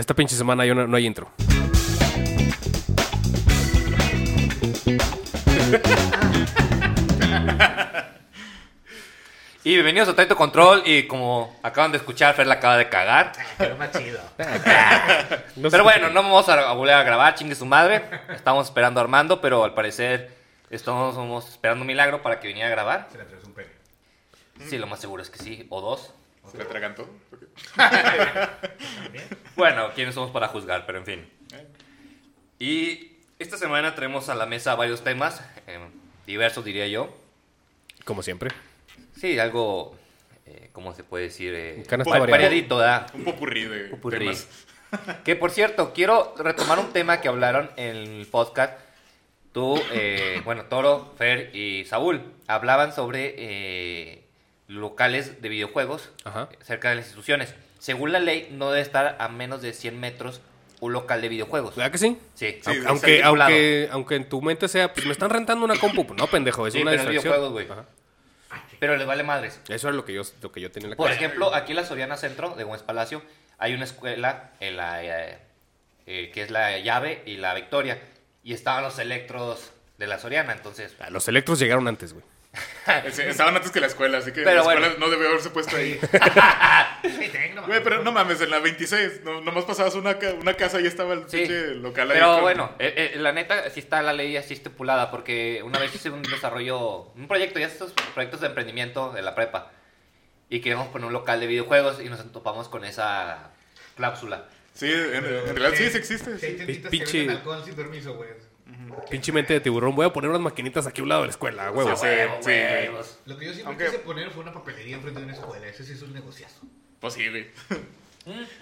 Esta pinche semana yo no, no hay intro. Y bienvenidos a Taito Control. Y como acaban de escuchar, Fer la acaba de cagar. Pero más chido. No sé- Pero bueno, no vamos a volver a grabar, chingue su madre. Estamos esperando a Armando, pero al parecer estamos, estamos esperando un milagro para que viniera a grabar. Se le atravesó un pene. Sí, lo más seguro es que sí, o dos. ¿Se le atragantó? Bueno, quiénes somos para juzgar, pero en fin. Y esta semana traemos a la mesa varios temas, eh, diversos diría yo. Como siempre. Sí, algo, eh, ¿cómo se puede decir? Eh, va- variada. variadito, ¿verdad? Un popurrí de Popurrí. temas. Que por cierto, quiero retomar un tema que hablaron en el podcast. Tú, eh, bueno, Toro, Fer y Saúl hablaban sobre eh, locales de videojuegos Ajá. cerca de las instituciones. Según la ley, no debe estar a menos de 100 metros un local de videojuegos. ¿Verdad que sí? Sí, Sí, aunque, Aunque, aunque, aunque en tu mente sea, pues me están rentando una compu. No, pendejo, es Sí, una pero distracción. güey. Pero les vale madres. Eso es lo que yo, lo que yo tenía en la Por ejemplo, aquí en la Soriana Centro de Gómez Palacio hay una escuela en la, eh, eh, que es la llave y la Victoria. Y estaban los electros de la Soriana, entonces... Ah, Los electros llegaron antes, güey. Estaban antes que la escuela, así que Pero la bueno. escuela no debió haberse puesto ahí. Güey, pero no mames, en la 26, no, nomás pasabas una, una casa y estaba el Sí, pinche local ahí. pero con- bueno, eh, eh, la neta sí está la ley así estipulada porque una vez hice un desarrollo, un proyecto, ya estos proyectos de emprendimiento de la prepa y queríamos poner un local de videojuegos y nos topamos con esa cláusula. Sí, en, en realidad sí, sí existe. Sí, hay sí. alcohol sin permiso, güey. Pinche mente de tiburón. Voy a poner unas maquinitas aquí a un lado de la escuela, huevo. Sí, Huevo, sí, huevos. Lo que yo siempre Aunque- quise poner fue una papelería enfrente de una escuela. Ese sí es un negociazo. Pues sí, güey.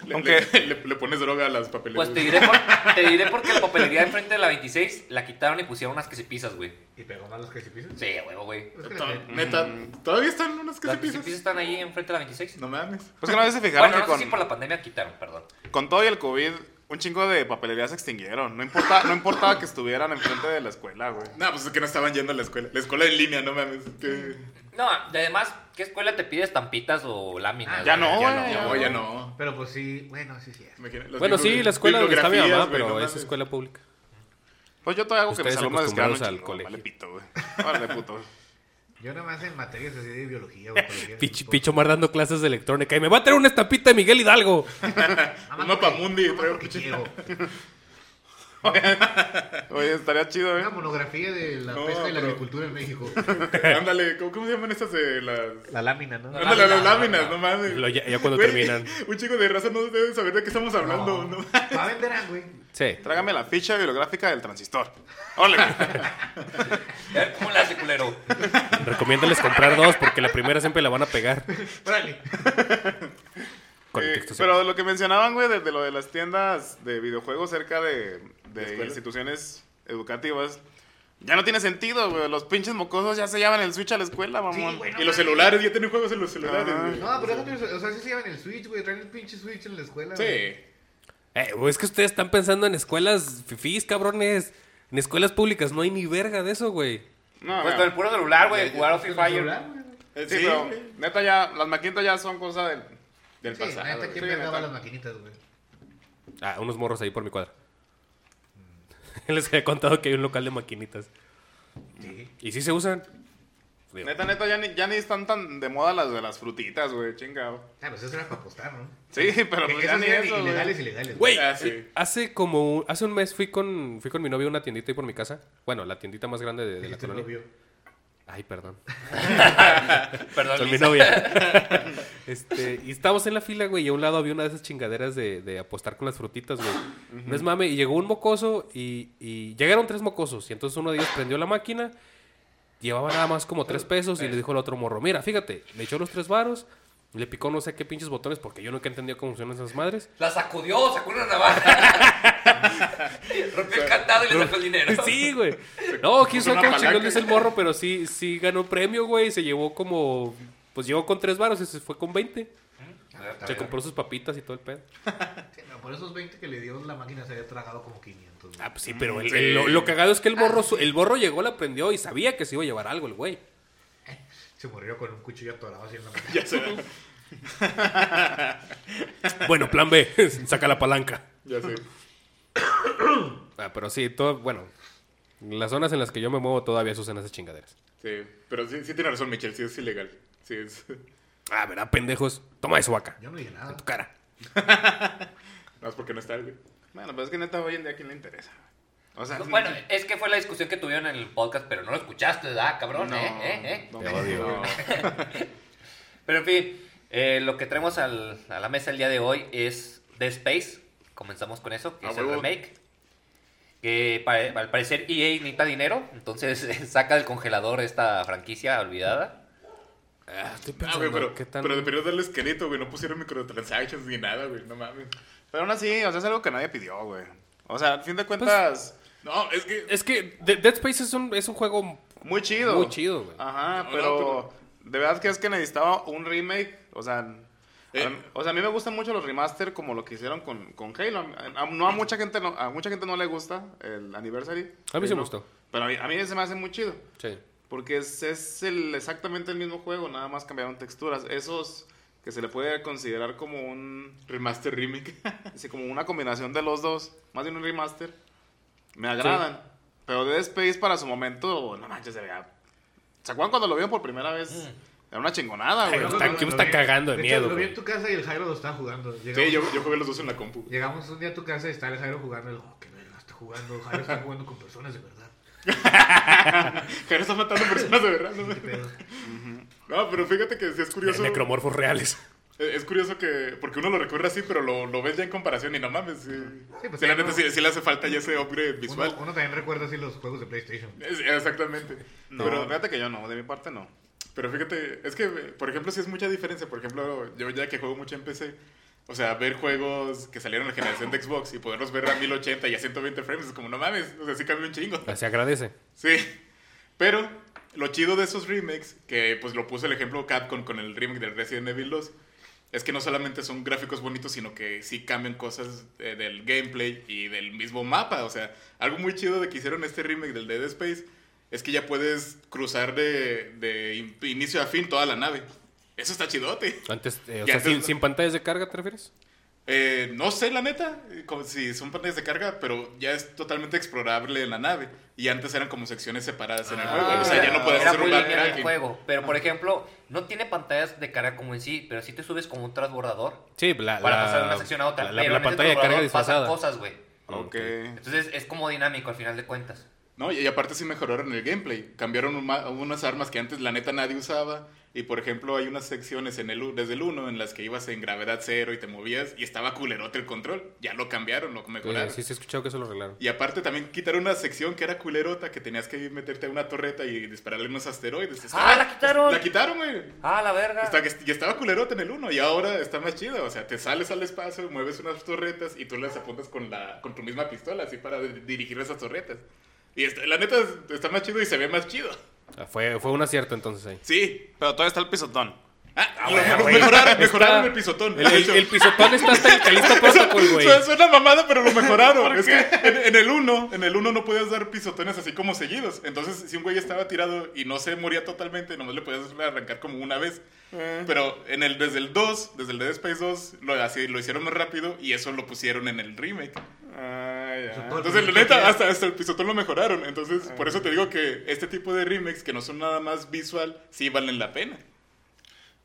Le, Aunque- le, le- le pones droga a las papeleras. Pues te diré, por- te diré porque la papelería enfrente de la 26 la quitaron y pusieron unas que se pisas, güey. ¿Y pegó mal los que se pisan? Sí, huevo, güey. Es que To- la- Neta, ¿todavía están unas que Las se que se pisas? pisas están ahí enfrente de la 26. No mames. Pues que no se fijaron Bueno, no que sé con, si por la pandemia quitaron, perdón. con todo y el COVID, un chingo de papelerías se extinguieron. No, importa, no importaba que estuvieran enfrente de la escuela, güey. No, pues es que no estaban yendo a la escuela. La escuela en línea, no mames. Que... No, y además, ¿qué escuela te pide estampitas o láminas? Ah, ya no, Ya güey. no, ya no. Pero pues sí, bueno, sí, sí. Bueno, sí, la escuela donde está mi mamá, pero no es escuela pública. Pues yo todavía hago que mis alumnos acostumbrados al colegio. Vale pito, güey. Vale puto. Yo nada más en materias así de biología. Picho, Picho Mar dando clases de electrónica. Y me va a traer una estampita de Miguel Hidalgo. Un mapamundi, traigo. Oye, estaría chido, ¿eh? Una monografía de la No, pesca y la pero- agricultura en México. Ándale, ¿cómo, cómo se llaman estas de las. La lámina, ¿no? Ándale, las láminas, no mames. Lo- ya- ya cuando Güey, terminan. Un chico de raza no debe saber de qué estamos hablando, ¿no? Va a vender, ah, güey. Sí. Trágame la ficha bibliográfica del transistor. Ole. A ver, ¿cómo la hace, culero? Recomiéndales comprar dos porque la primera siempre la van a pegar. Órale. Eh, pero lo que mencionaban, güey, de, de lo de las tiendas de videojuegos cerca de, de instituciones educativas, ya no tiene sentido, güey. Los pinches mocosos ya se llevan el Switch a la escuela, mamón. Sí, güey, no Y los celulares, ya tienen juegos en los celulares, Ajá. güey. No, pero déjate, o sea, sí se llevan el Switch, güey. Traen el pinche Switch en la escuela. güey. Sí. Eh, güey, es que ustedes están pensando en escuelas fifís, cabrones. En escuelas públicas no hay ni verga de eso, güey. No, Pues con el puro celular, güey, jugar a Free Con el Fire. güey. Eh, Sí, sí, pero güey. neta ya, las maquinitas ya son cosa del, del Sí, pasado. neta, güey. ¿quién Sí, pegaba neta. las maquinitas, güey? Ah, unos morros ahí por mi cuadra. Les había contado que hay un local de maquinitas. Sí. ¿Y sí se usan? Digo, Neta, neta, ya ni, ya ni están tan de moda las de las frutitas, güey, chingado. Ah, pues eso era para apostar, ¿no? Sí, pero pues ya esos ni eran eso, güey. ilegales, ilegales. Güey, Ah, sí. eh, hace como un, hace un mes fui con fui con mi novio a una tiendita ahí por mi casa. Bueno, la tiendita más grande de, de la colonia. novio. Ay, perdón. Perdón, Con mi novia. este, y estábamos en la fila, güey, y a un lado había una de esas chingaderas de, de apostar con las frutitas, güey. No es mame, y llegó un mocoso y, y llegaron tres mocosos. Y entonces uno de ellos prendió la máquina, llevaba nada más como tres pesos y le dijo al otro morro, mira, fíjate, le echó los tres varos, le picó no sé qué pinches botones porque yo nunca he entendido cómo funcionan esas madres. La sacudió, sacó una navaja. Rompió el candado y le sacó el dinero. Sí, güey. No, quién Puso sabe qué chingón es el morro, pero sí, sí ganó premio, güey. Se llevó como. Pues llegó con tres varos y se fue con 20. Se compró sus papitas y todo el pedo. Sí, no, por esos 20 que le dio la máquina se había tragado como 500. güey. Ah, pues sí, pero el- Sí. el- lo, lo cagado es que el borro, el borro llegó, la prendió y sabía que se iba a llevar algo el güey. Se murió con un cuchillo atorado así en la. Ya sé. Bueno, plan B, saca la palanca. Ya sé. Ah, pero sí, todo, bueno, las zonas en las que yo me muevo todavía se usan esas chingaderas. Sí, pero sí, sí tiene razón, Michelle, sí es ilegal. Sí, es... Ah, verá, pendejos. Toma eso acá. Yo no dije nada. En tu cara. No es porque no está, güey. Bueno, pero es que neta hoy en día a quién le interesa. O sea, Bueno, es que fue la discusión que tuvieron en el podcast, pero no lo escuchaste, ¿verdad, cabrón? no, ¿Eh? ¿Eh? ¿Eh? no, odio. Pero en fin, eh, lo que traemos al- a la mesa el día de hoy es Dead Space. Comenzamos con eso, que A es el remake. Que al parecer EA necesita dinero, entonces saca del congelador esta franquicia olvidada. Ah, estoy Ah, güey, pero, ¿qué tan... pero deberías darle esqueleto, güey. No pusieron microtransactions ni nada, güey. No mames. Pero aún así, o sea, es algo que nadie pidió, güey. O sea, al fin de cuentas, No, es que... Es que De- Dead Space es un, es un juego muy chido. muy chido, güey. Ajá, No, pero, de verdad que es que necesitaba un remake. O sea, Eh. a, o sea, a mí me gustan mucho los remaster como lo que hicieron con, con Halo. A, a- no a mucha gente no, a mucha gente no le gusta el anniversary. A mí sí me gustó. Pero a mí, a mí se me hace muy chido. Sí. Porque es, es el, exactamente el mismo juego, nada más cambiaron texturas. Esos que se le puede considerar como un Remaster remake. así como una combinación de los dos, más bien un remaster, me agradan. Pero Dead Space para su momento, no manches, se veía. ¿Se acuerdan cuando lo vieron por primera vez? Era una chingonada, güey. Yo está- está cagando de hecho, miedo, Lo vi en tu casa y el Jairo lo estaba jugando. Sí, yo, yo jugué los dos en la compu. llegamos un día a tu casa y está el Jairo jugando. Y digo, oh, qué verga está jugando. Jairo está jugando con personas de verdad. Jairo está matando personas de verdad, ¿no? No, pero fíjate que sí es curioso. Necromorfos reales. Es es curioso que, porque uno lo recuerda así, pero lo, lo ves ya en comparación y no mames. Sí, pues Sí, la sí, neta sí, sí le hace falta ya ese upgrade Uno, visual. uno también recuerda así los juegos de PlayStation. Es- exactamente. No, Pero, fíjate que yo no, de mi parte no. pero fíjate, es que, por ejemplo, sí es mucha diferencia. Por ejemplo, yo ya que juego mucho en PC, o sea, ver juegos que salieron en la generación de Xbox y poderlos ver a 1080 y a 120 frames es como, no mames, o sea, sí cambia un chingo. Se agradece. Sí, pero lo chido de esos remakes, que pues lo puso el ejemplo Capcom con el remake del Resident Evil 2, es que no solamente son gráficos bonitos, sino que sí cambian cosas eh, del gameplay y del mismo mapa. O sea, algo muy chido de que hicieron este remake del Dead Space es que ya puedes cruzar de, de in- inicio a fin toda la nave. Eso está chidote. Antes, eh, o sea, sin, sin pantallas de carga, ¿te refieres? Eh, no sé, la neta, eh, como si son pantallas de carga, pero ya es totalmente explorable en la nave. Y antes eran como secciones separadas en el Ah, juego. O sea, ya no puedes Era hacer un el juego. Pero, por ejemplo, no tiene pantallas de carga como en sí, pero sí te subes como un transbordador Sí, la, para la- pasar de una sección a otra. La, la- pero la pantalla de carga disfrazada. cosas, güey. Ok. Entonces es como dinámico al final de cuentas. No, y y aparte sí mejoraron el gameplay. Cambiaron unas armas que antes la neta nadie usaba. Y por ejemplo, hay unas secciones en el, u- desde el 1 en las que ibas en gravedad cero y te movías y estaba culerote el control. Ya lo cambiaron, lo mejoraron. Eh, sí, sí, he escuchado que eso lo arreglaron. Y aparte también quitaron una sección que era culerota, que tenías que meterte a una torreta y dispararle unos asteroides. ¡Ah, la quitaron! La quitaron, güey. ¡Ah, la verga! Está- y estaba culerote en el 1 y ahora está más chido. O sea, te sales al espacio, mueves unas torretas y tú las apuntas con, la, con tu misma pistola, así para di- dirigir esas torretas. Y está- la neta está más chido y se ve más chido. Fue, fue un acierto entonces ahí. Sí. Pero todavía está el pisotón. Ah, bueno, lo- güey. mejoraron, el pisotón. El, el- el pisotón está hasta el Calisto Protocol, güey. Suena, suena mamada, pero lo mejoraron. es que en, en el 1, en el 1 no podías dar pisotones así como seguidos. Entonces, si un güey estaba tirado y no se moría totalmente, nomás le podías arrancar como una vez. Pero en el, desde el 2, desde el Dead Space 2, lo, así, lo hicieron más rápido y eso lo pusieron en el remake. Ah, ya. Entonces, la neta, hasta, hasta el pisotón lo mejoraron. Entonces, por eso te digo que este tipo de remakes, que no son nada más visual, sí valen la pena.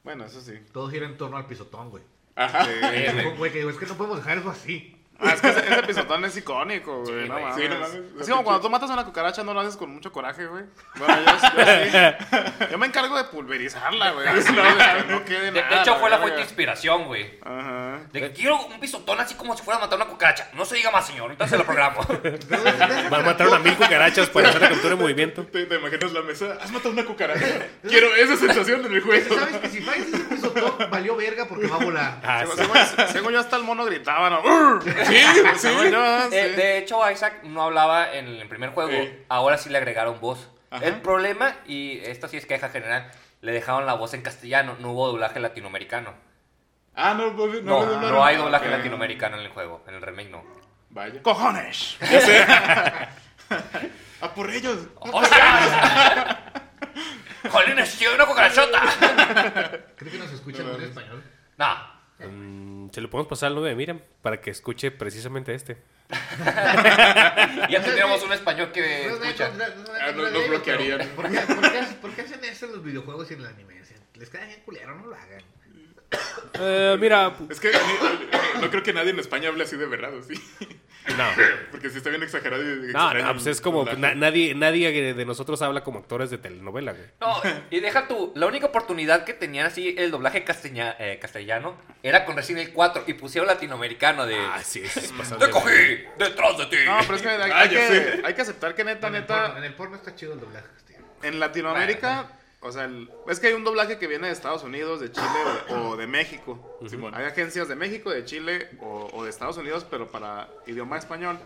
Bueno, eso sí. Todo gira en torno al pisotón, güey. Ajá. Güey, que digo, es que no podemos dejar eso así. Ah, es que ese, ese pisotón es icónico, güey. Sí, no, mames. Sí, no mames. Así como cuando tú matas a una cucaracha, no lo haces con mucho coraje, güey. Bueno, yo, yo sí. Yo me encargo de pulverizarla, güey. No, de que no quede De, de nada. hecho, fue la fuente de inspiración, güey. Ajá. De que quiero un pisotón así como si fuera a matar una cucaracha. No se diga más, señor. Ahorita se lo programo. Van a matar a mil cucarachas para hacer la captura de movimiento. ¿Te, te imaginas la mesa? ¿Has matado una cucaracha? Quiero esa sensación en el juego. ¿Sabes que si fallas ese pisotón, valió verga porque va a volar? Ah, Según, sí. según- según yo, hasta el mono gritaba, ¿no? Sí, sí. Sí. Eh, de hecho, Isaac no hablaba en el primer juego. Ahora sí le agregaron voz. Ajá. El problema, y esto sí es queja general, le dejaron la voz en castellano. No hubo doblaje latinoamericano. Ah, no, no, no, No, no hay doblaje latinoamericano en el juego. En el remake no. Vaya. ¡Cojones! ¡A por ellos! ¡Hostia! ¡Jolines, tío, una cucarachota! ¿Crees que nos escuchan en español? No. Mm, Se lo podemos pasar al 9 de Miriam para que escuche precisamente este. Ya tendríamos un español que No, no, escucha. no, no, Ah, bloquearían. ¿Por qué, por, qué, por qué hacen eso en los videojuegos y en el anime? Les queda bien culero, no lo hagan. Eh, mira, Es que no creo que nadie en España hable así de verdad, ¿o ¿sí? No. Porque sí está bien exagerado y No, no, pues es como na- nadie, nadie de nosotros habla como actores de telenovela, güey. No, y deja tú, la única oportunidad que tenían así el doblaje eh, castellano era con Resident Evil 4 y pusieron latinoamericano de Ah, sí, es pasado Te cogí detrás de ti. No, pero es que hay, que, hay que aceptar que neta, En el, porno, en neta, el porno está chido el doblaje. hostia. en Latinoamérica, o sea, el- es que hay un doblaje que viene de Estados Unidos, de Chile o de, o de México. Hay agencias de México, de Chile o, o de Estados Unidos, pero para idioma español.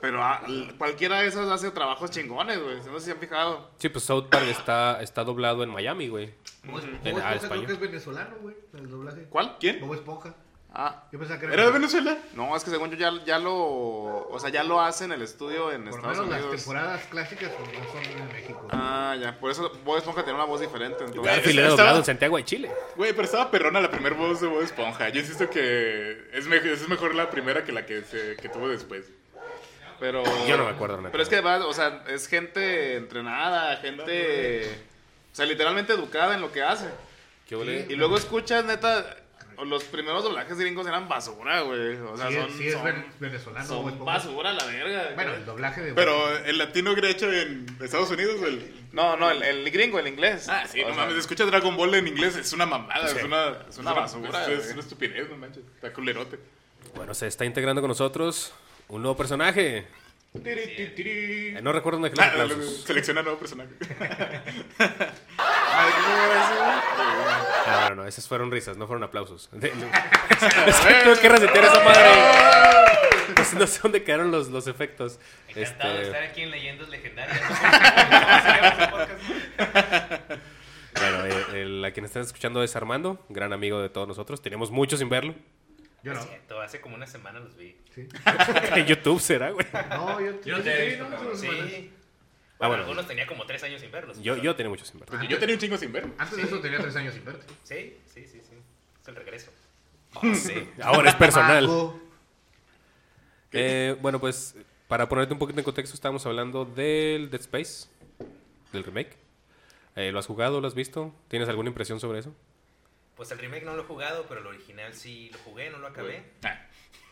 Pero ah, cualquiera de esas hace trabajos chingones, güey. No sé si se han fijado. Sí, pues South Park está, está doblado en Miami, güey. Bob Esponja En- creo ah, que es venezolano, güey, el doblaje. ¿Cuál? ¿Quién? Bob Esponja. Ah, Yo pensaba que era... ¿Era de Venezuela? no, es que según yo ya, ya lo, o sea, ya lo hacen el estudio en Por Estados menos las temporadas clásicas no son de México. Ah, ya, por eso Bob Esponja tiene una voz diferente. Entonces. Garfield estaba- era doblado en Santiago de Chile. Güey, pero estaba perrona la primera voz de Bob Esponja. Yo insisto que es, me- es mejor la primera que la que, se, que tuvo después. Pero, Yo no me acuerdo, neta. Pero es que, va, o sea, es gente entrenada, gente, o sea, literalmente educada en lo que hace. ¿Qué? Y luego escuchas, neta, los primeros doblajes gringos eran basura, güey. O sea, sí, son, es- sí es son- ven- venezolano. Son basura la verga. Bueno, el doblaje de... Pero el latino que hecho en Estados Unidos, el... No, no, el, el gringo, el inglés. Ah, sí, O no sea, mames, escucha Dragon Ball en inglés, es una mamada, Sí. es una... Es una basura, Es, es güey. una estupidez, no manches, está culerote. Bueno, se está integrando con nosotros un nuevo personaje. Tiri, tiri, tiri. Eh, no recuerdo dónde Ah, aplausos. selecciona nuevo personaje. Ah, no, no, esas fueron risas, no fueron aplausos. De- Tuve que resetear esa madre. No sé- No sé dónde quedaron los, los efectos. Encantado de Este, estar aquí en Leyendas Legendarias. Bueno, el- a quien están escuchando es Armando, gran amigo de todos nosotros. Teníamos mucho sin verlo. Yo no. Es cierto, hace como una semana los vi. Sí. En YouTube será, güey. No, yo, Yo no sí, te he sí, visto, no, cabrón. hace unas semanas. Sí. Ah, Bueno, algunos tenía como tres años sin verlos. Yo, yo tenía mucho sin verlo. Yo tenía un chingo sin ver. Antes de eso tenía tres años sin verte. Sí, sí, sí, sí. Es el regreso. Sí, ahora es personal. Eh, bueno, pues para ponerte un poquito en contexto, estábamos hablando del Dead Space, del remake. Eh, ¿Lo has jugado? ¿Lo has visto? ¿Tienes alguna impresión sobre eso? Pues el remake no lo he jugado, pero el original sí lo jugué, no lo acabé. Ah,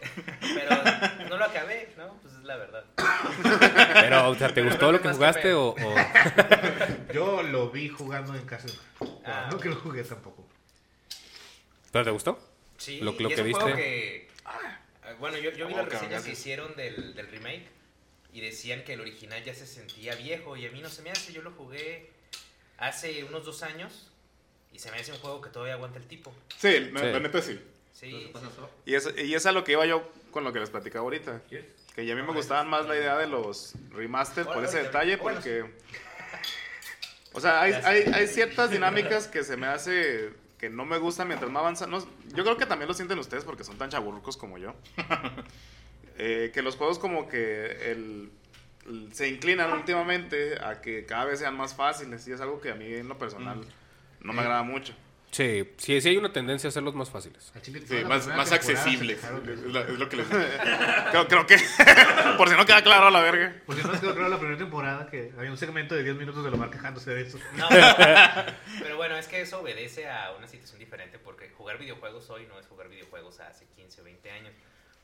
Pero no lo acabé, ¿no? Pues es la verdad. Pero, o sea, ¿te gustó lo que jugaste o, o- Yo lo vi jugando en casa. Pero Ah. no que lo jugué tampoco. ¿Pero te gustó? Sí, Lo- lo y es que un juego viste. que... ah, Bueno, yo, yo vi las reseñas que hicieron del, del remake y decían que el original ya se sentía viejo y a mí no se me hace. Yo lo jugué hace unos dos años y se me hace un juego que todavía aguanta el tipo. Sí, la, Sí. la neta sí. Sí, sí. Y es, y es a lo que iba yo con lo que les platicaba ahorita. Que ya a mí me gustaban más la idea de los remaster por ese detalle, porque... O sea, hay, hay, hay ciertas dinámicas que se me hace que no me gustan mientras más avanzan. No, yo creo que también lo sienten ustedes porque son tan chaburrucos como yo. Eh, que los juegos como que el, el- se inclinan últimamente a que cada vez sean más fáciles y es algo que a mí en lo personal no me agrada mucho. Sí, sí, sí hay una tendencia a hacerlos más fáciles. Al chile, Sí, más, más temporada accesible. se quejaron de Es, la- es lo que les digo. Creo, creo que, por si no queda claro a la verga. Porque no quedó claro la primera temporada que había un segmento de 10 minutos de Lomar quejándose de eso. No, pero bueno, es que eso obedece a una situación diferente porque jugar videojuegos hoy no es jugar videojuegos hace 15 o 20 años.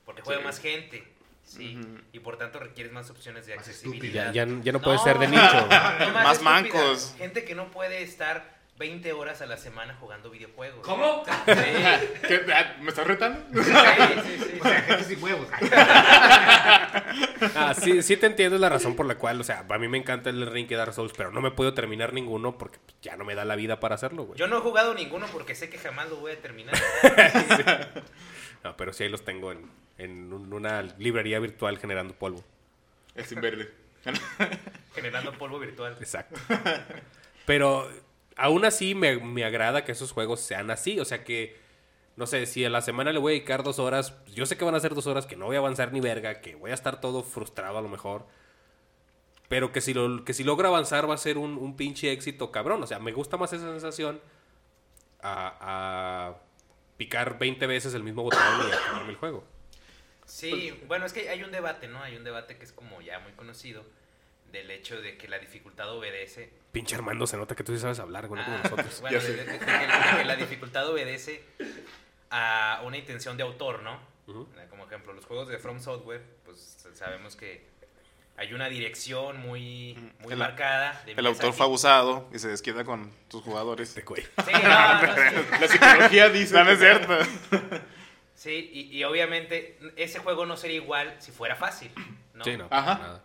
Porque juega Sí. más gente, ¿sí? Y por tanto requieres más opciones de Más Ya, accesibilidad. ya, ya no puede ser de nicho. no, Más estúpida. mancos. Gente que no puede estar 20 horas a la semana jugando videojuegos. ¿Cómo? Sí, ¿Qué? Ah, ¿Me estás retando? sí, sí, sí. O sea, gente sin huevos. Ah, sí, sí te entiendo es la razón por la cual, o sea, a mí me encanta el Ring y Dark Souls, pero no me puedo terminar ninguno porque ya no me da la vida para hacerlo, güey. Yo no he jugado ninguno porque sé que jamás lo voy a terminar. No, pero sí ahí los tengo en, en un- una librería virtual generando polvo. El sin verde. generando polvo virtual. Exacto. Pero aún así me, me agrada que esos juegos sean así. O sea que, no sé, si a la semana le voy a dedicar dos horas, pues, yo sé que van a ser dos horas que no voy a avanzar ni verga, que voy a estar todo frustrado a lo mejor. Pero que si, lo, que si logro avanzar va a ser un, un pinche éxito cabrón. O sea, me gusta más esa sensación a, picar 20 veces el mismo botón y acabarme el juego. Sí, bueno, es que hay un debate, ¿no? Hay un debate que es como ya muy conocido del hecho de que la dificultad obedece. Pinche Armando, se nota que tú sí sabes hablar, güey, como Ah, nosotros. bueno, de, de- de que, de que la dificultad obedece a una intención de autor, ¿no? Como ejemplo, los juegos de From Software, pues sabemos que hay una dirección muy, muy El- marcada. de El autor fue abusado y se desquita con tus jugadores. Este güey. Sí, no, no, sí. La psicología dice. No, no es cierto. Sí, y, y obviamente ese juego no sería igual si fuera fácil, ¿no? Sí, no. Ajá. nada.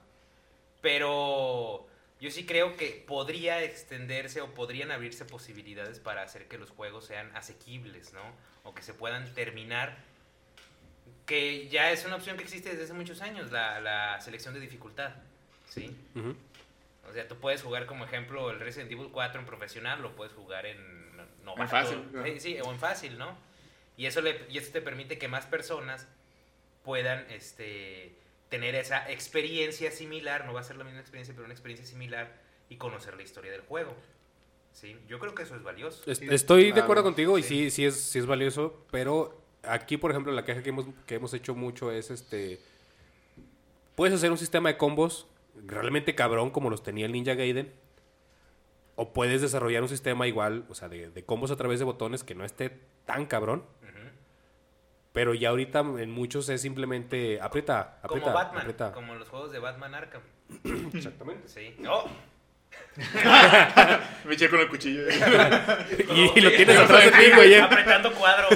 Pero yo sí creo que podría extenderse o podrían abrirse posibilidades para hacer que los juegos sean asequibles, ¿no? O que se puedan terminar. Que ya es una opción que existe desde hace muchos años, la, la selección de dificultad, ¿sí? O sea, tú puedes jugar como ejemplo el Resident Evil 4 en profesional, lo puedes jugar en novato. En fácil, ¿no? Sí, sí, o en fácil, ¿no? Y eso, le, y eso te permite que más personas puedan este, tener esa experiencia similar, no va a ser la misma experiencia, pero una experiencia similar y conocer la historia del juego. ¿Sí? Yo creo que eso es valioso. Est- Estoy de acuerdo contigo y sí. sí, es, sí es valioso, pero aquí, por ejemplo, la queja que hemos, que hemos hecho mucho es este... Puedes hacer un sistema de combos realmente cabrón como los tenía el Ninja Gaiden, o puedes desarrollar un sistema igual, o sea, de, de combos a través de botones que no esté tan cabrón. Pero ya ahorita en muchos es simplemente aprieta, aprieta, Como Batman, aprieta. como los juegos de Batman Arkham. Exactamente. Sí. ¡Oh! Me eché con el cuchillo. Y, y lo tienes atrás de ti, güey. ¿eh? Apretando cuadro.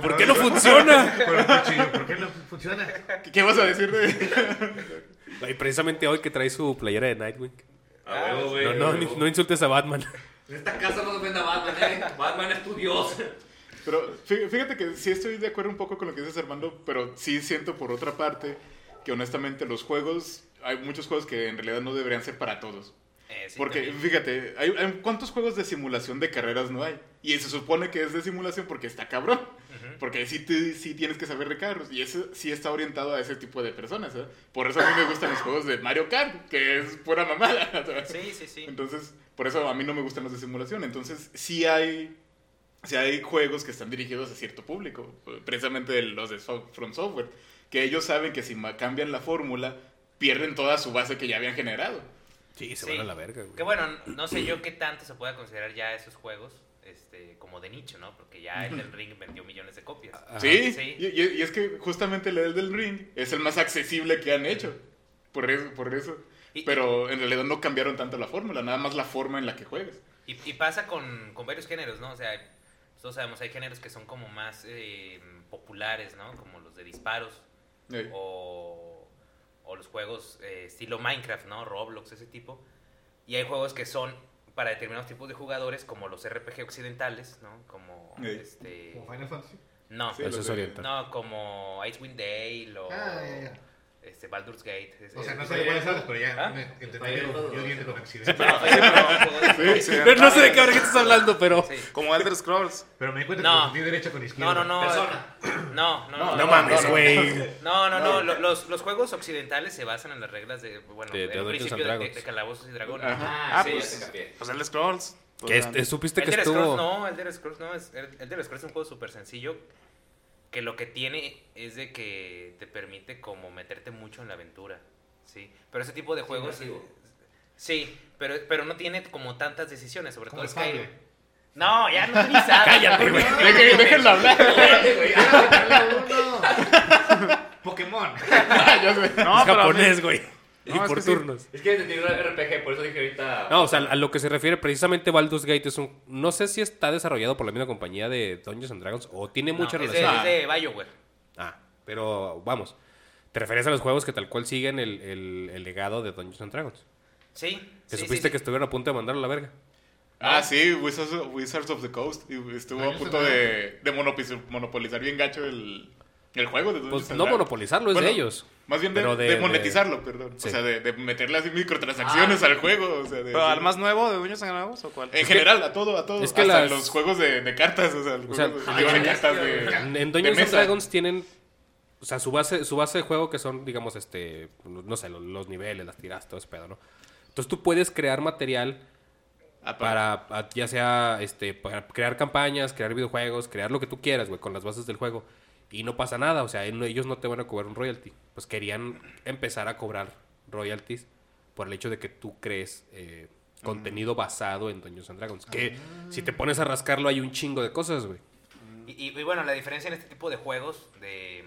¿Por qué no funciona? Con el cuchillo, ¿Por qué no funciona? ¿Qué, qué vas a decir de.? Y precisamente hoy que trae su playera de Nightwing. A huevo, güey. No, no, no insultes a Batman. En esta casa no se vende a Batman, eh. Batman es tu dios. Pero fí- fíjate que sí estoy de acuerdo un poco con lo que dices, Armando, pero sí siento por otra parte que honestamente los juegos, hay muchos juegos que en realidad no deberían ser para todos. Eh, sí, Porque también. fíjate, hay, hay- ¿cuántos juegos de simulación de carreras no hay? Y se supone que es de simulación porque está cabrón. Porque sí, te- sí tienes que saber de carros. Y eso sí está orientado a ese tipo de personas. ¿eh? Por eso a mí me gustan los juegos de Mario Kart, que es pura mamada. Sí, sí, sí. Entonces, por eso a mí no me gustan los de simulación. Entonces, sí hay, sí hay juegos que están dirigidos a cierto público, precisamente los de So- From Software, que ellos saben que si cambian la fórmula, pierden toda su base que ya habían generado. Sí, se Sí. van a la verga, güey. Que bueno, no sé yo qué tanto se pueda considerar ya esos juegos este, como de nicho, ¿no? Porque ya el del Ring vendió millones de copias. Ajá. Sí, Sí. Y, y- y es que justamente el del Ring es el más accesible que han hecho. Por eso, por eso. Y- Pero en realidad no cambiaron tanto la fórmula, nada más la forma en la que juegas. Y, y pasa con, con varios géneros, ¿no? O sea, todos sabemos, hay géneros que son como más eh, populares, ¿no? Como los de disparos Eh, o, o los juegos eh, estilo Minecraft, ¿no? Roblox, ese tipo. Y hay juegos que son para determinados tipos de jugadores, como los RPG occidentales, ¿no? Como Sí. este... Como Final Fantasy. No, Sí, Eso es oriental. no, como Icewind Dale o Ah, ya, ya. Este Baldur's Gate. Es- O sea, no sé de cuáles hablas, pero ya ¿Ah? yo diente con accidente. No, No, no sé de qué ahora estás hablando, pero. sí. Como Elder Scrolls. Pero me di cuenta No. que confundí derecha con izquierda. No, no, no. Persona. No, no, no. No mames, güey. No, no, no. lo- Los, los juegos occidentales se basan en las reglas de, bueno, Dungeons principio de, de, Dragons. de calabozos y dragones. Ajá. Ah, Sí, sí, es- ya te capié. Pues Elder Scrolls. Pues, Que este- supiste que Elder estuvo. Scrolls no, Elder Scrolls no. Es, Elder Scrolls es un juego súper sencillo que lo que tiene es de que te permite como meterte mucho en la aventura, ¿sí? Pero ese tipo de juegos... Sí, pero, pero no tiene como tantas decisiones, sobre todo Skyrim. Fable. No, ya no ni sabes. Cállate, güey. Déjenlo hablar. Pokémon. No, Es japonés, güey. Y No, es por que sí. turnos. Es que entendí un RPG, por eso dije ahorita. No, o sea, a lo que se refiere precisamente Baldur's Gate es un... No sé si está desarrollado por la misma compañía de Dungeons and Dragons o tiene No, mucha es de, relación. es de BioWare. Ah, pero vamos. Te refieres a los juegos que tal cual siguen el, el- el legado de Dungeons and Dragons. Sí. Que sí, supiste sí, que sí. estuvieron a punto de mandarlo a la verga. Ah, sí, Wizards of, Wizards of the Coast. Y estuvo a Dungeons punto de, monopolizar bien gacho el, el juego de Dungeons Pues and no Dragons. monopolizarlo, es Bueno, de ellos. Más bien de, monetizarlo, perdón. Sí. O sea, de, de meterle así microtransacciones Ah. al juego. O sea, de, ¿Pero al más nuevo de Dungeons and Dragons o cuál? En general, a todo, a todo. es que Hasta las- los juegos de, de cartas, o sea, los O sea, juegos de, ah, de en- cartas de, En, en de Dungeons and. Dragons tienen... O sea, su base, su base de juego que son, digamos, este... No sé, los, los niveles, las tiras, todo ese pedo, ¿no? Entonces tú puedes crear material Ah, para- ya sea este para crear campañas, crear videojuegos, crear lo que tú quieras, güey, con las bases del juego. Y no pasa nada, o sea, ellos no te van a cobrar un royalty. Pues querían empezar a cobrar royalties por el hecho de que tú crees eh, contenido basado en Dungeons and Dragons. Que si te pones a rascarlo hay un chingo de cosas, güey. Y, y- y bueno, la diferencia en este tipo de juegos de,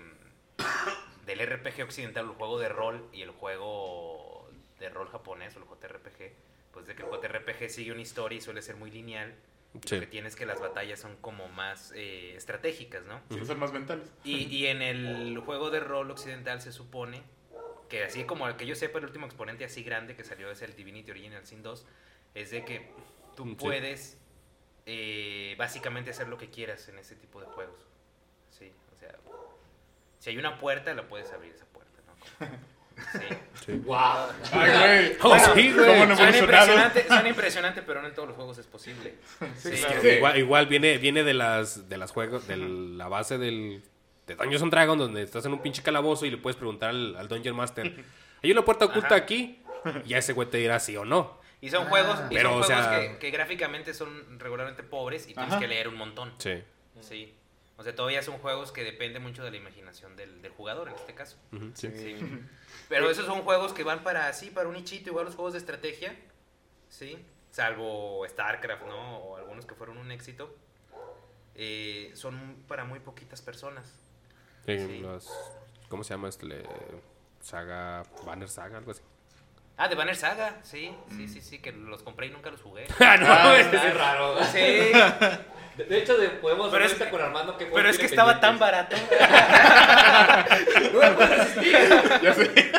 del RPG occidental, el juego de rol y el juego de rol japonés o el JRPG, pues de que el JRPG sigue una historia y suele ser muy lineal. Sí. Lo que tienes que las batallas son como más eh, estratégicas, ¿no? Sí, son más mentales. Y, y en el juego de rol occidental se supone que así como el que yo sepa el último exponente así grande que salió es el Divinity Original Sin 2, es de que tú Sí. puedes eh, básicamente hacer lo que quieras en ese tipo de juegos. Sí, o sea, si hay una puerta la puedes abrir esa puerta, ¿no? Como- sí. Wow. Ay, güey. Oh, sí, güey. ¿Cómo no Suena evolucionado? impresionante, pero no en todos los juegos es posible. Sí, Sí. Igual, igual viene, viene de las de las juegos, de la base del de Dungeons and Dragons, donde estás en un pinche calabozo y le puedes preguntar al, al Dungeon Master, ¿hay una puerta oculta Ajá. aquí? Y ya ese güey te dirá sí o no. Y son juegos, y Pero, son o juegos sea- que, que gráficamente son regularmente pobres y tienes Ajá. que leer un montón. Sí. Sí. O sea, todavía son juegos que dependen mucho de la imaginación del, del jugador en este caso. Sí. Sí. Pero esos son juegos que van para así, para un nichito, igual los juegos de estrategia. Sí. Salvo StarCraft, ¿no? O algunos que fueron un éxito. eh, son para muy poquitas personas. Sí, Sí. los- ¿Cómo se llama este? Le- Saga, Banner Saga, algo así. Ah, de Banner Saga, sí, sí, sí, sí, que los compré y nunca los jugué. Ah, no, Ah, este es raro. Sí, De, de hecho, de- podemos Pero ver es que- con Armando que pero es que estaba tan barato. No resistir. Ya sé.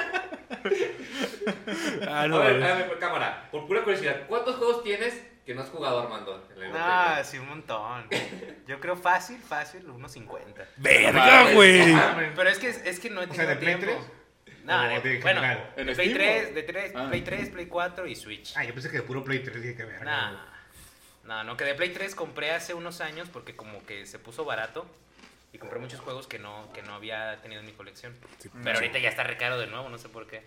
Ah, A no, ver, güey. a ver, por cámara, por pura curiosidad, ¿cuántos juegos tienes que no has jugado Armando? En la Ah, sí, un montón. Yo creo fácil, fácil, unos 50. ¡Verga, güey! Pero es que, es que no he O sea, tenido ¿de Play tiempo. 3? No, ¿O de- de bueno, de Play Steam 3, o? de 3, Ah. Play 3, Play 4 y Switch. Ah, yo pensé que de puro Play 3 dije que verga. Nah. No, no, que de Play 3 compré hace unos años porque como que se puso barato y compré muchos juegos que no, que no había tenido en mi colección. Pero ahorita ya está recaro de nuevo, no sé por qué.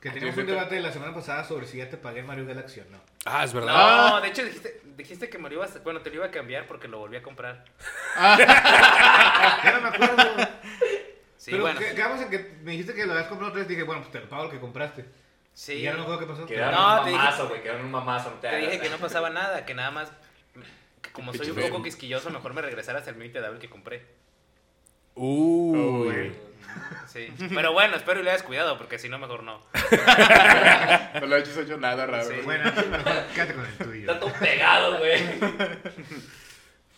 Que teníamos un debate la semana pasada sobre si ya te pagué Mario Galaxy o no. Ah, es verdad. No, de hecho dijiste, dijiste que me lo ibas, bueno, te lo iba a cambiar porque lo volví a comprar. Ya no me acuerdo. Sí, Pero bueno. que- quedamos en que me dijiste que lo habías comprado otra vez. Dije, bueno, pues te lo pago lo que compraste. Sí. Y ya no me acuerdo qué pasó. Quedaron No, un mamazo, güey, quedaron un mamazo, no te dije que no pasaba nada, que nada más, que como soy un poco quisquilloso, mejor me regresara hasta el Mini Double que compré. Uy. Sí. Pero bueno, espero y le hayas cuidado, porque si no, mejor no. No le hayas hecho nada raro. Sí. Bueno, mejor quédate con el tuyo. Está todo pegado, güey.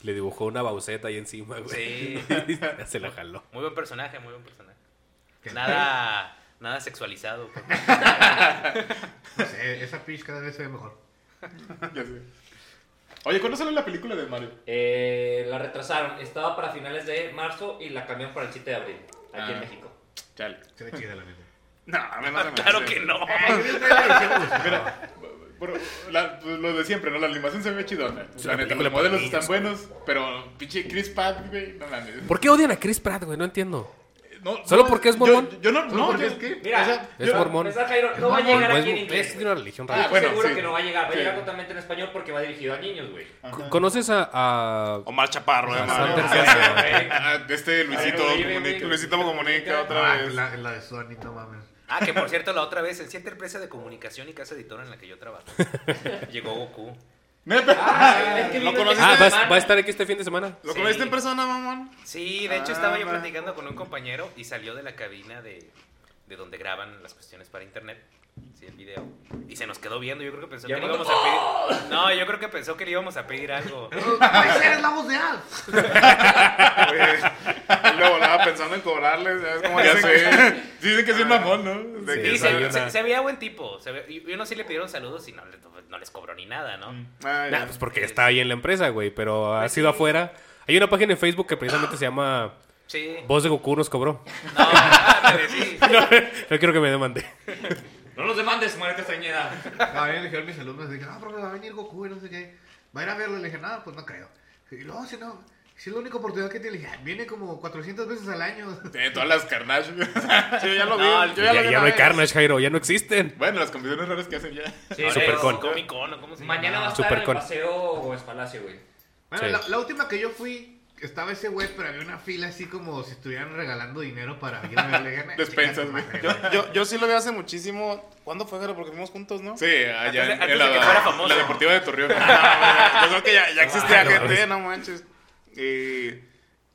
Le dibujó una bauceta ahí encima, güey. Sí. Se la jaló. Muy buen personaje, muy buen personaje. ¿Qué? Nada, nada sexualizado. No sé, esa Peach cada vez se ve mejor. Ya sé. Oye, ¿cuándo sale la película de Mario? Eh, la retrasaron, estaba para finales de marzo y la cambiaron para el 7 de abril, aquí en Ah. México. Chale. Se ve chida la neta. No, a mí no se me Claro hace. que no. Gustó. Mira, bueno, la- pues, lo de siempre, ¿no? La animación se ve chidona. La neta, película los modelos para están buenos, pero pinche Chris Pratt, güey, no mames. ¿Por qué odian a Chris Pratt, güey? No entiendo. No, ¿Solo no, porque es yo- mormón? Yo, no, ¿Solo no, porque yo- es qué? Mira, o sea, Es yo- mormón. Jairo, no va a llegar No, aquí en inglés. es de una religión Ah, rara. bueno, seguro sí. que no va a llegar, va a Sí. llegar totalmente en español porque va dirigido a niños, güey. Ajá. ¿Conoces a, a- Omar Chaparro, eh, a Mario. Sander Ay, César? güey. Ah, de este Luisito no, comunica. Luisito comunica otra Ah, vez. la, la de Sony, no mames. Ah, que por cierto, la otra vez, en cierta empresa de comunicación y casa editora en la que yo trabajo, llegó Goku. Neta. Ah, es que ¿Lo Ah, ¿va, a- semana. va a estar aquí este fin de semana. ¿Lo Sí. conociste en persona, mamón? Sí, de hecho Ah, estaba yo va. platicando con un compañero y salió de la cabina de, de donde graban las cuestiones para internet, sí, el video, y se nos quedó viendo. Yo creo que pensó que le no- íbamos a pedir. No, yo creo que pensó que le íbamos a pedir algo. ¡Ay, eres la voz de Alf! Oye, y luego volaba pensando en cobrarles. ¿sabes cómo Ya sé. Dicen que sí es mamón, ¿no? De Sí, que Y se, una- se- se veía buen tipo. Se ve- y uno sí le pidieron saludos y no, le- no les cobró ni nada, ¿no? Ah, ya. Nah, pues porque está ahí en la empresa, güey, pero ha Pues sido afuera. Hay una página en Facebook que precisamente se llama Sí. Voz de Goku nos cobró. No, ándale, sí. No quiero que me demande. No nos demandes, Mario Castañeda. A mí me dijeron mis alumnos, dije, no, porque va a venir Goku y no sé qué. ¿Va a ir a verlo? Le dije, no, pues no creo. Y luego, si no, Si es la única oportunidad que tiene, ya, viene como 400 veces al año. Tiene todas las Carnage. Sí, yo ya lo vi. No, yo Ya, ya, lo vi ya no hay vez. Carnage, Jairo, ya no existen. bueno, las convenciones raras que hacen ya. Sí, Supercon. Comic Con, ¿o ¿cómo se llama? Mañana va a estar en el paseo o es Palacio, güey. Bueno, Sí. la, la última que yo fui, estaba ese güey, pero había una fila así como si estuvieran regalando dinero para ir a verle. Gana. Despensas, güey. Yo, yo, yo sí lo vi hace muchísimo. ¿Cuándo fue, Jero? Porque fuimos juntos, ¿no? Sí, allá en, Antes- en antes de que fuera famoso. la Deportiva de Torreón. Ah, yo creo que ya, ya existía no, gente, no manches. Y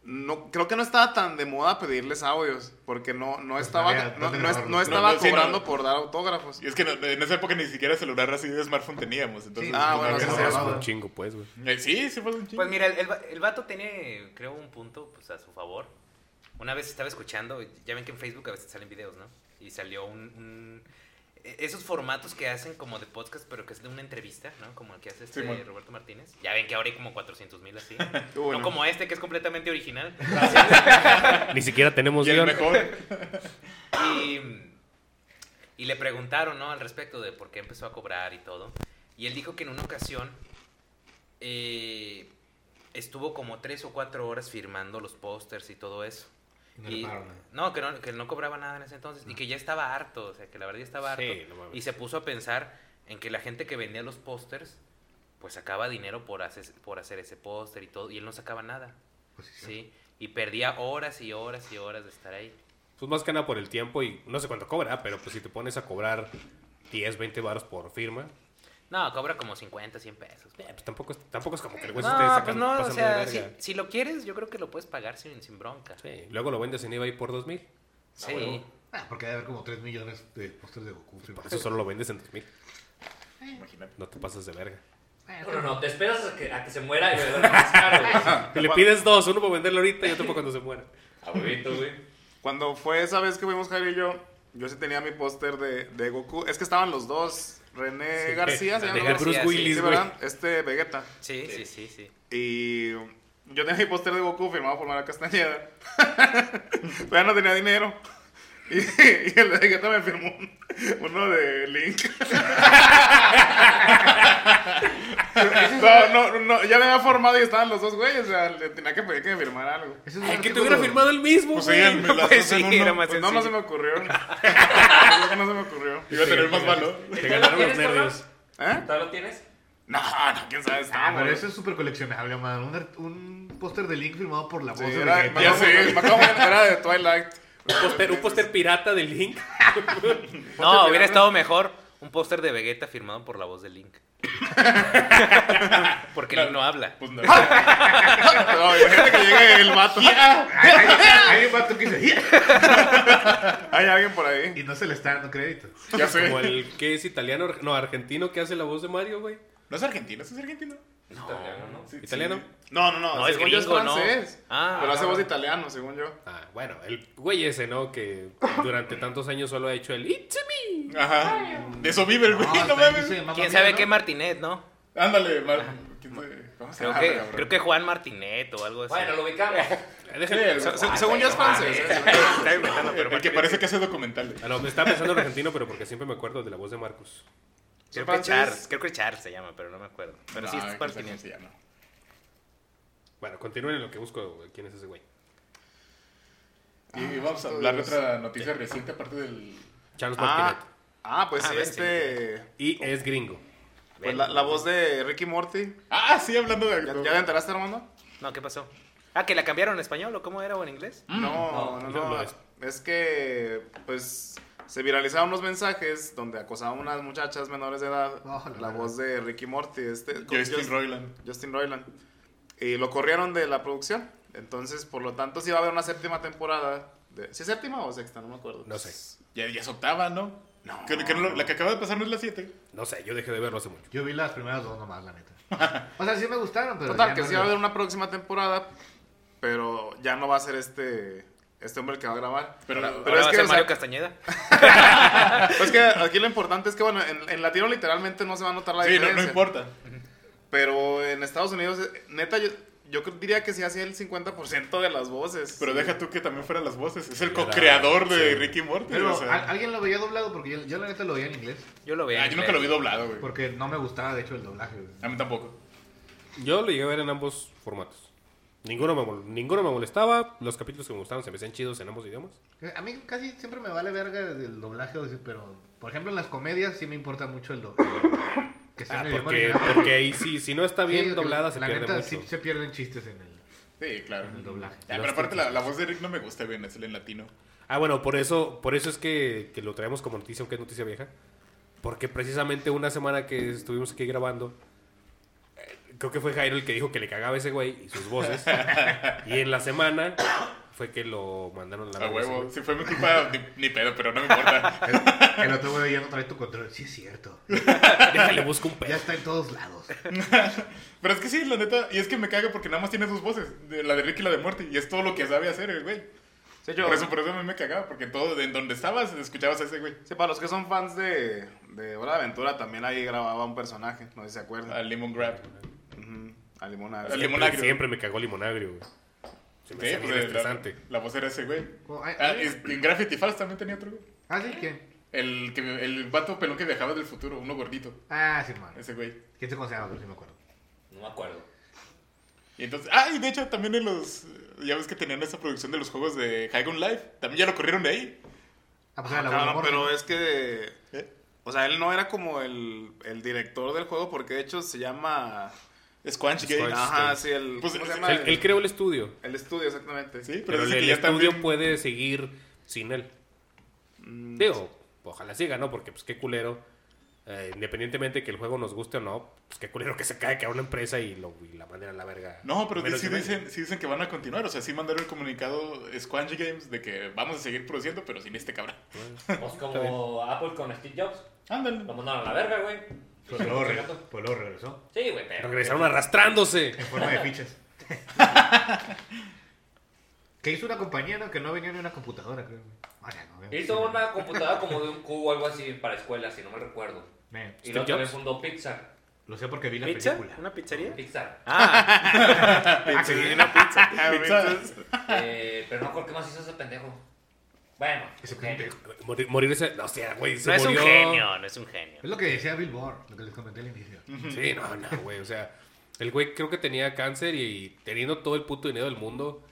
no, creo que no estaba tan de moda pedirles audios, porque no, no estaba, había no, dónde no es- grabarlos. no estaba No, no, sí, cobrando no. por dar autógrafos. Y es que no- en esa época ni siquiera celular así de smartphone teníamos. Entonces, Sí, ah, no bueno, un chingo, pues, güey. Eh, Sí, sí fue un chingo. Pues mira, el, el el vato tiene, creo, un punto pues, a su favor. Una vez estaba escuchando, ya ven que en Facebook a veces salen videos, ¿no? Y salió un... un- esos formatos que hacen como de podcast, pero que es de una entrevista, ¿no? Como el que hace este Simón. Roberto Martínez. Ya ven que ahora hay como 400 mil así. Uy, no no. como este, que es completamente original. Ni siquiera tenemos guion. mejor. Y, y le preguntaron, ¿no? Al respecto de por qué empezó a cobrar y todo. Y él dijo que en una ocasión eh, estuvo como tres o cuatro horas firmando los pósters y todo eso. Y no Y- no, que no, que no cobraba nada en ese entonces y que ya estaba harto, o sea, que la verdad ya estaba harto. Sí, no mames. y se puso a pensar en que la gente que vendía los pósters, pues sacaba dinero por hacer, por hacer ese póster y todo, y él no sacaba nada, Pues sí, sí. Y perdía horas y horas y horas de estar ahí. Pues más que nada por el tiempo y no sé cuánto cobra, pero pues si te pones a cobrar 10, 20 baros por firma, No, cobra como 50, 100 pesos. eh, pues tampoco es, tampoco es como que el güey se No, esté pues sacando, no, o sea, si, lo quieres, yo creo que lo puedes pagar sin, sin bronca. Sí, luego lo vendes en eBay por 2000. Sí. Ah, porque debe haber como 3 millones de pósters de Goku. Por eso solo lo vendes en 2000. Imagínate. No te pasas de verga. No, no, no, te esperas a que, a que se muera y le das más caro, güey. Y le pides dos, uno para venderlo ahorita y otro para cuando se muera. A huevito, güey. Cuando fue esa vez que fuimos Jairo y yo, yo sí tenía mi póster de, de Goku. Es que estaban los dos. René Sí. García, se llama. García, Bruce sí. Willis, Sí, güey. ¿verdad? Este Vegeta. Sí, sí, sí, sí. Y yo tenía mi póster de Goku firmado por Mara Castañeda. Pero ya no tenía dinero. Y, y el de Vegeta me firmó un- uno de Link. no, no, no, ya me había formado y estaban los dos güeyes. O sea, le tenía que pedir que me firmara algo. Es Ay, que te hubiera firmado el mismo, Pues güey. sí, me Pues sí, uno. era más Pues no, no se me ocurrió. Creo que no se me ocurrió. Iba a tener más valor. Te ganaron los ¿Tienes, nervios. ¿Eh? ¿Todavía lo tienes? No, no, quién sabe. Ah, Estaba, pero eso es súper coleccionable, man. Un, un póster de Link firmado por la voz Sí, de era, acabo de- era de Twilight. Un póster, un póster pirata de Link. No, hubiera estado mejor un póster de Vegeta firmado por la voz de Link. Porque Link no habla. Pues no. No, imagínate que llegue el vato. Hay un vato que dice Hay alguien por ahí. y no se le está dando crédito. Ya sé. Como el que es italiano, no, argentino que hace la voz de Mario, güey. ¿No es argentino? ¿Sí es argentino? Italiano, ¿no? Sí, ¿Italiano? sí. No, no, no. No, es según yo gringo, ¿no? francés. Ah, pero hace no. voz italiano, según yo. Ah, bueno, el güey ese, ¿no? Que durante tantos años solo ha hecho el It's me. Ajá. De eso vive el güey, no, hasta mames. ¿Quién sabe ¿no? qué Martinet, no? Ándale, Mar. ¿quién sabe? ¿Cómo se Creo llama, que, creo que Juan Martinet o algo así. Bueno, lo ubicamos. Déjenme- Sí, Se- se- según yo es francés. ¿eh? Está inventando, pero El que parece que hace documentales. Ah, no, me estaba pensando en argentino, pero porque siempre me acuerdo de la voz de Marcus. Creo que creo Charles se llama, pero no me acuerdo. Pero sí, No, es sabe cómo Martinet. se llama. Bueno, continúen en lo que busco quién es ese güey. Y vamos a hablar de otra noticia reciente, aparte del. Charles Ah, Martinet. ah, pues Ah, sí, este. Y es gringo. Pues la, la voz de Ricky Morty. Ah, sí, hablando de. ¿Ya, ya te enteraste, Armando? No, ¿qué pasó? Ah, que la cambiaron en español o cómo era o en inglés. No, no, no, no. no es. Es que, pues, se viralizaron unos mensajes donde acosaban a unas muchachas menores de edad. Oh, la voz de Ricky Morty. Este, Justin Just- Roiland. Justin Roiland. Y lo corrieron de la producción. Entonces, por lo tanto, sí va a haber una séptima temporada. De, ¿Sí es séptima o sexta? No me acuerdo. No sé. Ya, ya es octava, ¿no? No. Que, que no lo- la que acaba de pasar no es la 7. No sé, yo dejé de verlo hace mucho. Yo vi las primeras dos nomás, la neta. O sea, sí me gustaron, pero. Total, que no sí va a haber una próxima temporada. Pero ya no va a ser este, este hombre el que va a grabar. Pero, Pero Ahora es va a que, o sea, Mario Castañeda. Pues que aquí lo importante es que, bueno, en, en latino literalmente no se va a notar la sí, no, diferencia. no importa. Pero en Estados Unidos, eh, neta, yo, diría que sí hacía el 50% de las voces. Pero deja tú que también fueran las voces. Es el co-creador de sí. Ricky Morty. Pero, o sea. ¿al- ¿alguien lo veía doblado? Porque yo, yo la neta lo veía en inglés. Yo lo veo. Ah, en yo nunca lo vi doblado, güey. Porque no me gustaba, de hecho, el doblaje. güey. A mí tampoco. Yo lo llegué a ver en ambos formatos. Ninguno me, ninguno me molestaba. Los capítulos que me gustaron se me hacían chidos en ambos idiomas. A mí casi siempre me vale verga del doblaje, pero por ejemplo en las comedias sí me importa mucho el doblaje. Que sea Ah, en idioma porque, original. porque ahí sí, si no está bien Sí, doblada, se la pierde neta, mucho. sí se pierden chistes en el, Sí, claro. en el doblaje. Ah, pero aparte la, la voz de Rick no me gusta bien, es el en latino. Ah, bueno, por eso, por eso es que, que lo traemos como noticia, aunque es noticia vieja. Porque precisamente una semana que estuvimos aquí grabando, eh, creo que fue Jairo el que dijo que le cagaba ese güey y sus voces. y en la semana fue que lo mandaron a la A huevo. Si fue mi culpa, ni, ni pedo, pero no me importa. El, el otro güey ya no trae tu control. Sí, es cierto. Déjale, busco un Ya pedo. está en todos lados. Pero es que sí, la neta, y es que me caga porque nada más tiene dos voces, de la de Rick y la de Morty, y es todo lo que sabe hacer el güey. Sí, yo- Por eso, por eso a mí me cagaba, porque en todo, en donde estabas, escuchabas a ese güey. sí, para los que son fans de, de Hora de Aventura, también ahí grababa un personaje, no sé si se acuerdan. A Lemon Grab. A Siempre, limonagrio. siempre me cagó limonagrio, güey. Se me Sí, pues eh, la, la voz era ese güey. Oh, Ah, es- en Graffiti Falls también tenía otro güey. Ah, sí, ¿quién? El, que, el vato pelón que viajaba del futuro, uno gordito. Ah, sí, man. Ese güey. ¿Quién se considera? Sí me acuerdo. No me acuerdo. Y entonces, ah, y de hecho también en los, ya ves que tenían esta producción de los juegos de High on Life, también ya lo corrieron de ahí. Ah, pues Ah, era la de pero es que. ¿Eh? O sea, él no era como el, el director del juego, porque de hecho se llama. Squanch. Games. Ajá, sí, el. Pues, ¿Cómo se el- llama? Él, él creó el estudio, El estudio, exactamente. Sí, pero, pero el, estudio también... puede seguir sin él. Mm, Digo, ojalá siga, ¿no? Porque, pues, qué culero. eh, independientemente que el juego nos guste o no, pues qué culero que se cae que a una empresa y, lo, y la manden a la verga. No, pero sí de dicen, sí dicen que van a continuar. O sea, sí mandaron el comunicado Squanch Games de que vamos a seguir produciendo, pero sin este cabrón. Pues como Apple con Steve Jobs. Ándale. Lo mandaron a la verga, güey. Pues luego, re- pues luego regresó. Sí, güey, pero. Regresaron arrastrándose. En forma de fichas. que hizo una compañía, ¿no? Que no venía ni una computadora, creo. Ah, ya, no, eh. Hizo una computadora como de un cubo o algo así para escuelas, si no me recuerdo. Y ¿Steve luego también fundó Pixar. Lo sé porque vi la ¿Pizza? película. ¿Una pizzería? Pixar. Ah, Ah, sí. una pizza. Eh, pero no recuerdo qué más hizo ese pendejo. Bueno, Ese pendejo. Morir, morirse. No, o sea, güey, se No es un genio, no es un genio. Es lo que decía Bill Burr, lo que les comenté al inicio. Sí, no, no, güey. O sea, el güey creo que tenía cáncer y teniendo todo el puto dinero del mundo,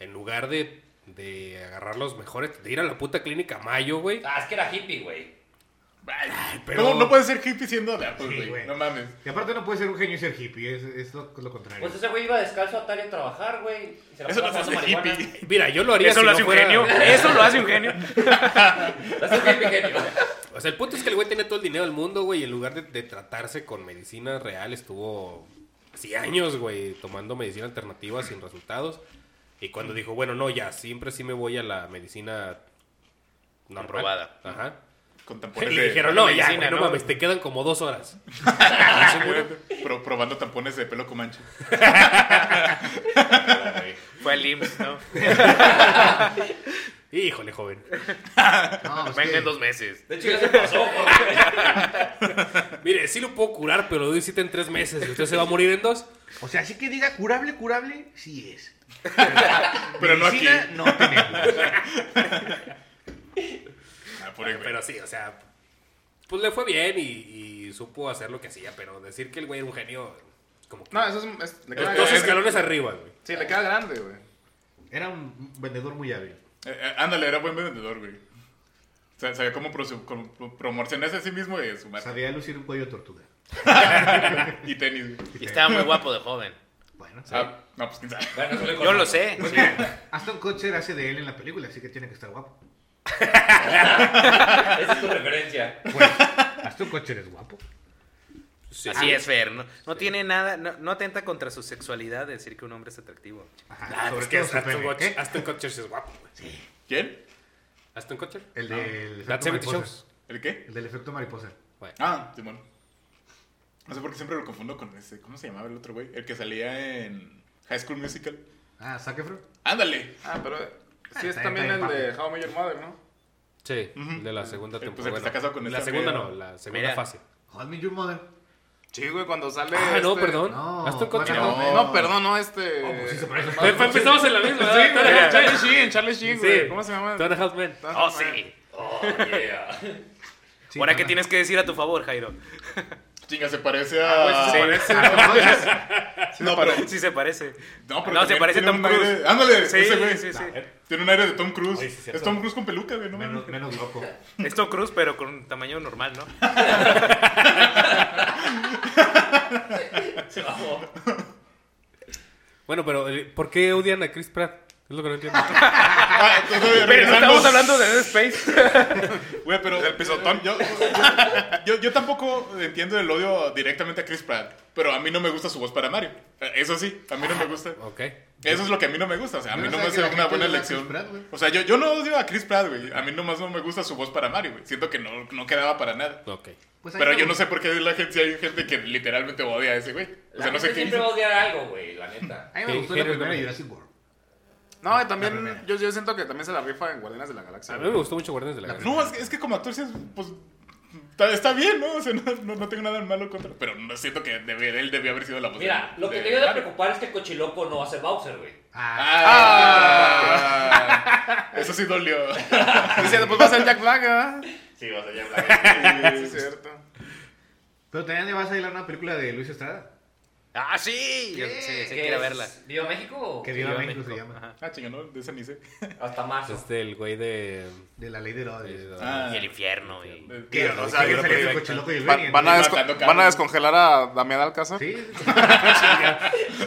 en lugar de, de agarrar los mejores, de ir a la puta clínica Mayo, güey. Ah, es que era hippie, güey. Pero- No, no puede ser hippie siendo de Apple, güey. no mames. Y aparte no puede ser un genio y ser hippie, es, es lo, lo contrario. Pues ese güey iba descalzo a Atari a trabajar, güey. y se la Eso no se hace marihuana. hippie. Mira, yo lo haría Eso si lo no hace un fuera- genio. Eso lo hace un genio. Es un hippie genio. O sea, el punto es que el güey tenía todo el dinero del mundo, güey, y en lugar de, de tratarse con medicina real, estuvo así años, güey, tomando medicina alternativa sin resultados. Y cuando dijo, bueno, no, ya, siempre sí me voy a la medicina normal. Comprobada. Ajá. Con Y tampones le de... dijeron, no, ya, medicina, güey, no ¿no? mames, te quedan como dos horas. Pro- probando tampones de pelo comanche. Fue al IMSS, ¿no? Híjole, joven. No, Venga que- en dos meses. De hecho, ya se pasó. Mire, sí lo puedo curar, pero lo doy cita en tres meses. ¿Y usted se va a morir en dos? O sea, así que diga curable, curable, sí es. Pero no aquí. No tenemos. Ah, por. Pero sí, o sea, pues le fue bien y, y supo hacer lo que hacía, pero decir que el güey era un genio, como que... No, eso es. es- le queda dos grande. escalones arriba, güey. Sí, le queda grande, güey. Era un vendedor muy hábil. Eh, eh, ándale, era buen vendedor, güey. O sea, sabía cómo, pro- cómo promocionarse a sí mismo y a su marca. Sabía lucir un cuello de tortuga. Y tenis. Y estaba muy guapo de joven. Bueno, Ah, no, pues quién sabe. Bueno, eso le Yo lo sé. Pues mira, Aston Kutcher hace de él en la película, así que tiene que estar guapo. Esa es tu referencia. Pues, Aston Kutcher es guapo. Así es, Fer. No, no tiene nada, no, no atenta contra su sexualidad decir que un hombre es atractivo. Ajá, Ah, sobre pues que todo Aston. Kutcher, ¿Qué? Aston Kutcher sí es guapo, güey. ¿Quién? ¿Aston Kutcher? El del That efecto 70 mariposa. Shows. ¿El qué? El del efecto mariposa. Ah, Simón. No sé por qué siempre lo confundo con ese. ¿Cómo se llamaba el otro güey? El que salía en High School Musical. Ah, Zac Efron. Ándale. Ah, pero. Sí, es también el de How I Met Your Mother, ¿no? Sí, Ujú. de la segunda Eh, pues, temporada. el que está casado con la segunda no, la segunda Mira. fase. Hold me your mother. Sí, güey, cuando sale. Ah, no, este- perdón. No, Aston Kutcher. No. No, perdón, no, este. Oh, pues sí se parece. Empezamos en la misma. Sí, güey, Charlie Sheen, Charlie Sheen, Sí. güey. ¿Cómo se llama? Two and a Half Men. Oh, sí. Oh, yeah. Sí, Ahora. ¿qué tienes que decir a tu favor, Jairo? Chinga, se parece Ah, a. pues, sí, parece. No, pero. Sí se parece. No, pero No, se parece a Tom aire- Cruise. Ándale, Sí, ese güey. sí, sí. Tiene un aire de Tom Cruise. Oye, sí, cierto. es Tom Cruise con peluca, güey, no Menos, menos loco. Es Tom Cruise, pero con un tamaño normal, ¿no? Se bajó. Bueno, pero eh, ¿por qué odian a Chris Pratt? Es lo que no entiendo. Ah, entonces, Pero no estamos hablando de Dead Space. Güey, pero. El pisotón. Yo, yo, yo tampoco entiendo el odio directamente a Chris Pratt. Pero a mí no me gusta su voz para Mario. Eso sí, a mí no me gusta. ok. Eso es lo que a mí no me gusta. O sea, a mí no no me hace la una buena elección. Pratt, güey. O sea, yo, yo no odio a Chris Pratt, güey. A mí nomás no me gusta su voz para Mario, güey. Siento que no, no quedaba para nada. Ok. Pues Pero yo no sé por qué la gente, si hay gente que literalmente odia a ese güey. O La sea, no sé gente qué siempre hizo. va a odiar algo, güey, la neta. A mí me gustó la primera. Jurassic World. No, y también yo, yo siento que también se la rifa en Guardianes de la Galaxia. A mí me gustó mucho Guardianes de la La Galaxia. No, es que, es que como actor, sí es, pues. Está, está bien, ¿no? O sea, no, no, no tengo nada malo contra. Pero no siento que debe- él debió haber sido la voz. Mira, de- lo que de te debe de preocupar es que Cochiloco no va a ser Bowser, güey. Ah, Ah, Eso sí dolió. Dice, después va a ser Jack Black, ¿verdad? Sí, va a ser ya Black. Sí, es cierto. pero también le vas a ir a una película de Luis Estrada. Ah, sí. Yo, sí, sí, ¿Qué quiero verla. ¿Viva México? o Que qué? Viva Viva México se llama. Ajá. Ah, chinga, ¿no? De esa ni sé. Hasta marzo. Es del güey de... De la ley de Herodes. Ah, Y el infierno. Y... de- Que, de- o sea, que de- el perfecto. cochiloco y el Benny. van, a van a descongelar a Damián Alcázar. Sí.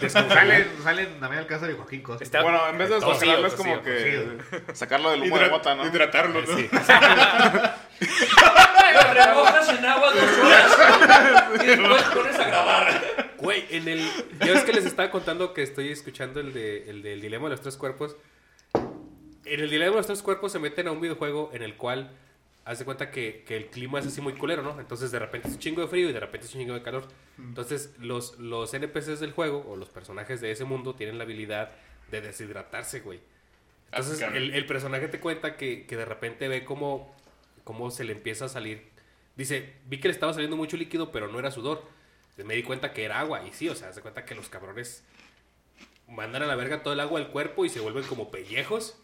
salen, salen Damián Alcázar y Joaquín Costa. Está- Bueno, en vez de descongelarlo es como que sacarlo del humo de bota, ¿no? Hidratarlo, ¿no? Lo remojas en agua dos horas y después pones a grabar. Güey, en el... Ya ves que les estaba contando que estoy escuchando el de el del dilema de los tres cuerpos. En el dilema de los tres cuerpos se meten a un videojuego en el cual hace cuenta que, que el clima es así muy culero, ¿no? Entonces de repente es un chingo de frío y de repente es un chingo de calor. Entonces los, los NPCs del juego o los personajes de ese mundo tienen la habilidad de deshidratarse, güey. Entonces Ah, cabrón. el, el personaje te cuenta que, que de repente ve cómo, cómo se le empieza a salir. Dice, vi que le estaba saliendo mucho líquido, pero no era sudor. Entonces me di cuenta que era agua. Y sí, o sea, se cuenta que los cabrones mandan a la verga todo el agua al cuerpo y se vuelven como pellejos.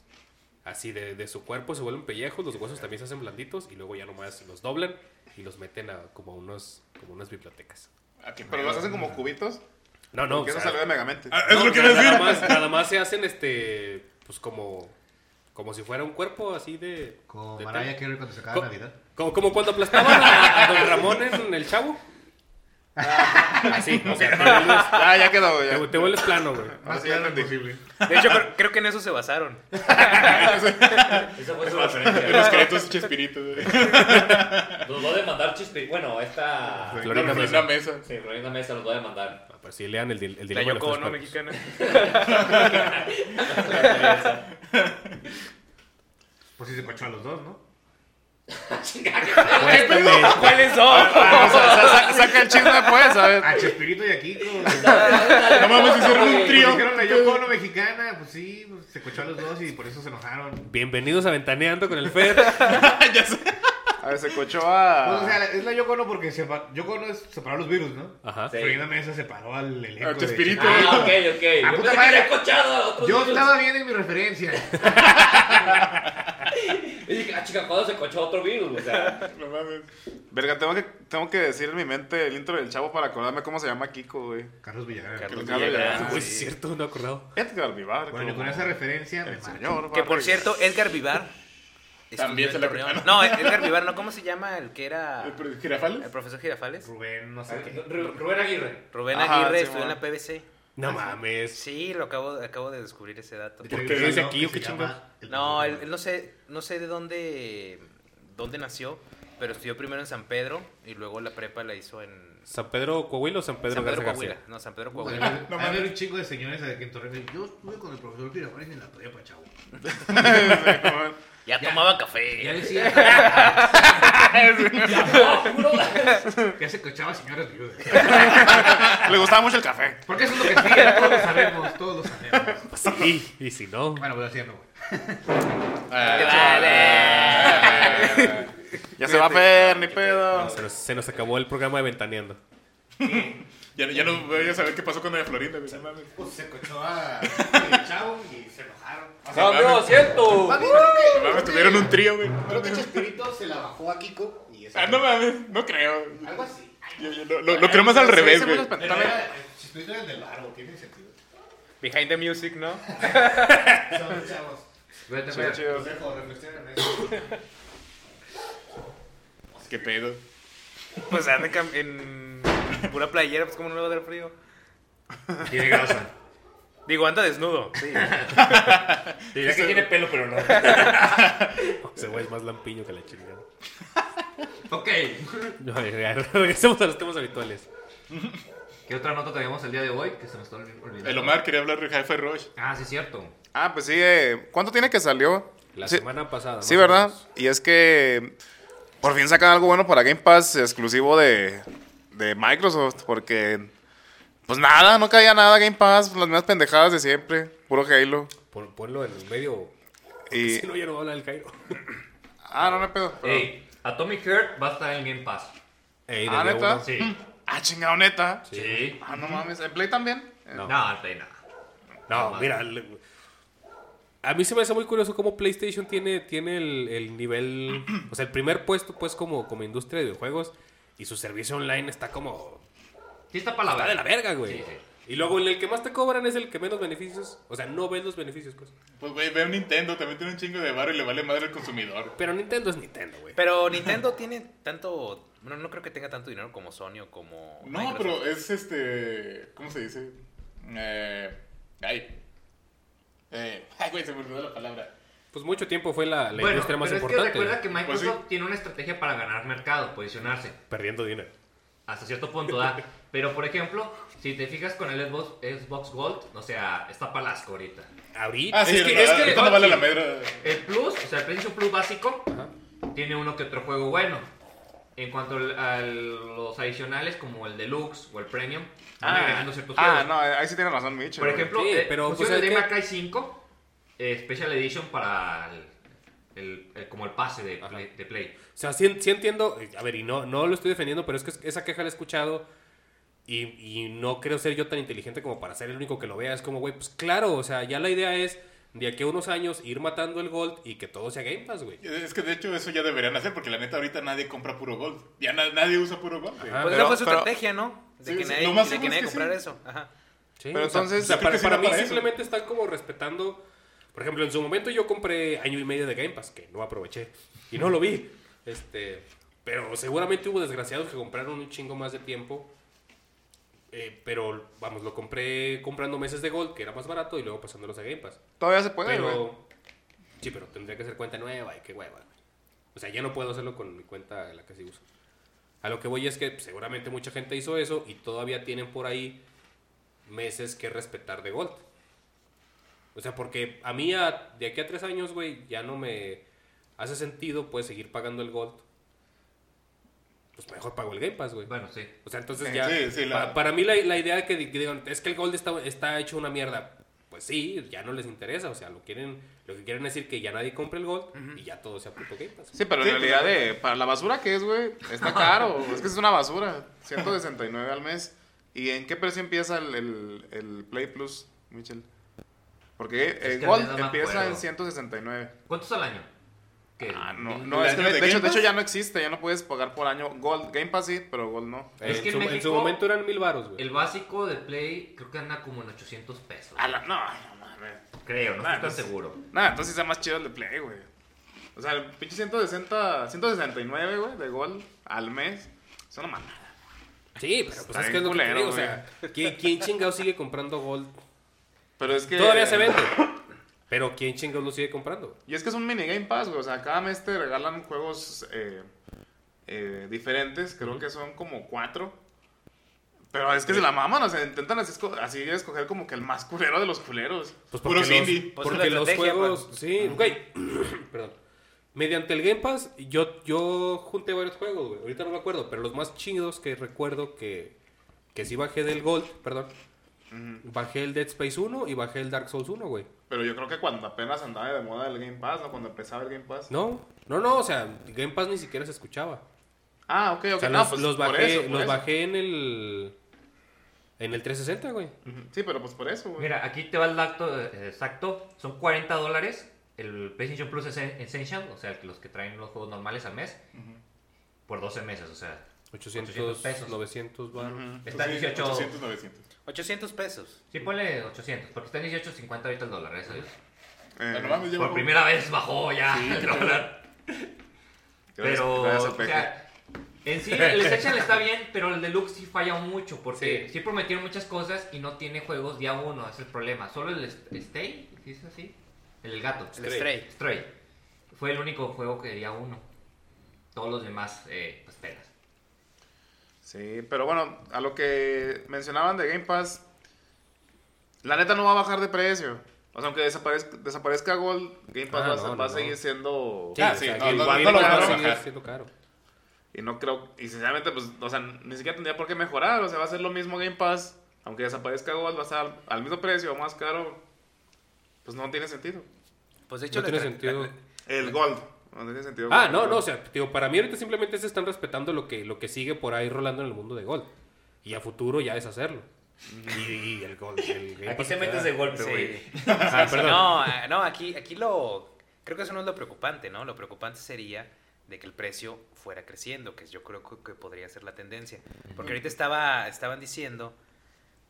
Así de, de su cuerpo se vuelven pellejos, los huesos también se hacen blanditos y luego ya nomás los doblan y los meten a como unos, como unas bibliotecas. Ah, Pero los hacen como cubitos. No, no, Porque o eso sea, salió de Megamente. Ah, es no, lo que nada, decir. nada más, nada más se hacen este, pues como, como si fuera un cuerpo así de... Como de Mariah. Carey cuando se acaba Co- Navidad. Como, como cuando aplastaban a, a Don Ramón en el chavo. Así, o sea, Ah, ya quedó, ya. te- te vuelves plano, güey. Más entendí. posible. De hecho, creo, creo que en eso se basaron. Esa fue su Los referencia. créditos chespiritos. güey. Nos va a demandar Chispi. Bueno, esta. Florinda Mesa. la mesa. Sí, Florinda Mesa los va a demandar. Ah, Pues sí, lean el, el La dilema de los Yoko no mexicana. Pues sí se cochó a los dos, ¿no? ¿Cuáles son? O sea, sa- sa- saca el chisme, pues, a ver. A Chespirito y a Kiko. No mames, hicieron un Pues trío. dijeron la Yoko Ono mexicana, pues sí, pues, se cochó a los dos y por eso se enojaron. Bienvenidos a Ventaneando con el Fer. A ver, se cochó a. Pues, o sea, es la Yoko Ono porque sepa- Yoko Ono es separó los virus, ¿no? Ajá. Sí. Florinda Mesa separó al elenco. A de Chespirito. Ah, ok, ok. Ah, Yo puta madre. había escuchado a otros Yo estaba bien en mi referencia. Y dije, ah, chica, ¿cuándo se cochó otro virus? O sea, No mames. Verga, tengo que, tengo que decir en mi mente el intro del chavo para acordarme cómo se llama Kiko, güey. Carlos Villagrán. Carlos Carlos Villagrán. Uy, es cierto, no he acordado. Edgar Vivar. Bueno, como con esa referencia me señor. Que por cierto, Edgar Vivar. También se en la- Torreón. No, Edgar Vivar, ¿no? ¿Cómo se llama el que era ¿El ¿Girafales? el profesor Girafales? Rubén, no sé qué. Ru- Rubén Aguirre. Rubén Ajá, Aguirre sí, estudió en la PBC. No mames. Sí, lo acabo, acabo de descubrir ese dato. De ¿Por qué dice aquí que o qué chingados? No, él, él no sé, no sé de dónde, dónde nació, pero estudió primero en San Pedro y luego la prepa la hizo en ¿San Pedro Coahuila o San Pedro, San Pedro Garza Coahuila. García? No, San Pedro Coahuila. No hay mames. un chingo de señores aquí en Torreón. Yo estuve con el profesor Villagrán en la prepa, chavo. Ya tomaba café. Ya decía No, que se cochaba señoras viudas. Le gustaba mucho el café. Porque eso es lo que sigue, todos lo sabemos, todos lo sabemos. Sí, y si no. Bueno, pues así ya voy. Vale. Ya se va a ver, ni pedo. Se nos, se nos acabó el programa de Ventaneando. Ya, ya no voy a saber qué pasó con Doña Florinda, güey. no mames. Pues se cochó a el chavo y se enojaron. Cambio asiento. Más bien, creo No mames, tuvieron un trío, güey. que, creo que Chespirito se la bajó a Kiko y eso. Ah, no mames, no creo. Algo así. Ay, Yo- yo lo, lo- lo creo más al revés, güey. también- Si estuviste en el del largo, tiene sentido. Behind the music, ¿no? Son chavos. Vete, Sí, Fer. chido. Los dejo, reflexionen en eso. ¿Qué pedo? Pues anda en cam- en pura playera, pues como no le va a dar frío. Tiene grasa. Digo, anda desnudo. Sí. Diría que tiene pelo, pero no. Ese güey es más lampiño que la chingada. ok. No, ya, regresemos a los temas habituales. ¿Qué otra nota traíamos el día de hoy? Que se me está olvidando. El Omar quería hablar de Hi-Fi Rush. Ah, sí, es cierto. Ah, pues sí. eh, ¿Cuánto tiene que salió? La Sí. semana pasada. Sí, más o ¿verdad? menos. Y es que por fin sacan algo bueno para Game Pass exclusivo de, de Microsoft, porque pues nada, no caía nada Game Pass, las mismas pendejadas de siempre, puro Halo. Pon- ponlo en el medio. Y Si no, ya no va a hablar el Cairo. ah, no me pedo. pero- Ey, Atomic Heart va a estar en Game Pass. Ey, Ah, de ¿neta? Sí. Ah, chingado neta. Sí. Ah, no mames, ¿en Play también? No. No, en Play no. No, mira. le- A mí se me hace muy curioso cómo PlayStation tiene, tiene el, el nivel. O sea, el primer puesto, pues, como, como industria de videojuegos. Y su servicio online está como. Sí está para la Está de la verga, güey. Sí, sí. Y luego el que más te cobran es el que menos beneficios. O sea, no ves los beneficios, pues. Pues, güey, ve a un Nintendo, también tiene un chingo de varo y le vale madre al consumidor. Pero Nintendo es Nintendo, güey. Pero Nintendo tiene tanto. Bueno, no creo que tenga tanto dinero como Sony o como. No, Microsoft. pero es este. ¿Cómo se dice? Eh. Ay. Eh, ay, güey, se me olvidó la palabra. Pues mucho tiempo fue la, la Bueno, industria más pero es que importante. recuerda que Microsoft Pues sí. tiene una estrategia para ganar mercado, posicionarse. Perdiendo dinero. Hasta cierto punto da. Pero, por ejemplo, si te fijas con el Xbox, Xbox Gold, o sea, está palasco ahorita. Ahorita. Ah, sí, es que, es que- no vale la medra. El Plus, o sea, el PlayStation Plus básico, Ajá. tiene uno que otro juego bueno. En cuanto a los adicionales, como el Deluxe o el Premium, van agregando ciertos ah, juegos. no, ahí sí tiene razón, Mitch. Por ejemplo, Sí, eh, pero, pues, el Cry 5 eh, Special Edition para el, el- el- como el pase de Play. de Play. O sea, sí, sí entiendo. A ver, y no, no lo estoy defendiendo, pero es que esa queja la he escuchado. Y, y no creo ser yo tan inteligente como para ser el único que lo vea. Es como, güey, pues claro, o sea, ya la idea es de aquí a unos años ir matando el Gold y que todo sea Game Pass, güey. Es que de hecho eso ya deberían hacer porque la neta ahorita nadie compra puro gold. Ya na- nadie usa puro gold. Ajá. Pues Pero- esa fue su pero- estrategia, ¿no? De Sí, que sí, nadie, más de que nadie es que comprar sí. eso. Ajá. Sí, Pero entonces- o sea, para, sí mí eso. simplemente están como respetando. Por ejemplo, en su momento yo compré año y medio de Game Pass, que no aproveché. Y no lo vi. Este, pero seguramente hubo desgraciados que compraron un chingo más de tiempo. Eh, pero vamos, lo compré comprando meses de Gold, que era más barato, y luego pasándolos a Game Pass. Todavía se puede. Pero. Sí, pero tendría que ser cuenta nueva y qué hueva. O sea, ya no puedo hacerlo con mi cuenta la que sí uso. A lo que voy es que seguramente mucha gente hizo eso y todavía tienen por ahí meses que respetar de Gold. O sea, porque a mí a- de aquí a tres años, güey, ya no me hace sentido pues seguir pagando el Gold. Pues mejor pago el Game Pass, güey. Bueno, sí. O sea, entonces ya. sí, sí, la- pa- para mí la, la idea de que, que digan, es que el Gold está, está hecho una mierda. Pues sí, ya no les interesa. O sea, lo quieren lo que quieren decir que ya nadie compre el Gold y ya todo sea puto Game Pass. Sí, pero Sí, en realidad, de, para la basura que es, güey, está caro. es que es una basura. 169 al mes. ¿Y en qué precio empieza el, el, el Play Plus, Michel? Porque el que Gold no empieza acuerdo. en 169. ¿Cuántos al año? ¿Qué? Ah, no, ¿Mil- no ¿El es que de, de hecho, de hecho ya no existe, ya no puedes pagar por año Gold. Game Pass sí, pero Gold no. Es que en su, en su México- momento eran mil baros, güey. El básico de Play creo que anda como en 800 pesos. A la- no, no mames. Creo, no estoy tan pues- seguro. Nada, entonces sea más chido el de Play, güey. O sea, el pinche 160, 169, güey, de Gold al mes. Es una mamada. Sí, pero pues Está es que es lo que te culero, digo, O sea, ¿quién, quién chingado sigue comprando Gold? Pero es que. Todavía se vende. Pero ¿quién chingados lo sigue comprando? Y es que es un mini Game Pass, güey. O sea, cada mes te regalan juegos eh, eh, diferentes. Creo que son como cuatro. Pero es que se la maman, o sea, intentan así, esco- así escoger como que el más culero de los culeros. Pues Puro porque los, indie. Pues porque los juegos... Sí, güey. Perdón. Mediante el Game Pass, yo, yo junté varios juegos, güey. Ahorita no me acuerdo, pero los más chidos que recuerdo que, que sí bajé del Gold, perdón. Bajé el Dead Space 1 y bajé el Dark Souls 1, güey. Pero yo creo que cuando apenas andaba de moda el Game Pass, ¿no? Cuando empezaba el Game Pass. No, no, no, o sea, Game Pass ni siquiera se escuchaba. Ah, ok, ok. O sea, no, los, pues los por bajé, eso, por los eso. bajé en el... En el 360, güey. Sí, pero pues por eso, güey. Mira, aquí te va el dato eh, exacto. Son 40 dólares. El PlayStation Plus es Essential, o sea, los que traen los juegos normales al mes. Por 12 meses, o sea. 800, 800 pesos. 900 baros. Está en 18. 800, 900. 800 pesos. Sí, ponle 800, porque está en 18.50 ahorita el dólar, Dios. Eh, No mames, ya Por primera vez bajó ya el dólar. Pero, gracias o sea, en sí, el Essential está bien, pero el Deluxe sí falla mucho, porque sí. prometieron muchas cosas y no tiene juegos día uno, ese es el problema. Solo el Stay, ¿sí es así? El gato. El Stray. Stray. Fue el único juego que día uno. Todos los demás, eh, pues pelas. Sí, pero bueno, a lo que mencionaban de Game Pass, la neta no va a bajar de precio. O sea, aunque desaparezca, desaparezca Gold, Game Pass Ah, va, a- no, va no, a seguir no. siendo... Sí, Ah, o sí, sea, no, que no, igual no lo va a seguir siendo caro. Y no creo, y sinceramente, pues, o sea, ni siquiera tendría por qué mejorar. O sea, va a ser lo mismo Game Pass. Aunque desaparezca Gold, va a estar al, mismo precio o más caro. Pues no tiene sentido. Pues de hecho, No tiene sentido. El Gold. No tiene sentido. Ah, no, no, o sea, digo, para mí ahorita simplemente se están respetando lo que, lo que sigue por ahí rolando en el mundo de Gold. Y a futuro ya es hacerlo. Y, y el Gold. El Game Aquí te metes de golpe, Sí. güey. Ah, perdón. No, ah, no, aquí, aquí lo. Creo que eso no es lo preocupante, ¿no? Lo preocupante sería de que el precio fuera creciendo, que yo creo que, que podría ser la tendencia. Porque ahorita estaba, estaban diciendo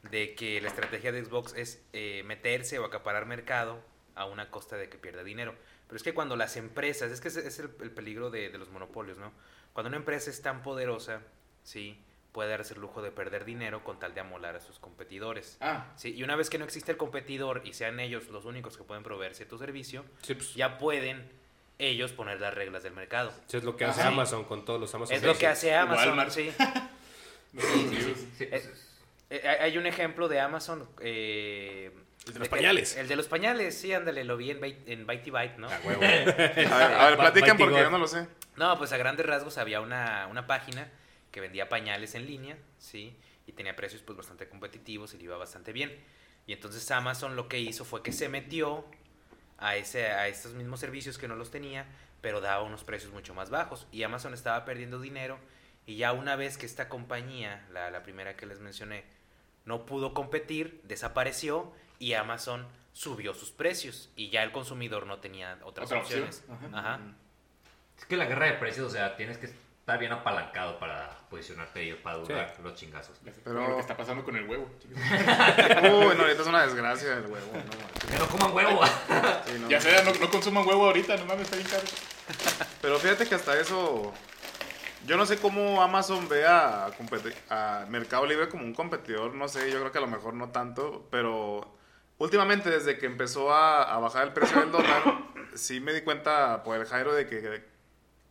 de que la estrategia de Xbox es eh, meterse o acaparar mercado a una costa de que pierda dinero. Pero es que cuando las empresas, es que ese es el, el peligro de, de los monopolios, ¿no? Cuando una empresa es tan poderosa, sí, puede darse el lujo de perder dinero con tal de amolar a sus competidores. Ah, Sí, y una vez que no existe el competidor y sean ellos los únicos que pueden proveer cierto servicio, Sí, pues, ya pueden ellos poner las reglas del mercado. eso es lo que hace. Amazon con todos los Amazon. Es lo que hace Amazon, Walmart. sí. sí, Sí, Eh, eh, hay un ejemplo de Amazon. eh, El de los pañales. El de los pañales, sí, ándale, lo vi en, Byte- en Bitey Byte, ¿no? A huevo. A ver, a ver, platican porque yo no lo sé. No, pues a grandes rasgos había una, una página que vendía pañales en línea, ¿sí? Y tenía precios pues bastante competitivos y le iba bastante bien. Y entonces Amazon lo que hizo fue que se metió a, ese, a estos mismos servicios que no los tenía, pero daba unos precios mucho más bajos. Y Amazon estaba perdiendo dinero y ya una vez que esta compañía, la, la primera que les mencioné, no pudo competir, desapareció y Amazon subió sus precios y ya el consumidor no tenía otras Otra opción. opciones. Ajá. Es que la guerra de precios, o sea, tienes que estar bien apalancado para posicionarte y para durar los chingazos. Pero lo que está pasando con el huevo. chicos. Uy, no, ahorita es una desgracia el huevo. No, manches. Que no coman huevo. Sí, no. Ya sea, no, no consuman huevo ahorita, no mames, está bien caro. Pero fíjate que hasta eso. Yo no sé cómo Amazon ve a, a Mercado Libre como un competidor, no sé, yo creo que a lo mejor no tanto, pero últimamente desde que empezó a, a bajar el precio del dólar, sí me di cuenta por el Jairo de que...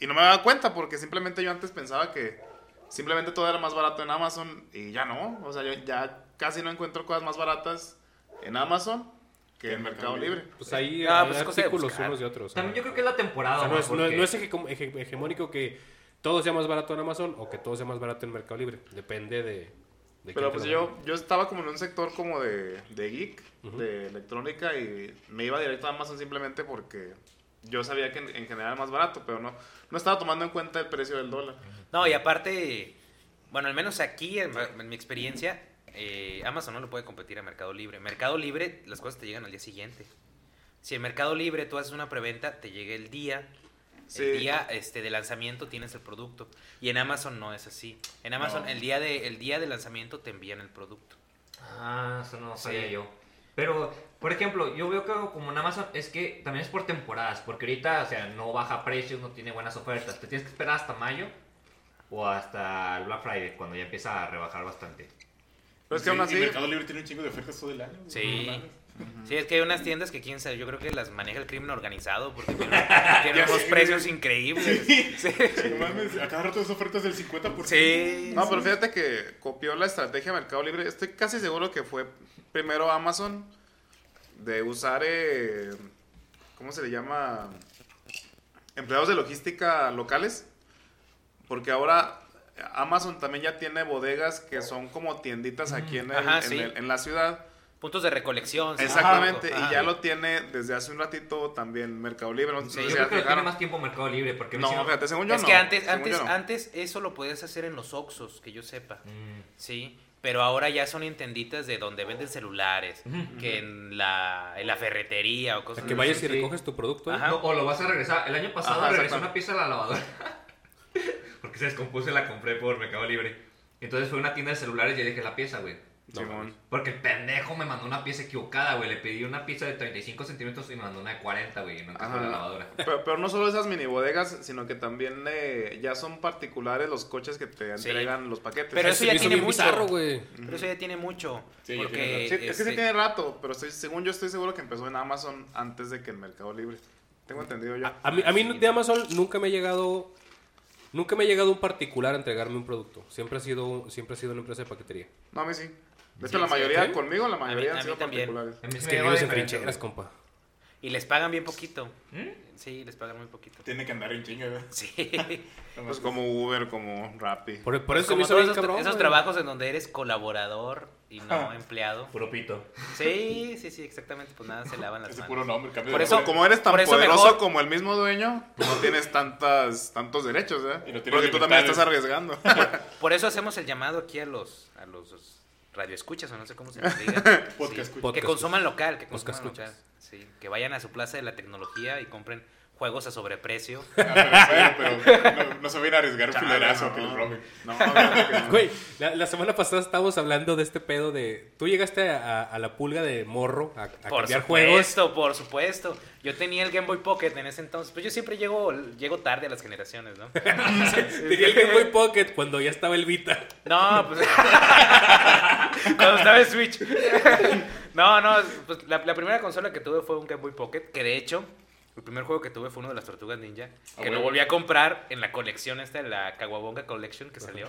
Y no me daba cuenta porque simplemente yo antes pensaba que simplemente todo era más barato en Amazon y ya no, o sea, yo ya casi no encuentro cosas más baratas en Amazon que en Mercado Libre. Pues ahí Ah, hay pues de artículos unos de otros. También ¿no? yo creo que es la O temporada. sea, no es, no, Porque- no es hege- hege- hegemónico que todo sea más barato en Amazon o que todo sea más barato en Mercado Libre. Depende de... Pero pues yo, yo estaba como en un sector como de, de geek, de electrónica y me iba directo a Amazon simplemente porque yo sabía que en, en general era más barato, pero no, no estaba tomando en cuenta el precio del dólar. No, y aparte, bueno, al menos aquí, en, en mi experiencia, eh, Amazon no lo puede competir a Mercado Libre. Mercado Libre, las cosas te llegan al día siguiente. Si en Mercado Libre tú haces una preventa, te llega el día. Sí. El día este, de lanzamiento tienes el producto. Y en Amazon no es así. En Amazon No. el, día de, el día de lanzamiento te envían el producto. Ah, eso no sabía Sí. yo. Pero, por ejemplo, yo veo que como en Amazon es que también es por temporadas, porque ahorita, o sea, no baja precios, no tiene buenas ofertas. Te tienes que esperar hasta mayo o hasta el Black Friday, cuando ya empieza a rebajar bastante. Pero es que Sí, aún así, y Mercado Libre tiene un chingo de ofertas todo el año. Sí. Sí, es que hay unas tiendas que quién sabe, yo creo que las maneja el crimen organizado porque tienen, unos precios increíbles. Sí. No mames, a cada rato es ofertas del 50%. Sí. no, pero fíjate que copió la estrategia de Mercado Libre. Estoy casi seguro que fue primero Amazon de usar, eh, ¿cómo se le llama? Empleados de logística locales. Porque ahora Amazon también ya tiene bodegas que son como tienditas aquí en, el- Ajá, en sí. el- en la ciudad. Puntos de recolección. sí. Exactamente, y ya lo tiene desde hace un ratito también Mercado Libre. No Sí, Yo creo que lo tiene más tiempo Mercado Libre, porque No, fíjate, según yo Es no. que antes, según antes, no. antes eso lo podías hacer en los Oxxos, que yo sepa. Mm. Sí. Pero ahora ya son en tienditas de donde venden celulares, que en la, en la ferretería o cosas sea, que así. vayas y recoges tu producto. ¿eh? Ajá. No, o lo vas a regresar. El año pasado Ajá, regresé una pieza a la lavadora. porque se descompuso y la compré por Mercado Libre. Entonces fue a una tienda de celulares y le dije la pieza, güey. Simón. Porque el pendejo me mandó una pieza equivocada, güey. Le pedí una pieza de 35 centímetros y me mandó una de 40, güey. Y no encajó en la lavadora. Pero, pero no solo esas mini bodegas, sino que también eh, ya son particulares los coches que te Sí. entregan los paquetes. Pero eso ya tiene mucho. bizarro, güey. Pero eso ya tiene mucho. Sí, porque, Sí, es que sí este, tiene rato, pero estoy, según yo estoy seguro que empezó en Amazon antes de que en Mercado Libre. Tengo entendido yo. A, a mí, a mí de Amazon nunca me ha llegado. Nunca me ha llegado un particular a entregarme un producto. Siempre ha sido, siempre ha sido una empresa de paquetería. No, a mí sí. De hecho, la mayoría, conmigo, la mayoría a han mí sido también. particulares. Sí Es que vives en trincheras, compa. Y les pagan bien poquito. ¿Mm? Sí, les pagan muy poquito. Tiene que andar en chinga, ¿verdad? Sí. Pues como Uber, como Rappi. Por, por eso me Como hizo todos bien esos, cabrón. esos trabajos en donde eres colaborador y no empleado. Puro pito. Sí, sí, sí, exactamente. Pues nada, se lavan las Ese manos. puro nombre, cambio Por de eso- nombre. Como eres tan poderoso mejor- como el mismo dueño, no tienes tantas, tantos derechos, ¿eh? Y no tienes Porque tú también estás arriesgando. Por eso hacemos el llamado aquí a los, a los radioescuchas, o no sé cómo se les diga. Podcast Sí. Que consuman local, que Podcast consuman local. Sí, que vayan a su plaza de la tecnología y compren juegos a sobreprecio. Ah, pero, pero, pero no, no se vayan a arriesgar un filerazo no. que les roben. No. Güey, la, la semana pasada estábamos hablando de este pedo de... Tú llegaste a, a la pulga de morro a, a por cambiar juegos. supuesto, por supuesto. Yo tenía el Game Boy Pocket en ese entonces. Pues yo siempre llego, llego tarde a las generaciones, ¿no? Tenía el Game Boy Pocket cuando ya estaba el Vita. No, pues. Cuando estaba en Switch. no, no, pues la, la primera consola que tuve fue un Game Boy Pocket, que de hecho, el primer juego que tuve fue uno de las Tortugas Ninja, Ah, que lo bueno. volví a comprar en la colección esta, la Kawabonga Collection que salió.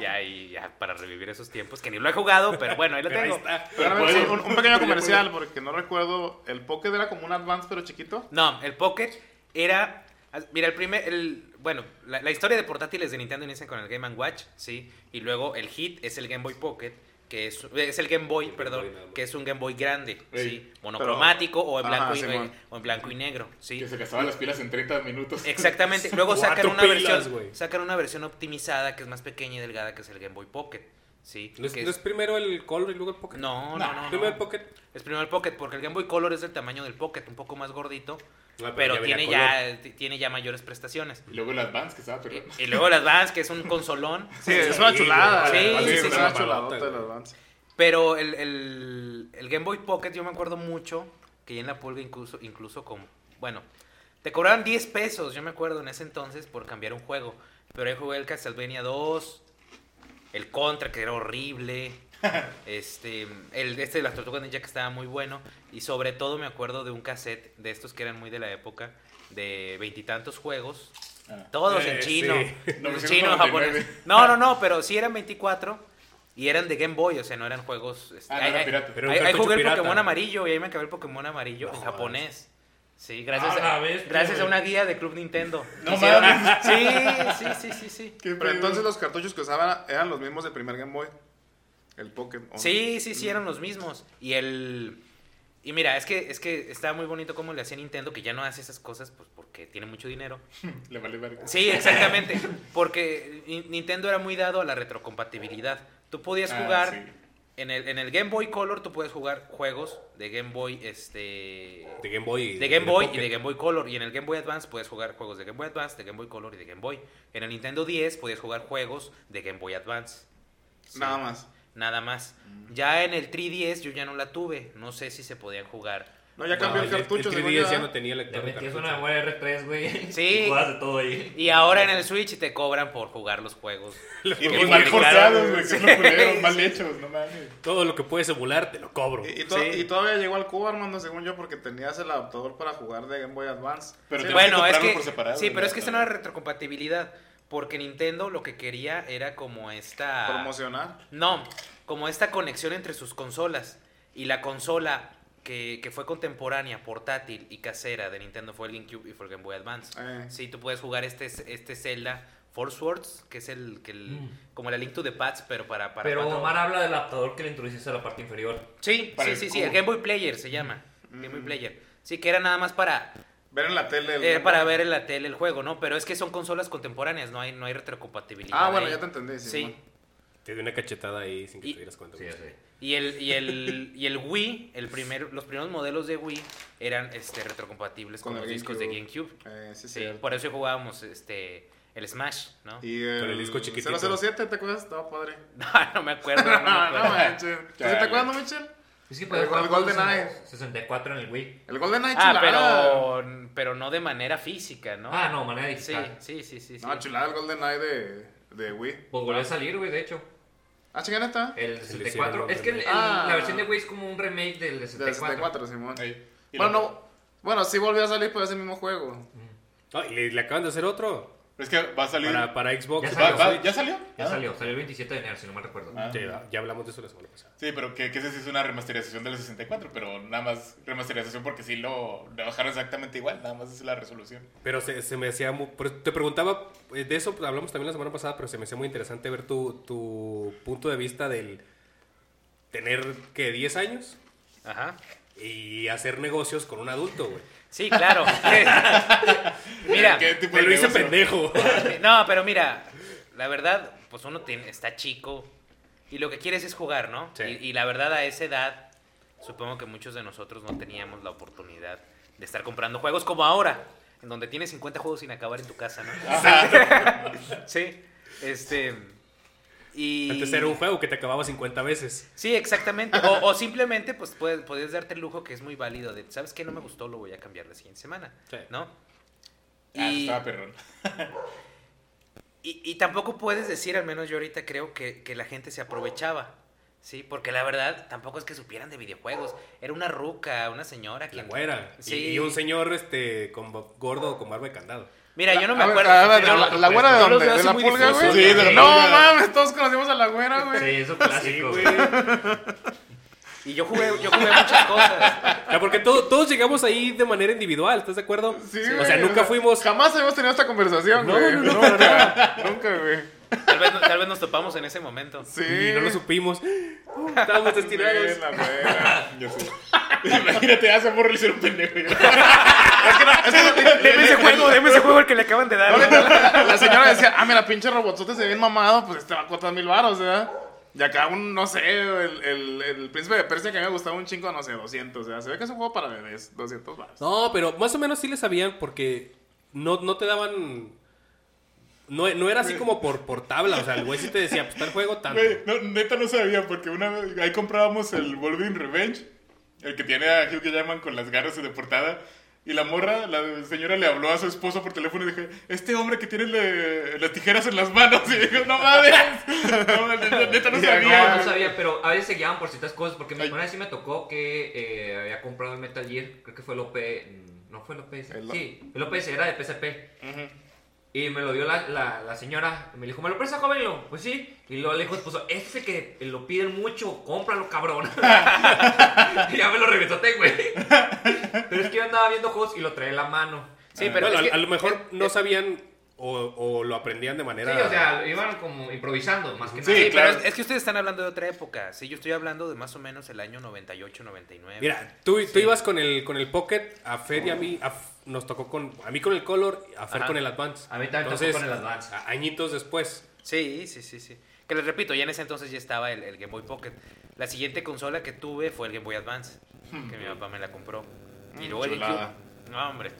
y ahí, ya, para revivir esos tiempos, que ni lo he jugado, pero bueno, ahí lo Pero ahí tengo. Pero sí, un, un pequeño comercial, porque no recuerdo. El Pocket era como un Advance, pero chiquito. No, el Pocket era. Mira, el primer. El, bueno, la, la historia de portátiles de Nintendo inicia con el Game Watch, ¿sí? Y luego el hit es el Game Boy Pocket, que es, es el Game Boy, perdón, Boy que es un Game Boy grande, Ey, ¿sí? Monocromático o, en Ajá, blanco y, Simón. o en blanco y negro, ¿sí? Que se gastaban las pilas en 30 minutos. Exactamente. Luego sacan una, pilas, versión, sacan una versión optimizada que es más pequeña y delgada, que es el Game Boy Pocket, ¿sí? ¿No es, Que no es primero el Color y luego el Pocket? no, no, no, no. Primero el Pocket. Es primero el Pocket, porque el Game Boy Color es del tamaño del Pocket, un poco más gordito, Ah, pero ya tiene ya, tiene ya mayores prestaciones. Y luego el Advance, que estaba, pero... Y, y luego las Vans, que es un consolón. Sí, es una chulada. Sí, sí, sí, es una palota, el. Advance. Pero el, el, el Game Boy Pocket, yo me acuerdo mucho que ya en la pulga incluso, incluso con... Bueno, te cobraban 10 pesos, yo me acuerdo en ese entonces, por cambiar un juego. Pero ahí jugué el Castlevania 2, el Contra, que era horrible. este, el este de las tortugas ninja que estaba muy bueno. Y sobre todo me acuerdo de un cassette de estos que eran muy de la época, de veintitantos juegos. Ah. Todos Eh, en chino. sí. En 999. chino, japonés. No, no, no, pero sí eran 24 y eran de Game Boy, o sea, no eran juegos. este, Ah, no ahí cartucho jugué el pirata. Pokémon amarillo y ahí me acabé el Pokémon amarillo en japonés. Sí, gracias, Ah, a, bestia, gracias a güey. una guía de Club Nintendo. No Hicieron- mames. Sí, sí, sí, sí, sí. ¿Qué Pero pedo? entonces los cartuchos que usaban eran los mismos del primer Game Boy. El Pocket. ¿o no? Sí, sí, sí, eran los mismos. Y el. Y mira, es que, es que estaba muy bonito cómo le hacía Nintendo, que ya no hace esas cosas pues porque tiene mucho dinero. Le vale verga. Sí, exactamente. Porque Ni- Nintendo era muy dado a la retrocompatibilidad. Tú podías Ah, jugar sí. En, el, en el Game Boy Color, tú puedes jugar juegos de Game Boy, este, De Game Boy. y de Game Boy y de Game Boy Color. Y en el Game Boy Advance puedes jugar juegos de Game Boy Advance, de Game Boy Color y de Game Boy. En el Nintendo 10 podías jugar juegos de Game Boy Advance. Sí, Nada más. Nada más. Ya en el 3DS yo ya no la tuve. No sé si se podían jugar. No, ya No, cambió el el- cartucho. El según 3DS yo, ya no tenía Le lector de metías cartucho. una memoria R3, güey. Sí. Y jugabas de todo ahí. Y ahora en el Switch te cobran por jugar los juegos. Y me mal forzados, güey. Sí. Que mal hechos, no mames. Todo lo que puedes emular te lo cobro. Y, y to- Sí. y todavía llegó al cubo, Armando, según yo, porque tenías el adaptador para jugar de Game Boy Advance. Pero Sí, Bueno, que es que. por separado, sí, ¿no? pero es que esta no era retrocompatibilidad. Porque Nintendo lo que quería era como esta. promocionar. No, como esta conexión entre sus consolas. Y la consola que, que fue contemporánea, portátil y casera de Nintendo fue el GameCube y fue el Game Boy Advance. Eh. Sí, tú puedes jugar este, este Zelda Force Wars, que es el, que el como la Link to the Past, pero para, para Pero cuatro- Omar habla del adaptador que le introduciste a la parte inferior. Sí, sí, el sí, sí, el Game Boy Player se llama. Game Boy Mm. Player. Sí, que era nada más para, Ver en la tele. el eh, para ver en la tele el juego, ¿no? Pero es que son consolas contemporáneas, no hay, no hay retrocompatibilidad. Ah, bueno, ahí. ya te entendí. Sí. Sí. Te dio una cachetada ahí sin que Y- te dieras cuenta. Sí, güey. Y el, y el, y el Wii, el primer, los primeros modelos de Wii eran este, retrocompatibles con, Con los el discos de GameCube. Eh, sí, Sí, cierto. por eso jugábamos este, el Smash, ¿no? Y el, Con el disco chiquitito. 007, ¿te acuerdas? Estaba padre. No, no me acuerdo, no me No, acuerdo. no manches. ¿Tú sí ¿Te acuerdas, no, Michel? Es que El puedes jugar Golden juegos Eye. 64 en el Wii. El Golden Eye Ah, chulada. pero, pero no de manera física, ¿no? Ah, no, manera Sí, digital. sí, sí, sí. sí. No, chulada el Golden Eye de, de Wii. Pues volvió a salir, güey, de hecho. Ah, chingada está. El hicieron 64. Es que el- el- Ah. la versión de Wii es como un remake del Del 64. 64, Simón. Bueno, no. Bueno, sí volvió a salir, pero es el mismo juego. No, y le, le acaban de hacer otro Es que va a salir. para, para Xbox. Ya ¿Va- salió. va- ¿Ya salió? Ya Ah. salió, salió el 27 de enero, si no me recuerdo. Ah. Sí, ya hablamos de eso la semana pasada. Sí, pero que, que ese sí es una remasterización del 64, pero nada más remasterización porque sí lo, bajaron exactamente igual, nada más es la resolución. Pero se, se me hacía muy... Te preguntaba, eh, de eso hablamos también la semana pasada, pero se me hacía muy interesante ver tu, tu punto de vista del tener, que 10 años Ajá. y hacer negocios con un adulto, güey. Sí, claro. mira, ¿Qué tipo Me lo hice pendejo. no, pero mira, la verdad, pues uno tiene, está chico y lo que quieres es jugar, ¿no? Sí. Y, y la verdad, a esa edad, supongo que muchos de nosotros no teníamos la oportunidad de estar comprando juegos como ahora, en donde tienes 50 juegos sin acabar en tu casa, ¿no? sí, este... Y... Antes era un juego que te acababa 50 veces. Sí, exactamente. O, o simplemente, pues puedes, puedes darte el lujo que es muy válido de, ¿sabes qué? No me gustó, lo voy a cambiar la siguiente semana, Sí. ¿no? Ah, Y- estaba perrón. Y, y tampoco puedes decir, al menos yo ahorita creo que, que la gente se aprovechaba, ¿sí? Porque la verdad tampoco es que supieran de videojuegos. Era una ruca, una señora La quien... güera. Y- Sí. Y, un señor este con gordo con barba de candado. Mira, yo no me A ver, acuerdo. a ver, pero- la, la güera de dónde? ¿De la pulga, güey? Sí, de la No mames, todos conocimos a la güera, güey. Sí, eso es clásico. güey. Y yo jugué, yo jugué muchas cosas. O sea, porque todo- todos llegamos ahí de manera individual, ¿estás de acuerdo? Sí, o sea, nunca fuimos... Jamás habíamos tenido esta conversación, No, güey. no, no, nunca, nunca, güey. Tal vez, tal vez nos topamos en ese momento. Sí. Y no lo supimos. Uh, estábamos. Sí. Yo sé. Imagínate, a ese morro le hicieron pendejo. Es que no, es que no- Deme ese juego, deme ese juego el que le acaban de dar. la, la señora decía, ah, mira, pinche robotzote se ve bien mamado, pues este va a costar mil baros, ¿verdad? Y acá un, no sé, el, el, el príncipe de Persia que a mí me gustaba un chingo, no sé, 200, o sea, se ve que es un juego para bebés, 200 baros. No, pero más o menos sí le sabían porque no, no te daban... No, no era así como por, por tabla, o sea, el güey sí te decía, pues está el juego tanto. Güey, no, neta no sabía, porque una vez ahí comprábamos el Wolverine Revenge, el que tiene a Hugh Jackman con las garras de portada. Y la morra, la señora le habló a su esposo por teléfono y dijo, este hombre que tiene le- las tijeras en las manos. Y dijo, no mames. No, neta, neta no sabía. No, no sabía, pero a veces se guiaban por ciertas cosas. Porque Ay. una vez sí me tocó que eh, había comprado el Metal Gear. Creo que fue el OP. No fue el OPS. El- Sí, el OPS era de PSP. Ujú. Y me lo dio la, la, la señora. Me dijo, ¿me lo presta, jovenlo? Pues sí. Y luego le dijo, esposo, este que lo piden mucho, cómpralo, cabrón. y ya me lo regresoté, güey. Pero es que yo andaba viendo juegos y lo traía en la mano. Sí, pero Bueno, es a, que- a lo mejor no sabían o, o lo aprendían de Sí, manera... o sea, iban como improvisando, más que Sí, nada. Sí, claro. pero es, es que ustedes están hablando de otra época. Sí, yo estoy hablando de más o menos el año 98, 99. Mira, tú, tú ibas con el, con el Pocket, a Fer y a mí, a nos tocó con, a mí con el Color, a Fer Ajá. con el Advance. A mí también tocó Entonces, con el Advance. a- añitos después. Sí, sí, sí, sí. Que les repito, ya en ese entonces ya estaba el, el Game Boy Pocket. La siguiente consola que tuve fue el Game Boy Advance, que mi papá me la compró. Y luego el chulada. GameCube. No, hombre.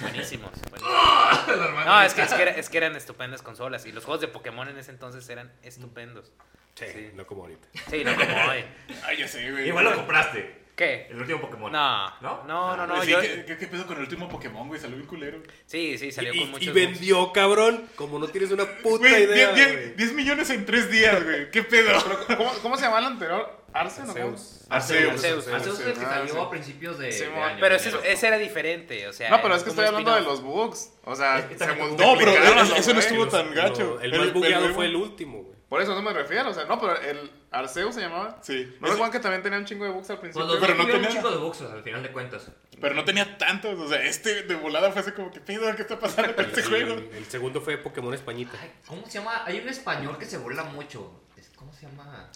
Buenísimos. buenísimos. No, es que, es, que era- es que eran estupendas consolas. Y los juegos de Pokémon en ese entonces eran estupendos. Sí, Sí. no como ahorita. Sí, no como hoy. Ay, ya sé, güey. Igual lo compraste. ¿Qué? El último Pokémon. No, ¿No? no, no, no. Sí, yo- ¿qué, qué, qué pedo con el último Pokémon, güey? Salió bien culero. Sí, sí, salió y, con y muchos. vendió, cabrón, como no tienes una puta Güey, idea. 10, güey. 10 millones en 3 días, güey. ¿Qué pedo? ¿Cómo, ¿Cómo se llama el anterior? Arceus. Arceus. Arceus. Arceus es el que Ah, salió a principios de, Sí, de mon. año. Pero ese, ese era diferente, o sea. No, pero es que estoy hablando de los bugs. O sea, se No, pero eso, no estuvo tan gacho. El más bugueado fue el último, güey. Por eso no me refiero, o sea, no, pero el Arceus se llamaba. Sí. ¿No recuerdan que también tenía un chingo de bugs al principio? Pues Pero no tuvieron un tenía- chico de bugs al final de cuentas. Pero no tenía tantos. O sea, este de volada fue así como, ¿qué pedo? ¿Qué está pasando con este juego? el, el segundo fue Pokémon Españita. Ay, ¿Cómo se llama? Hay un español que se burla mucho. ¿Cómo se llama?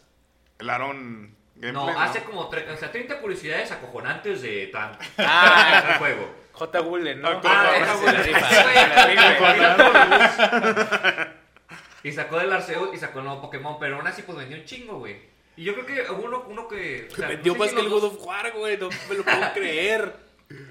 El Aaron Gameplay. No, hace como tre- o sea, 30 curiosidades acojonantes de tan Ah, el juego. J. Bullen, ¿no? Ah, Ah, Se Y sacó del Arceus y sacó el nuevo Pokémon, pero aún así pues vendió un chingo, güey. Y yo creo que uno, uno que... o sea, Vendió no sé más si que el God of War, güey. No me lo puedo creer.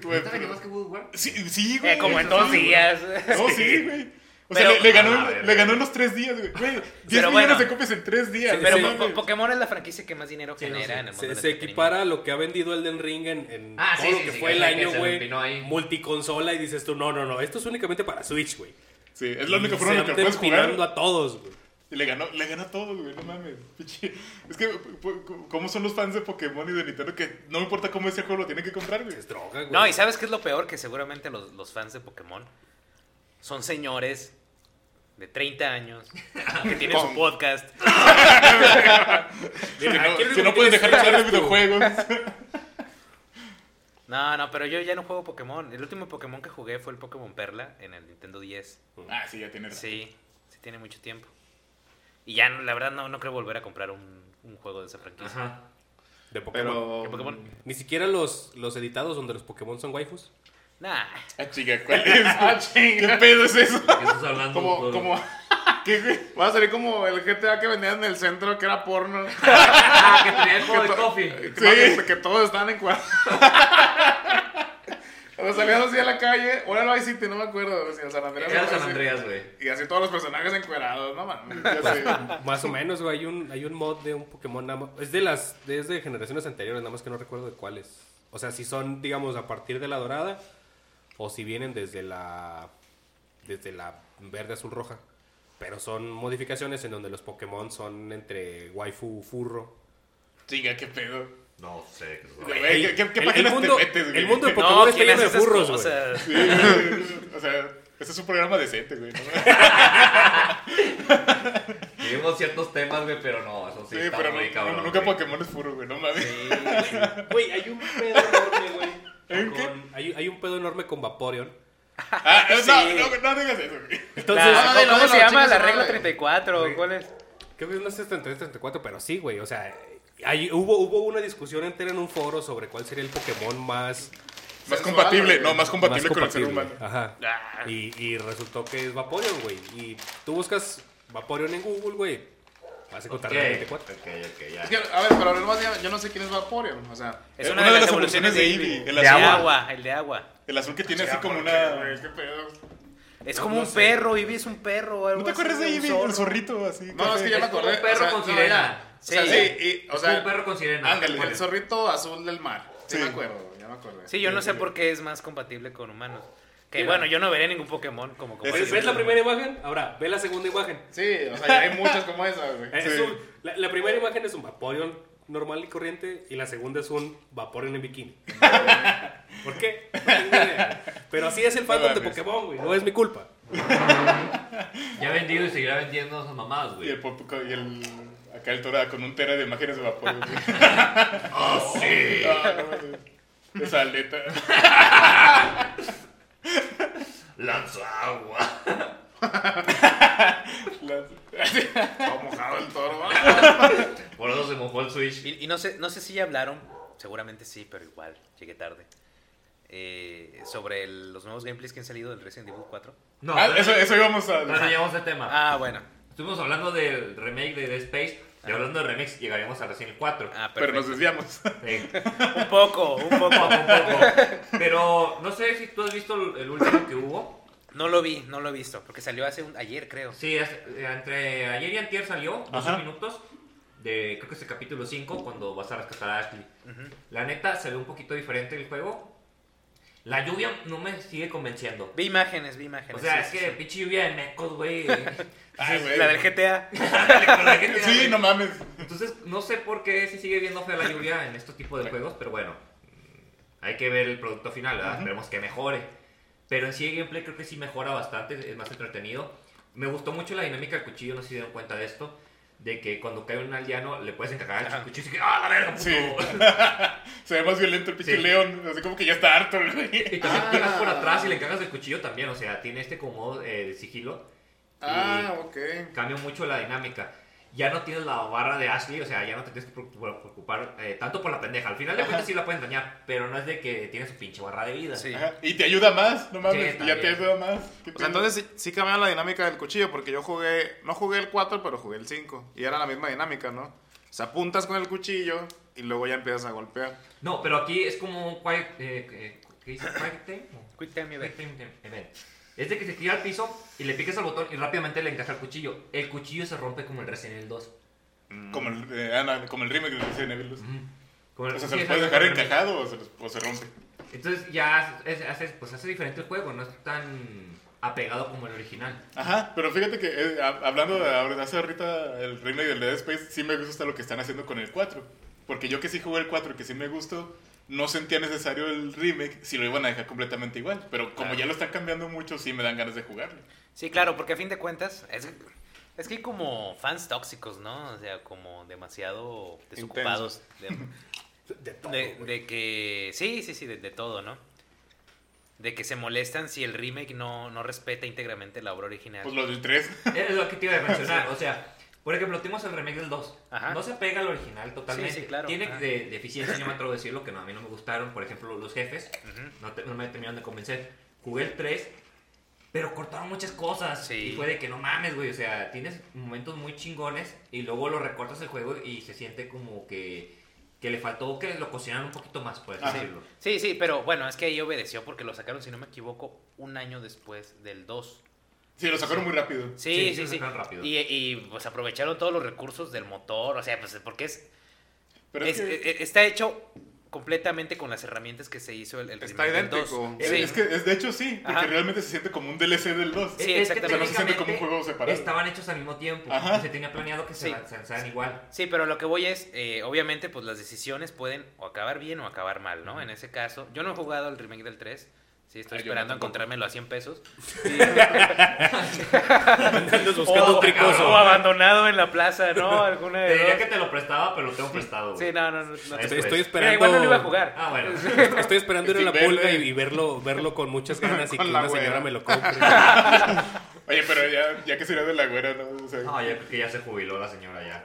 Güey, ¿Neta vendió más que Wood War? Sí, sí, güey. Eh, como en dos güey. días. No, sí, güey. O sea, Pero- le, le ganó, le ganó en los tres días, güey. Güey, 10 Pero millones bueno. de copias en tres días. Sí, Pero sí. Po- Po- Pokémon es la franquicia que más dinero Sí, no, genera sí. en el mundo Se, equipara a lo que ha vendido Elden Ring en, en Ah, todo sí, lo sí, que sí, fue el año, güey. Multiconsola y dices tú, no, no, no, esto es únicamente para Switch, güey. Sí, es la única forma en la que puedes jugar. a todos, güey. Y le ganó, le ganó a todos, güey, no mames. Es que, ¿cómo son los fans de Pokémon y de Nintendo? Que no importa cómo es el juego, lo tienen que comprar, güey. Es droga, güey. No, y ¿sabes qué es lo peor? Que seguramente los, los fans de Pokémon son señores de 30 años que tienen su podcast. Que no, que pueden dejar de hablar de videojuegos. No, no, pero yo ya no juego Pokémon. El último Pokémon que jugué fue el Pokémon Perla en el Nintendo 10. Ah, sí, ya tiene razón. Sí, sí tiene mucho tiempo. Y ya, la verdad, no, no creo volver a comprar un, un juego de esa franquicia. Ajá. De Pokémon. Pero. ¿Qué Pokémon? Ni siquiera los, los editados donde los Pokémon son waifus. Nah. Ah, chica, ¿cuál es? Ah, ¿Qué chinga. pedo es eso? ¿De qué estás hablando? Como, como. ¿Qué, güey? Va a salir como el GTA que vendían en el centro, que era porno. Ah, que tenía el juego de coffee. Que, que todos estaban encuadrados. Cuando salían así a la calle, o era el Vice City, no me acuerdo. Si San Andreas. Era San. Andreas, güey. Y así todos los personajes encuerados, no mames. Ya sé. Más o menos, güey. Hay un, hay un mod de un Pokémon. nada más- Es de las es de generaciones anteriores, nada más que no recuerdo de cuáles. O sea, si son, digamos, a partir de la dorada o si vienen desde la desde la verde, azul, roja. Pero son modificaciones en donde los Pokémon son entre waifu, furro. Chica, ¿qué pedo? No sé. qué Güey. ¿Qué, qué, qué el, mundo, te metes, güey? el mundo de No, Pokémon está ¿quién lleno de furros, güey. Sí, o sea, este es un programa decente, güey. ¿no? Vimos ciertos temas, güey, pero no, eso sí, Sí, está pero muy no- cabrón. nunca güey. Pokémon es furro, güey, no mames. Güey, hay un pedo enorme, güey. ¿En con- Hay, hay un pedo enorme con Vaporeon. Ah, no, Sí. no, no digas eso, güey. Entonces, La- no, ¿Cómo, cómo se llama? La regla madre. 34. ¿Cuál es? Creo que no sé 33, 34, pero sí, güey. O sea, hay- hubo, hubo una discusión entera en un foro sobre cuál sería el Pokémon más, Más compatible, güey. no, más compatible más con el ser compatible. humano. Ajá. Ah. Y, y resultó que es Vaporeon, güey. Y tú buscas Vaporeon en Google, güey. Vas a encontrar Ok, la ok, 24. ok, ya. Es que, a ver, pero además ya- yo no sé quién es Vaporeon. O sea, Es Eh, una, de las evoluciones de Eevee, Eevee. el de azul. agua, el de agua. El azul que tiene así como ¿por qué, una... ¿Qué pedo? Es No, como no un sé. perro, Eevee es un perro o algo ¿No te acuerdas de un zorro. El zorrito así. No, es que ya Es me como acordé. un perro o sea, con no, sirena. ya. O sea, Sí. sí, y, o Es sea, un perro con sirena. ándale. el zorrito azul del mar. Sí, Sí. me acuerdo, ya me acordé. Sí, yo no sé por qué es más compatible con humanos. Que Mira. bueno, yo no veré ningún Pokémon como Es- compatible. ¿Ves la primera imagen? Ahora, ve la segunda imagen. Sí, o sea, ya hay muchas como esa, güey. Eh, es Sí. un- la, la primera imagen es un Vaporeon normal y corriente y la segunda es un Vaporeon en bikini. ¿Por qué? No tengo idea. Pero así es el fandom de. Pokémon, güey. No es mi culpa. Ya ha vendido y seguirá vendiendo esas mamadas, Y güey. el, pop- y el... Acá el Tora con un tera de imágenes de vapor. güey. ¡Oh, sí! Ah, no. Esa aleta. Lanza agua. Las- Todo mojado el toro. Por eso se mojó el Switch. Y, y no sé no sé si ya hablaron, seguramente sí, pero igual, llegué tarde. Eh, sobre el- los nuevos gameplays que han salido del Resident Evil 4. No, Ah, eso, eso íbamos a... no, llevamos el tema. Ah, bueno. Estuvimos hablando del remake de Dead Space. Y Ah. hablando de remix, llegaríamos a Resident Evil 4. Ah, Pero nos desviamos. Sí. Un poco, un poco, un poco. Pero no sé si tú has visto el último que hubo. No lo vi, no lo he visto, porque salió hace un, ayer, creo. Sí, es- eh, entre ayer y antier salió, 12 Ajá. minutos, de creo que es el capítulo 5, cuando vas a rescatar a Ashley. La neta, se ve un poquito diferente el juego. La lluvia no me sigue convenciendo. Vi imágenes, vi imágenes. O sea, sí, es que sí, pinche lluvia de mecos, güey. Ay, güey. La del GTA. Sí, no mames. Entonces, no sé por qué si sigue viendo fea la lluvia en estos tipos de juegos, pero bueno, hay que ver el producto final, ¿verdad? Esperemos que mejore. Pero en sí el gameplay creo que sí mejora bastante, es más entretenido. Me gustó mucho la dinámica del cuchillo, no sé si se dieron cuenta de esto, de que cuando cae un aldeano le puedes encajar Ajá. el cuchillo y que ¡ah, la verga, puto! Sí. Se ve más violento el pinche Sí. león. Así como que ya está harto, el güey. Y también Ah. llegas por atrás y le encajas el cuchillo también, o sea, tiene este como modo eh, de sigilo. Ah, ok. cambia mucho la dinámica. Ya no tienes la barra de Ashley, o sea, ya no te tienes que preocu- preocupar eh, tanto por la pendeja. Al final de cuentas sí la pueden dañar, pero no es de que tiene su pinche barra de vida. Sí. Y te ayuda más, no mames. Sí, y ya te ayuda más. ¿Qué O sea, entonces sí, sí cambiaron la dinámica del cuchillo, porque yo jugué, no jugué el 4, pero jugué el 5. Y era la misma dinámica, ¿no? O sea, apuntas con el cuchillo y luego ya empiezas a golpear. No, pero aquí es como un quiet, eh, eh, ¿qué dice? Quiet time? Quick time event. Quick time event. Es de que se tira al piso y le piques al botón y rápidamente le encaja el cuchillo. El cuchillo se rompe como el Resident Evil 2. Como el, eh, ah, como el remake de Resident Evil 2. Como el- O sea, ¿se los puede dejar encajado o se, los- o se rompe? Entonces ya es- hace, pues hace diferente el juego, no es tan apegado como el original. Ajá, pero fíjate que eh, hab- hablando de hace ahorita el remake del Dead Space, sí me gusta lo que están haciendo con el 4. Porque yo que sí jugué el 4 y que sí me gustó, no sentía necesario el remake si lo iban a dejar completamente igual. Pero como ya lo están cambiando mucho, sí me dan ganas de jugarlo. Sí, claro, porque a fin de cuentas, es, es que hay como fans tóxicos, ¿no? O sea, como demasiado desocupados. De, De todo, de- que. Sí, sí, sí, de, de todo, ¿no? De que se molestan si el remake no, no respeta íntegramente la obra original. Pues lo del 3. Es lo que te iba a mencionar, o sea, por ejemplo, tenemos el remake del 2. Ajá. No se pega al original totalmente. Sí, sí, claro, Tiene de- deficiencias, yo me atrevo a decirlo, que no, a mí no me gustaron. Por ejemplo, los jefes, no, te- no me terminaron de convencer. Jugué el 3, pero cortaron muchas cosas. Sí. Y fue de que no mames, güey. O sea, tienes momentos muy chingones y luego lo recortas el juego y se siente como que, que le faltó que lo cocinaran un poquito más, por así decirlo. Sí, sí, pero bueno, es que ahí obedeció porque lo sacaron, si no me equivoco, un año después del 2. Sí, lo sacaron muy rápido. Sí, Sí, sí, sí, lo sí. sacaron rápido. Y, y, pues aprovecharon todos los recursos del motor, o sea, pues porque es, Pero es, es- que, eh, está hecho completamente con las herramientas que se hizo el, el Está remake del idéntico. 2. es, Sí. es que es- de hecho sí, porque Ajá. realmente se siente como un DLC del 2. Sí, Es que exactamente. no se siente como un juego separado. Estaban hechos al mismo tiempo. Ajá. Se tenía planeado que se Sí. se lanzaran igual. Sí, pero lo que voy es, eh, obviamente, pues las decisiones pueden o acabar bien o acabar mal, ¿no? En ese caso, yo no he jugado el remake del 3. Sí, estoy yo esperando encontrármelo a 100 pesos. Andas buscando o, un tricoso. o abandonado en la plaza, ¿no? Alguna Te de diría dos. que te lo prestaba, pero lo tengo prestado. güey. Sí, no, no, no. no. Estoy- Estoy esperando. Mira, igual no lo iba a jugar. Ah, bueno. Estoy esperando ir a la pulga y, y verlo, verlo con muchas ganas y que Con la una señora güera. me lo compre. Oye, pero ya, ya que sería de la güera, ¿no? O sea, No, ya creo que ya se jubiló la señora ya.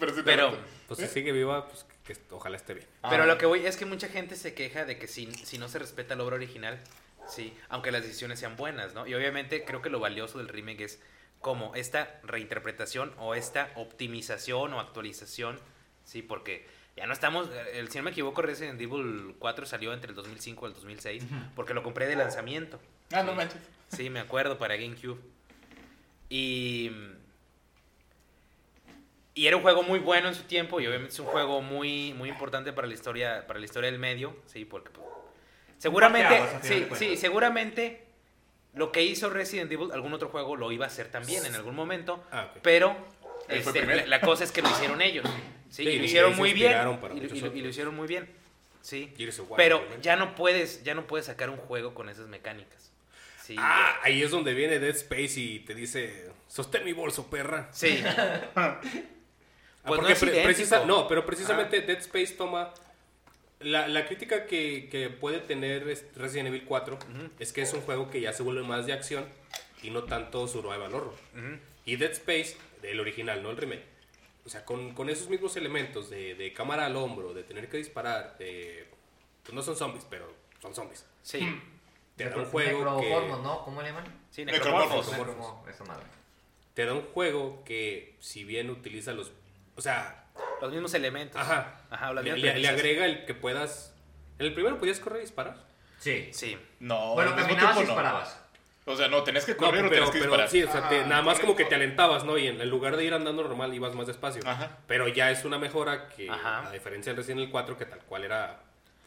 pero sí te Pero. Pues si sigue viva, pues que, ojalá esté bien. pero lo que voy es que mucha gente se queja de que si, si no se respeta la obra original, sí, aunque las decisiones sean buenas, ¿no? Y obviamente creo que lo valioso del remake es como esta reinterpretación o esta optimización o actualización, sí, porque ya no estamos, el, si no me equivoco, Resident Evil 4 salió entre el 2005 y el 2006, porque lo compré de lanzamiento. Ah, no manches. Sí, me acuerdo, para GameCube. Y. Y era un juego muy bueno en su tiempo y obviamente es un juego muy, muy importante para la historia, para la historia del medio, sí, porque pues, seguramente, sí, sí, seguramente lo que hizo Resident Evil, algún otro juego lo iba a hacer también en algún momento, Ah, ok. pero este, la, la cosa es que lo hicieron ellos, sí, Sí, y y lo hicieron muy bien, y, lo- muchos y lo- y lo otros. hicieron muy bien, sí, pero ya no puedes, ya no puedes sacar un juego con esas mecánicas, sí. Ah, ahí es donde viene Dead Space y te dice, sostén mi bolso, perra. Sí. Ah, Pues no porque es pre- idéntico. precisa- no, pero precisamente Dead Space toma... La, la crítica que, que puede tener es- Resident Evil 4 es que es un juego que ya se vuelve más de acción y no tanto survival horror. Ujú. Y Dead Space, el original, no el remake. O sea, con, con esos mismos elementos de, de cámara al hombro, de tener que disparar, de... Pues no son zombies, pero son zombies. Sí. Te da un juego que... ¿no? ¿Cómo le llaman? Sí, Necromorphos. necromorphos. Necromo- Esa madre. Te da un juego que, si bien utiliza los... O sea, Los mismos elementos. ajá. Ajá, las le, mismas le- le agrega el que puedas... En el primero podías correr y disparar. Sí. Sí. No, bueno, caminabas y tiempo no. disparabas. O sea, no, tenés que No, correr o pero, tenés que pero disparar. sí, o sea, te- nada más como que te alentabas, ¿no? Y en, en lugar de ir andando normal, ibas más despacio. Ajá. Pero ya es una mejora que, Ajá. a diferencia del Resident Evil 4, que tal cual era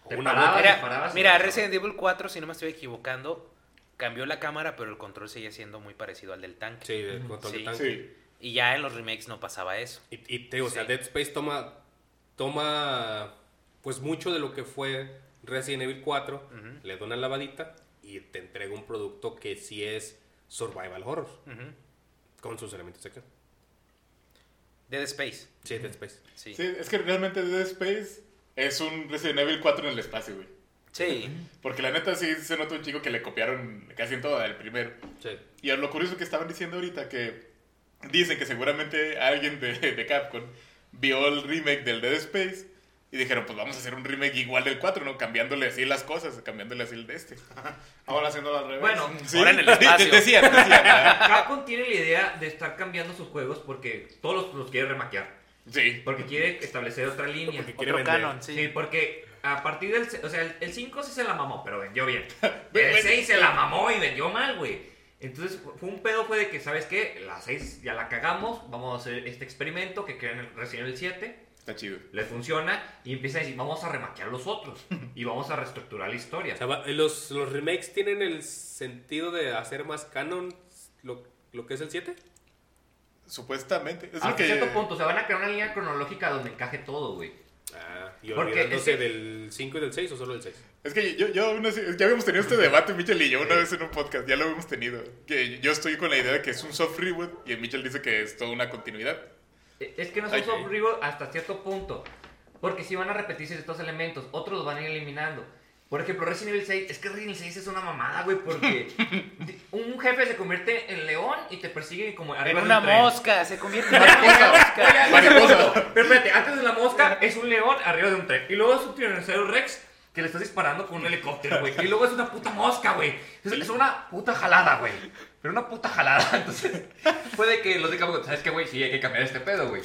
una parabas, boca. Mira, disparabas disparabas. Resident Evil 4, si no me estoy equivocando, cambió la cámara, pero el control seguía siendo muy parecido al del tanque. Sí, el control Sí. de tanque. Sí. Y ya en los remakes no pasaba eso. Y, y te digo, o sea. Dead Space toma, toma pues mucho de lo que fue Resident Evil 4, Ujú. le da una lavadita y te entrega un producto que sí es survival horror, con sus elementos de acción. Dead Space. Sí, Dead Space. Sí. Sí, es que realmente Dead Space es un Resident Evil 4 en el espacio, güey. Sí. Porque la neta sí se nota un chico que le copiaron casi en todo el primero. Sí. Y lo curioso que estaban diciendo ahorita que dicen que seguramente alguien de, de Capcom vio el remake del Dead Space y dijeron, pues vamos a hacer un remake igual del 4, ¿no? Cambiándole así las cosas, cambiándole así el de este. Ahora haciéndolo al revés. Bueno, Sí, Ahora en el espacio. de- decían, decían, ¿verdad? Capcom tiene la idea de estar cambiando sus juegos porque todos los, los quiere remaquear. Sí. Porque quiere establecer otra línea. Porque quiere Otro vender. canon, Sí, sí. porque a partir del... O sea, el, el 5 sí se la mamó, pero vendió bien. El ve- 6 se la mamó y vendió mal, güey. Entonces, fue un pedo fue de que, ¿sabes qué? La 6 ya la cagamos, vamos a hacer este experimento que crean el Resident Evil 7. Está chido. Le funciona y empieza a decir, vamos a remaquear los otros. y vamos a reestructurar la historia. O sea, va- los, los remakes tienen el sentido de hacer más canon lo, lo que es el 7. Supuestamente. Es Hasta que... cierto punto, se van a crear una línea cronológica donde encaje todo, güey. Ah, y Porque olvidándose es que- del 5 y del 6 o solo del 6. Es que yo, yo aún así- ya habíamos tenido este debate, Mitchell y yo, una vez en un podcast, ya lo habíamos tenido. Que yo estoy con la idea de que es un soft reboot y Mitchell dice que es toda una continuidad. Eh, Es que no son Ok. soft reboot hasta cierto punto. Porque si van a repetirse estos elementos, otros los van a ir eliminando. Por ejemplo, Resident Evil 6, es que Resident Evil 6 es una mamada, güey, porque un jefe se convierte en león y te persigue como En arriba de un tren. mosca, se convierte en una mosca. Mariposa. Pero espérate, antes de la mosca es un león arriba de un tren. Y luego es un tiranosaurio Rex que le estás disparando con un helicóptero, güey. Y luego es una puta mosca, güey. Es una puta jalada, güey. Pero una puta jalada. Entonces, puede que los de Capcom, ¿sabes qué, güey? Sí, hay que cambiar este pedo, güey.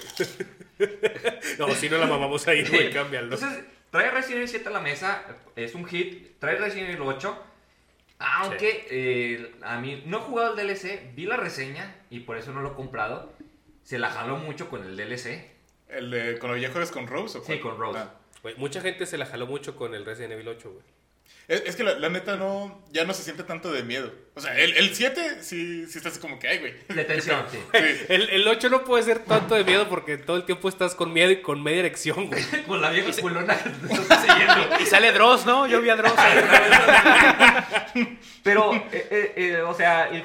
No, si no la mamamos ahí, güey, cámbialo. Entonces, trae Resident Evil 7 a la mesa, es un hit. Trae Resident Evil 8. Aunque eh, a mí no he jugado el DLC, vi la reseña y por eso no lo he comprado. Se la jaló mucho con el DLC. El de, ¿Con los viejos con Rose? ¿o Sí, cuál? con Rose. Ah. Mucha gente se la jaló mucho con el Resident Evil 8, güey. Es, es que la, la neta no, ya no se siente tanto de miedo. O sea, el, el 7 sí, sí estás como que, ay, güey. De tensión, sí. El, el 8 no puede ser tanto de miedo porque todo el tiempo estás con miedo y con media erección, güey. Con la vieja culona. Y sale Dross, ¿no? Yo vi a Dross. Pero, eh, eh, eh, o sea, el-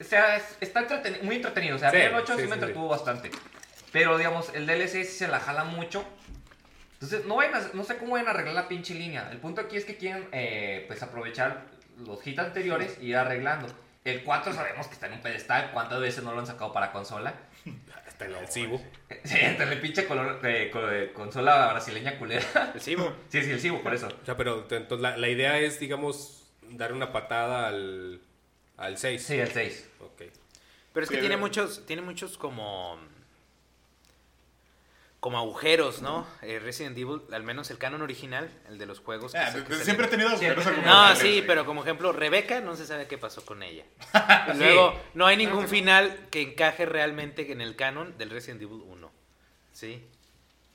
o sea, es- está entreteni- muy entretenido. O sea, a mí Sí, el 8 sí, sí, me sí, entretuvo bastante. Pero, digamos, el DLC sí se la jala mucho. Entonces, no, vayan a- no sé cómo vayan a arreglar la pinche línea. El punto aquí es que quieren, eh, pues, aprovechar los hits anteriores y ir arreglando. El 4 sabemos que está en un pedestal. ¿Cuántas veces no lo han sacado para consola? Hasta el Cibo. Sí, entre el pinche color, eh, consola brasileña culera. El Cibo. Sí, sí, el Cibo, por eso. O sea, pero entonces la, la idea es, digamos, dar una patada al, al 6. Sí, el 6. Ok. Pero es que Sí, tiene muchos, tiene muchos como como agujeros, ¿no? Eh, Resident Evil, al menos el canon original, el de los juegos. que Ah, se- que desde se siempre he le- tenido agujeros Siempre. No, sí, pero como ejemplo, Rebeca no se sabe qué pasó con ella. Y luego, no hay ningún final que encaje realmente en el canon del Resident Evil 1. ¿Sí?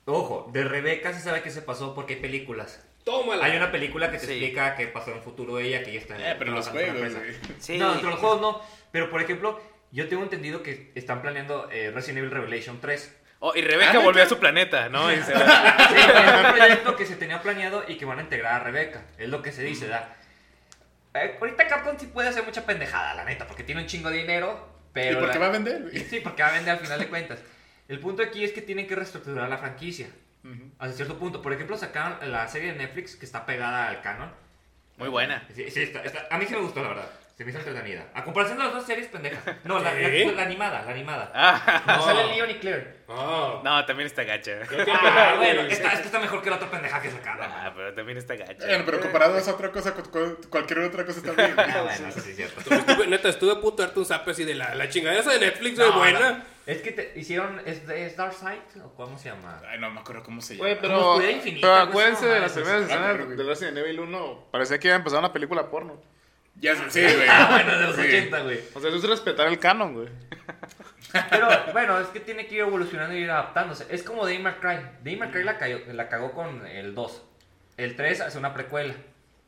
Ojo, de Rebeca se sabe qué se pasó porque hay películas. ¡Tómala! Hay una película que te Sí. explica qué pasó en el futuro de ella, que ya está en Eh, pero los juegos. Sí. No, entre los juegos no. Pero por ejemplo, yo tengo entendido que están planeando eh, Resident Evil Revelation 3. Oh, y Rebeca Ah, volvió a su planeta, ¿no? Y se va- Sí, es un proyecto que se tenía planeado y que van a integrar a Rebeca. Es lo que se dice, ¿da? Eh, ahorita Capcom sí puede hacer mucha pendejada, la neta, porque tiene un chingo de dinero, ¿Y pero... por qué la- va a vender, güey? Sí, porque va a vender al final de cuentas. El punto aquí es que tienen que reestructurar la franquicia. Ujú. Hasta cierto punto. Por ejemplo, sacaron la serie de Netflix que está pegada al canon. Muy buena. Sí, sí, está- está- a mí sí me gustó, la verdad. Se me hizo entretenida. A comparación de las dos series, pendeja. No, la, la- ¿Qué? la animada, la animada. Ah, No. Sale Leon y Claire. Ah, no, también está gacha. Ah, bueno, esta, es que está mejor que la otra pendeja que sacaron. Ah, pero también está gacha. Bueno, pero comparado a esa otra cosa, cu- cu- cualquier otra cosa está bien. Ah, bueno, eso sí es cierto. estuve, neta, estuve a punto de darte un zap así de la, la chingadera esa de Netflix, No, buena. no. Es que te hicieron. ¿Es, es Dark Side? ¿O cómo se llama? Ay, no me acuerdo cómo se llama. Como pero, pero acuérdense de las primeras escenas de Resident Evil 1. Parecía que iba a empezar una película porno. Ya sé, sí, güey. Ah, bueno, de los Sí. 80, güey. O sea, eso es respetar el canon, güey. Pero bueno, es que tiene que ir evolucionando y ir adaptándose. Es como Dave McCray. Dave McCray la, cayó- la cagó con el 2. El 3 hace una precuela.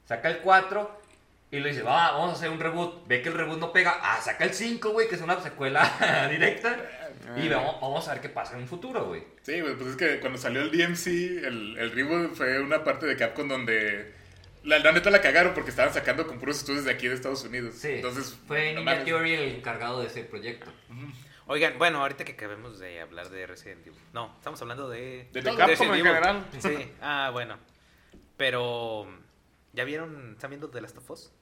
Saca el 4 y le dice, va, vamos a hacer un reboot. Ve que el reboot no pega. Ah, saca el 5, güey, que es una secuela directa. Y vamos, vamos a ver qué pasa en un futuro, güey. Sí, pues es que cuando salió el DMC, el, el reboot fue una parte de Capcom donde la, la neta la cagaron porque estaban sacando con puros estudios de aquí de Estados Unidos. Sí, Entonces, fue no Ninja. Theory el encargado de ese proyecto. Oigan, bueno, ahorita que acabemos de hablar de Resident Evil. No, estamos hablando de... De De todo. Capcom Resident en Evil. general. Sí, ah, bueno. Pero, ¿ya vieron, están viendo The Last of Us?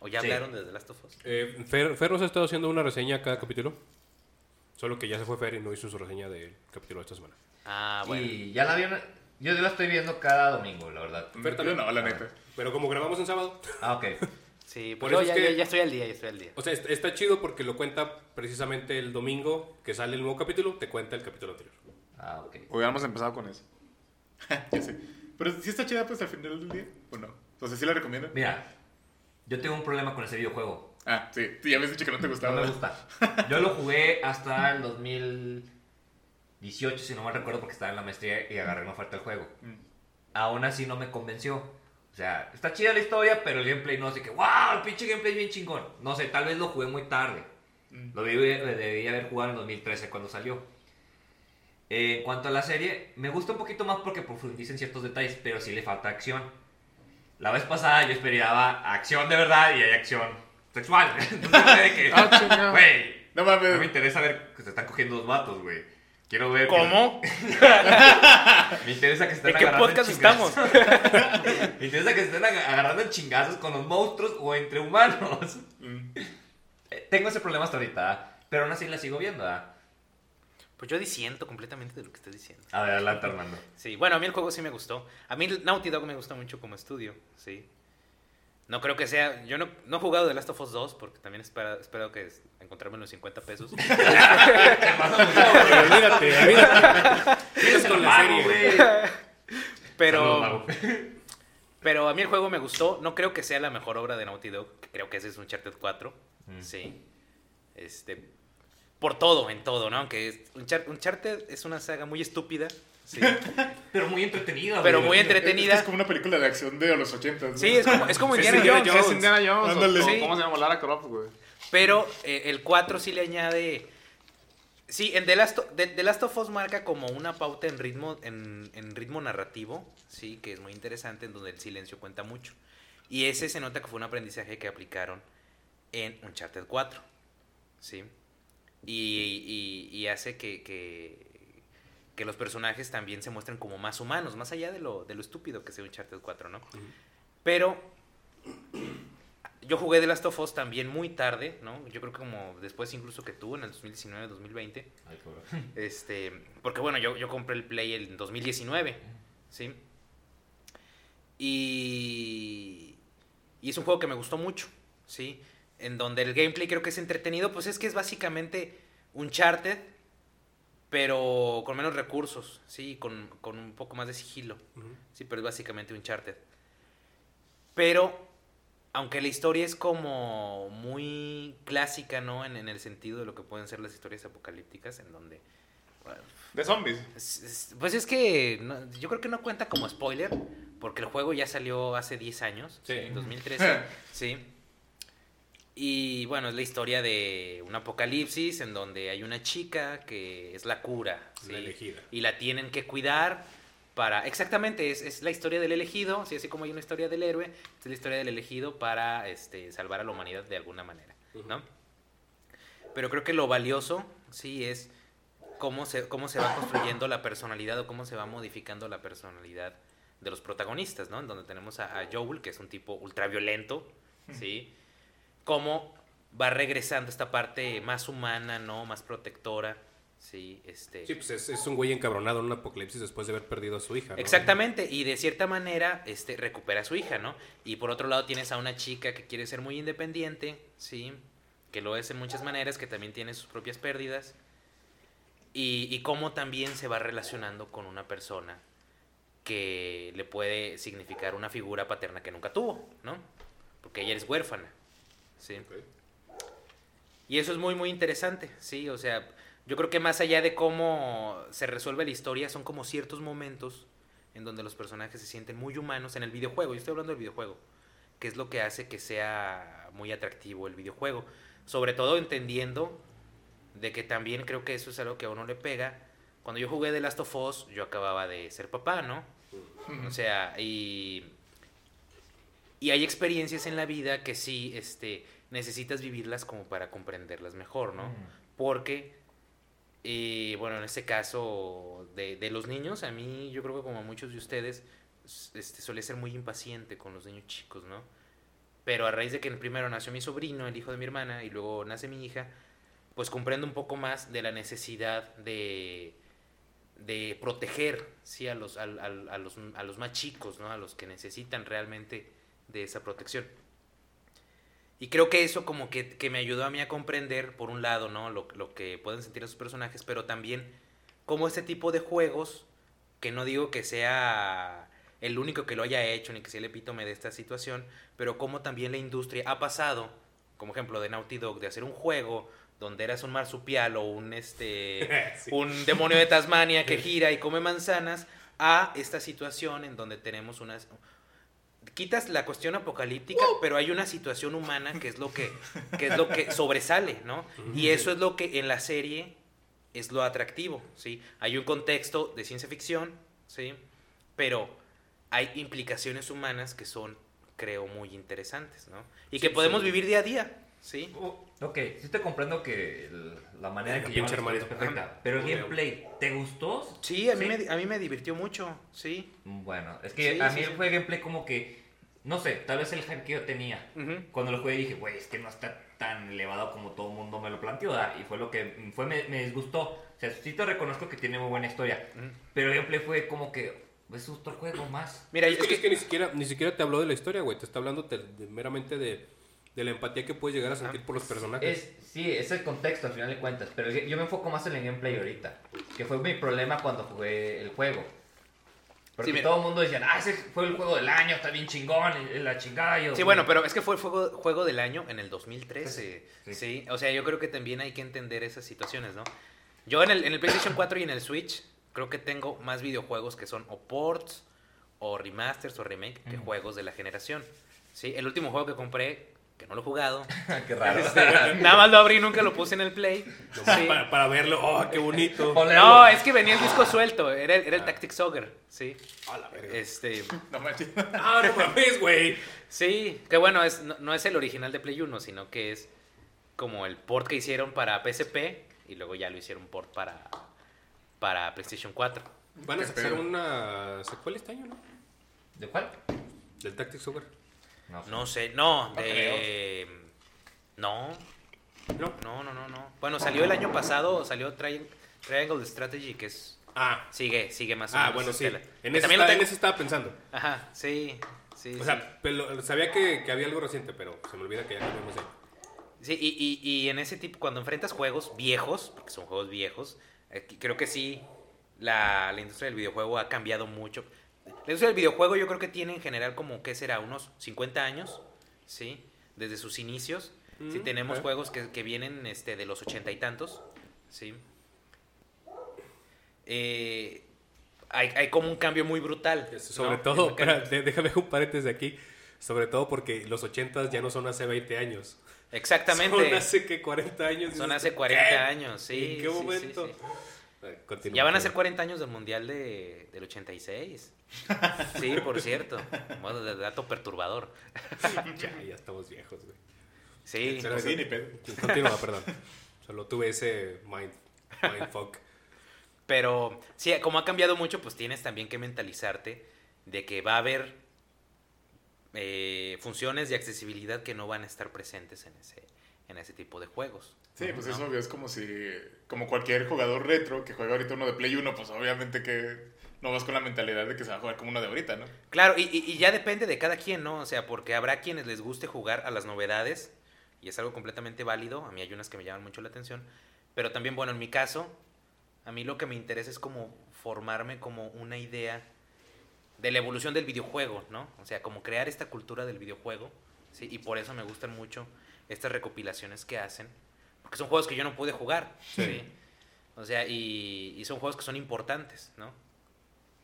¿O ya Sí. hablaron de The Last of Us? Eh, Fer, Fer nos ha estado haciendo una reseña cada capítulo. Solo que ya se fue Fer y no hizo su reseña del capítulo de esta semana. Ah, bueno. Y ya la vieron. Yo la estoy viendo cada domingo, la verdad. Fer también. No, la neta. Pero como grabamos en sábado, Ah, ok. Sí, Por pues eso es ya, que- ya- ya estoy al día, ya estoy al día. o sea, est- está chido porque lo cuenta precisamente el domingo que sale el nuevo capítulo, te cuenta el capítulo anterior. Ah, ok. Hubiéramos empezado con eso. Ya sé. Pero si está chida, pues al final del día, ¿o no? O sea, ¿sí la recomiendan? Mira, yo tengo un problema con ese videojuego. Ah, sí. Tú ya me has dicho que no te gustaba. No me gusta. Yo lo jugué hasta el 2018, si no me recuerdo, porque estaba en la maestría y agarré una oferta del juego. Mm. Aún así no me convenció. O sea, está chida la historia, pero el gameplay no sé qué. ¡Wow! El pinche gameplay es bien chingón. No sé, tal vez lo jugué muy tarde. Mm. Lo debí, debí haber jugado en 2013 cuando salió. Eh, en cuanto a la serie, me gusta un poquito más porque profundiza en ciertos detalles, pero sí le falta acción. La vez pasada yo esperaba acción de verdad y hay acción sexual. Entonces, de que, Ah, güey, No no me interesa ver que se están cogiendo dos vatos, güey. Quiero ver. ¿Cómo? me interesa que estén ¿En qué agarrando podcast chingazos. estamos? me interesa que estén ag- agarrando chingazos con los monstruos o entre humanos. Mm. Eh, Tengo ese problema hasta ahorita, ¿ah? pero aún así la sigo viendo. ¿ah? Pues yo disiento completamente de lo que estás diciendo. Adelante, Armando. Sí, bueno, a mí el juego sí me gustó. A mí Naughty Dog me gusta mucho como estudio, sí. No creo que sea... Yo no, no he jugado The Last of Us 2 porque también espero, espero que es- encontrarme los 50 pesos. olvídate, olvídate. Sigues con la serie. güey. Pero... Pero a mí el juego me gustó. No creo que sea la mejor obra de Naughty Dog. Creo que ese es Uncharted 4. Mm. Sí. Este. Por todo, en todo, ¿no? Aunque Uncharted es una saga muy estúpida. Sí. Pero muy entretenida, Pero güey. muy entretenida. es como una película de acción de los 80. ¿no? Sí, es como, es como Indiana Indiana Jones. Jones. Es Indiana Jones. o- Ándale. Sí. ¿Cómo se llama? Lara Croft, güey. Pero eh, el 4 sí le añade. Sí, en The Last, of, The- The Last of Us marca como una pauta en ritmo, en, en ritmo narrativo, sí, que es muy interesante, en donde el silencio cuenta mucho. Y ese se nota que fue un aprendizaje que aplicaron en Uncharted 4, sí. Y, y- y hace que, que, que los personajes también se muestren como más humanos, más allá de lo, de lo estúpido que sea Uncharted 4, ¿no? Pero yo jugué The Last of Us también muy tarde, ¿no? Yo creo que como después incluso que tú, en el 2019, 2020. Ay. Este, porque bueno, yo, yo compré el Play en 2019, ¿sí? Y, y es un juego que me gustó mucho, ¿sí? En donde el gameplay creo que es entretenido, pues es que es básicamente Uncharted, pero con menos recursos, ¿sí? Con, con un poco más de sigilo. Sí, pero es básicamente Uncharted. Pero, aunque la historia es como muy clásica, ¿no? En, en el sentido de lo que pueden ser las historias apocalípticas, en donde... bueno, De zombies. es- es- pues es que no- yo creo que no cuenta como spoiler, porque el juego ya salió hace 10 años, Sí. en 2013, sí. Y bueno, es la historia de un apocalipsis en donde hay una chica que es la cura, ¿sí? La elegida. y la tienen que cuidar para... Exactamente, es, es la historia del elegido, ¿sí? así como hay una historia del héroe, es la historia del elegido para este, salvar a la humanidad de alguna manera, ¿no? Pero creo que lo valioso, sí, es cómo se, cómo se va construyendo la personalidad o cómo se va modificando la personalidad de los protagonistas, ¿no? En donde tenemos a, a Joel, que es un tipo ultraviolento, ¿sí? Cómo va regresando esta parte más humana, ¿no? Más protectora, ¿sí? Este... Sí, pues es, es un güey encabronado en un apocalipsis después de haber perdido a su hija. ¿no? Exactamente, y de cierta manera este, recupera a su hija, ¿no? Y por otro lado tienes a una chica que quiere ser muy independiente, ¿sí? Que lo es en muchas maneras, que también tiene sus propias pérdidas. Y, y cómo también se va relacionando con una persona que le puede significar una figura paterna que nunca tuvo, ¿no? Porque ella es huérfana, ¿sí? Y eso es muy, muy interesante, ¿sí? O sea, yo creo que más allá de cómo se resuelve la historia, son como ciertos momentos en donde los personajes se sienten muy humanos en el videojuego. Yo estoy hablando del videojuego, que es lo que hace que sea muy atractivo el videojuego. Sobre todo entendiendo de que también creo que eso es algo que a uno le pega. Cuando yo jugué The Last of Us, yo acababa de ser papá, ¿no? O sea, y, y hay experiencias en la vida que sí este, necesitas vivirlas como para comprenderlas mejor, ¿no? Porque, eh, bueno, en este caso de, de los niños, a mí yo creo que como a muchos de ustedes, este, suele ser muy impaciente con los niños chicos, ¿no? Pero a raíz de que primero nació mi sobrino, el hijo de mi hermana, y luego nace mi hija, pues comprendo un poco más de la necesidad de, de proteger ¿sí? a, los, al- al- a, los, a los más chicos, ¿no? a los que necesitan realmente de esa protección. Y creo que eso como que, que me ayudó a mí a comprender, por un lado, ¿no? lo, lo que pueden sentir esos personajes, pero también cómo este tipo de juegos, que no digo que sea el único que lo haya hecho ni que sea el epítome de esta situación, pero cómo también la industria ha pasado, como ejemplo de Naughty Dog, de hacer un juego donde eras un marsupial o un este Sí. un demonio de Tasmania que gira y come manzanas a esta situación en donde tenemos unas quitas la cuestión apocalíptica, pero hay una situación humana que es lo que, que es lo que sobresale, ¿no? Y eso es lo que en la serie es lo atractivo, ¿sí? Hay un contexto de ciencia ficción, ¿sí? Pero hay implicaciones humanas que son, creo, muy interesantes, ¿no? Y que podemos sí. vivir día a día, ¿sí? Ok, sí te comprendo que el- la manera en que llevan es perfecta. Pero el gameplay, ¿te gustó? Sí, a mí, Me, a mí me divirtió mucho, ¿sí? Bueno, es que Sí, a mí sí. fue gameplay como que, no sé, tal vez el hype que yo tenía. Cuando lo jugué dije, güey, es que no está tan elevado como todo el mundo me lo planteó. ¿verdad? Y fue lo que fue me, me disgustó. O sea, sí te reconozco que tiene muy buena historia. Pero el gameplay fue como que, es otro juego más. Mira, Es que, es que ni, siquiera, ni siquiera te habló de la historia, güey. Te está hablando te- de- meramente de, de la empatía que puedes llegar a sentir por los personajes. Es, sí, es el contexto al final de cuentas. Pero yo me enfoco más en el gameplay ahorita. Que fue mi problema cuando jugué el juego. Porque Sí, todo el mundo decía, ah, ese fue el juego del año, está bien chingón, la chingada. yo, Sí, bueno, pero es que fue el juego, juego del año en el 2013. Sí. Sí. o sea, yo creo que también hay que entender esas situaciones, ¿no? Yo en el, en el PlayStation 4 y en el Switch creo que tengo más videojuegos que son o ports, o remasters, o remake, que Ujú. juegos de la generación. Sí, el último juego que compré, que no lo he jugado, Qué raro. este, nada más lo abrí, nunca lo puse en el Play. Sí. para, para verlo. ¡Oh, qué bonito! No, es que venía el disco suelto, era, el- era el Tactics Ogre, sí. A la verga. Este, No manches. ¡Ah, no mames, güey! Sí, que bueno, es, no, no es el original de Play 1, sino que es como el port que hicieron para PSP y luego ya lo hicieron port para, para PlayStation 4. Van a sacar una secuela este año, ¿no? ¿De cuál? Del Tactics Ogre. No sé. No sé, no, No de... No, ¿No? no, no, no, no. Bueno, salió el año pasado, salió Tri- Triangle Strategy, que es... Ah, Sigue, sigue más o ah menos. bueno, sí. En eso, también lo en eso estaba pensando. Ajá, sí, sí, O sí. sea, pero sabía que, que había algo reciente, pero se me olvida que ya cambiamos de... Sí, y, y, y en ese tipo, cuando enfrentas juegos viejos, porque son juegos viejos, eh, creo que sí, la, la industria del videojuego ha cambiado mucho. La industria del videojuego yo creo que tiene en general como, ¿qué será? Unos 50 años, ¿sí? Desde sus inicios. Si Mm, tenemos ok. juegos que, que vienen este, de los ochenta y tantos, ¿sí? Eh, hay, hay como un cambio muy brutal. Sobre todo, espera, déjame un paréntesis de aquí. Sobre todo porque los 80 ya no son hace 20 años. Exactamente. Son hace que 40 años. Son hace tú, 40 ¿qué? años, sí. ¿En qué sí, sí, momento? sí. Eh, continúa, Ya van a ser perdón. 40 años del Mundial de, del 86. Sí, por cierto. Modo de dato perturbador. Ya, ya estamos viejos, güey. Sí. Pero- Sí, ni pedo. Continúa, perdón. Solo tuve ese mind, mindfuck. Pero sí, como ha cambiado mucho, pues tienes también que mentalizarte de que va a haber eh, funciones de accesibilidad que no van a estar presentes en ese, en ese tipo de juegos. Sí, pues eso es como si, como cualquier jugador retro que juega ahorita uno de Play 1, pues obviamente que no vas con la mentalidad de que se va a jugar como uno de ahorita, ¿no? Claro, y, y- y ya depende de cada quien, ¿no? O sea, porque habrá quienes les guste jugar a las novedades y es algo completamente válido. A mí hay unas que me llaman mucho la atención. Pero también, bueno, en mi caso, a mí lo que me interesa es como formarme como una idea de la evolución del videojuego, ¿no? O sea, como crear esta cultura del videojuego, ¿sí? Y por eso me gustan mucho estas recopilaciones que hacen, porque son juegos que yo no pude jugar, ¿sí? O sea, y, y son juegos que son importantes, ¿no?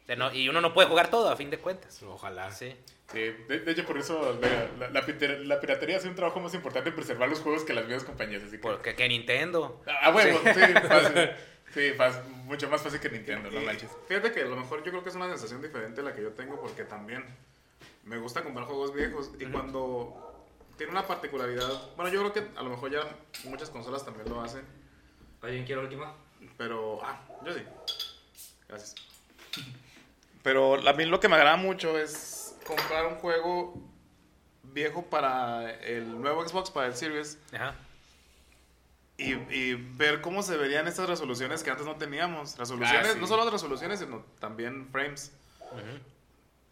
O sea, no- y uno no puede jugar todo, a fin de cuentas. Ojalá. Sí. Sí, de, de hecho por eso la, la- la piter- la piratería hace un trabajo más importante en preservar los juegos que las mismas compañías, así que... Porque que Nintendo. Ah, bueno, sí, fácil. Sí, fácil, mucho más fácil que Nintendo, no manches. Fíjate que a lo mejor yo creo que es una sensación diferente a la que yo tengo porque también me gusta comprar juegos viejos y cuando tiene una particularidad, bueno, yo creo que a lo mejor ya muchas consolas también lo hacen, ¿Alguien quiere la última? pero ah, yo sí. Gracias. Pero a mí lo que me agrada mucho es comprar un juego viejo para el nuevo Xbox, para el Series, Ajá. y, y ver cómo se verían estas resoluciones que antes no teníamos. Resoluciones, Ah, sí. no solo resoluciones, sino también frames. Ujú.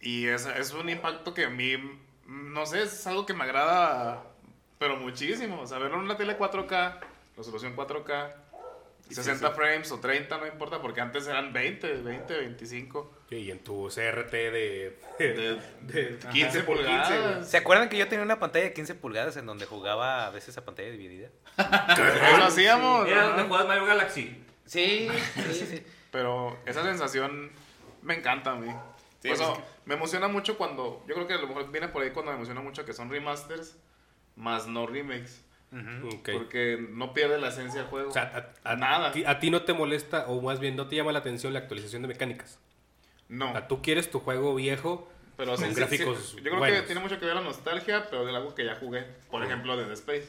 Y es, es un impacto que a mí, no sé, es algo que me agrada, pero muchísimo. O sea, verlo en una tele 4K, resolución 4K, 60 frames o 30, no importa, porque antes eran 20, 20, 25. Sí, y en tu CRT de, De, de 15 por 15, güey. pulgadas. ¿Se acuerdan que yo tenía una pantalla de 15 pulgadas en donde jugaba a veces a pantalla dividida? Eso lo hacíamos. Mira, ¿no? ¿dónde juegas Mario Galaxy? Sí, sí, sí. Pero esa sensación me encanta a mí. Sí, Por eso pues es me emociona mucho cuando. Yo creo que a lo mejor viene por ahí cuando me emociona mucho que son remasters más no remakes. Porque no pierde la esencia del juego. O sea, a, a- Nada. a ti- a ti no te molesta, o más bien no te llama la atención la actualización de mecánicas. no. O sea, tú quieres tu juego viejo Pero con sí, gráficos sí. Yo creo buenos. que tiene mucho que ver la nostalgia, pero de algo que ya jugué. Por ejemplo, Dead Space.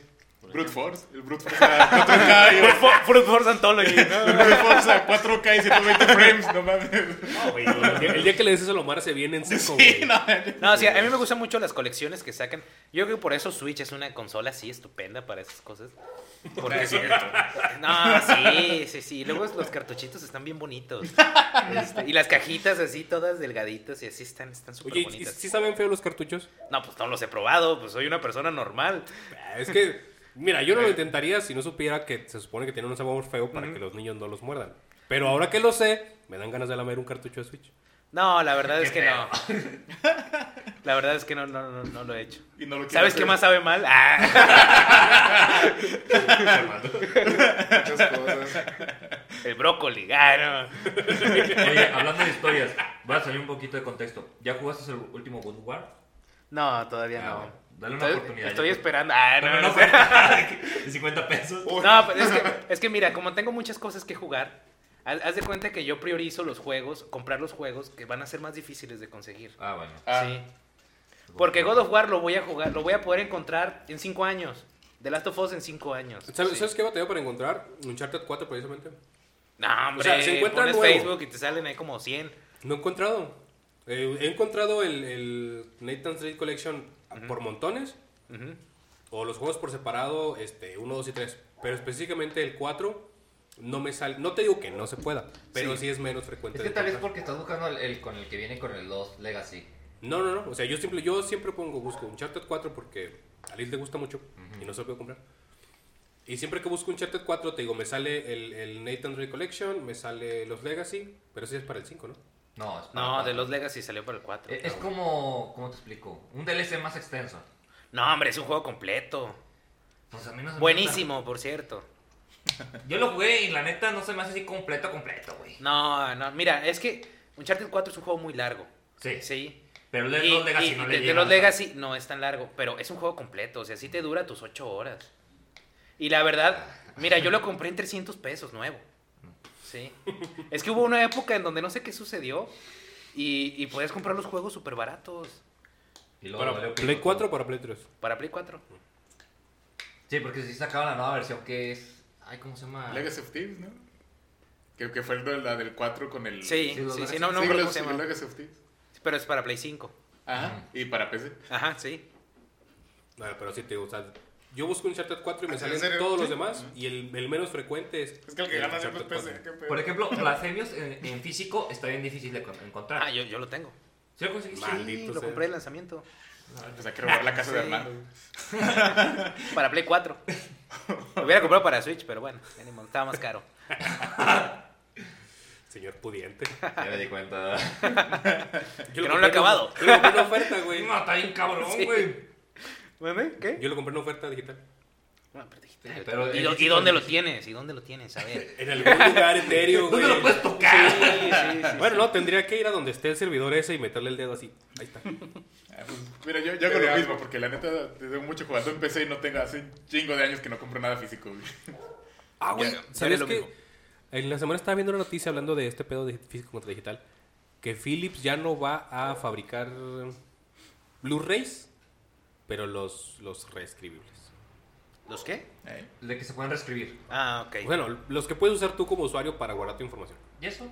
Brute. Force. El Brute Force a 4K. y- Fruit Force Anthology, ¿no? El Brute Force a 4K y 120 frames. No mames. No, güey, el, día, el día que le dices a Lomar se viene en seco, Sí, güey. no. No, sí, a mí me gustan mucho las colecciones que sacan. Yo creo que por eso Switch es una consola así estupenda para esas cosas. Porque sí. No, sí, sí, sí. Luego los cartuchitos están bien bonitos. Este, y las cajitas así, todas delgaditas y así están están súper Oye, ¿y- bonitas. ¿sí saben feo los cartuchos? No, pues no los he probado, pues soy una persona normal. Ah, Es que, mira, yo no lo intentaría si no supiera que se supone que tiene un sabor feo para que los niños no los muerdan. Pero ahora que lo sé, me dan ganas de lamer un cartucho de Switch. No, la verdad es que no. La verdad es que no, no, no, no lo he hecho. Y no lo quiero ¿Sabes hacer. qué más sabe mal? Ah, Muchas cosas. el brócoli. Ah, no. Oye, hablando de historias, voy a salir un poquito de contexto. ¿Ya jugaste el último God of War? No, todavía Ah, no. Dale una Estoy- oportunidad. Estoy esperando. Ah, no, no no sé. fue de 50 pesos. No, pero es que, es que mira, como tengo muchas cosas que jugar, haz, de cuenta que yo priorizo los juegos, comprar los juegos que van a ser más difíciles de conseguir. Ah, bueno. Ah. Sí. Porque God of War lo voy a jugar, lo voy a poder encontrar en 5 años. The Last of Us en 5 años. ¿Sabes, Sí. ¿sabes qué batalló para encontrar? Uncharted 4 precisamente. No, hombre, O sea, se encuentra pones nuevo. Facebook y te salen ahí como 100. No he encontrado. Eh, he encontrado el, el Nathan's Drake Collection por montones. O los juegos por separado, este, 1, 2 y 3. Pero específicamente el 4 no me sale. No te digo que no se pueda, pero sí, es menos frecuente. Es que tal vez porque estás buscando el, el con el que viene con el 2 Legacy. No, no, no. O sea, yo siempre, yo siempre pongo, busco Uncharted 4 porque a Liz le gusta mucho y no se lo puedo comprar. Y siempre que busco Uncharted 4, te digo, me sale el, el Nathan Drake Collection, me sale los Legacy, pero ese es para el 5, ¿no? No, es para No, de los Legacy salió para el 4. Es, es como, ¿cómo te explico? Un DLC más extenso. No, hombre, es un juego completo. Pues a mí no se me Buenísimo, por cierto. Yo lo jugué y la neta no se me hace así completo, completo, güey. No, no, mira, es que Uncharted 4 es un juego muy largo. Sí. Sí. Pero de los Legacy y no de, le de llega los Legacy no es tan largo, pero es un juego completo, o sea, sí te dura tus 8 horas. Y la verdad, mira, yo lo compré en 300 pesos nuevo. Sí. Es que hubo una época en donde no sé qué sucedió y, y podías comprar los juegos súper baratos Y luego ¿Para Play pico 4 todo. o para Play 3? para Play 4. Sí, porque sí sacaban la nueva versión que es... Ay, ¿cómo se llama? Legacy of Thieves, ¿no? Que, que fue la del 4 con el... Sí, Sí, los sí, sí, no, no Sí, cómo se llama. Legacy of Thieves. Pero es para Play 5. Ajá. Y para PC. Ajá, sí. Bueno, pero sí te sea, yo busco Uncharted 4 y me ¿En salen serio? todos los demás y el, el menos frecuente es... Es que el que gana siempre es Uncharted PC. 4. ¿qué pedo? Por ejemplo, Blasphemous en, en físico está bien difícil de con- encontrar. Ah, yo, yo lo tengo. ¿Sí lo conseguiste? Maldito Sí, lo sea. compré en lanzamiento. Pues hay que robar la casa de Sí. Armando. Para Play 4. Lo hubiera comprado para Switch, pero bueno, estaba más caro. Señor pudiente. Ya me di cuenta. Yo Que no lo he acabado. Yo lo compré en oferta, güey. No, está bien cabrón, Sí. ¿Qué? Yo lo compré en oferta digital. Bueno, pero dijiste- Sí, pero ¿Y, y dónde lo tienes? ¿Y dónde lo tienes? A ver. En algún lugar etéreo, güey. ¿Dónde lo puedes tocar? Sí, sí, sí. Bueno, no, tendría que ir a donde esté el servidor ese y meterle el dedo así. Ahí está. Ah, pues, Mira, yo, yo hago lo mismo porque la neta tengo mucho jugando en PC y no tengo hace un chingo de años que no compro nada físico. güey. Ah, güey. ¿Sabes es lo mismo. En la semana estaba viendo una noticia hablando de este pedo de físico contra digital. Que Philips ya no va a fabricar Blu-rays, pero los, los reescribibles. ¿Los qué? ¿Eh? De que se pueden reescribir. Ah, ok. Bueno, los que puedes usar tú como usuario para guardar tu información. ¿Y eso?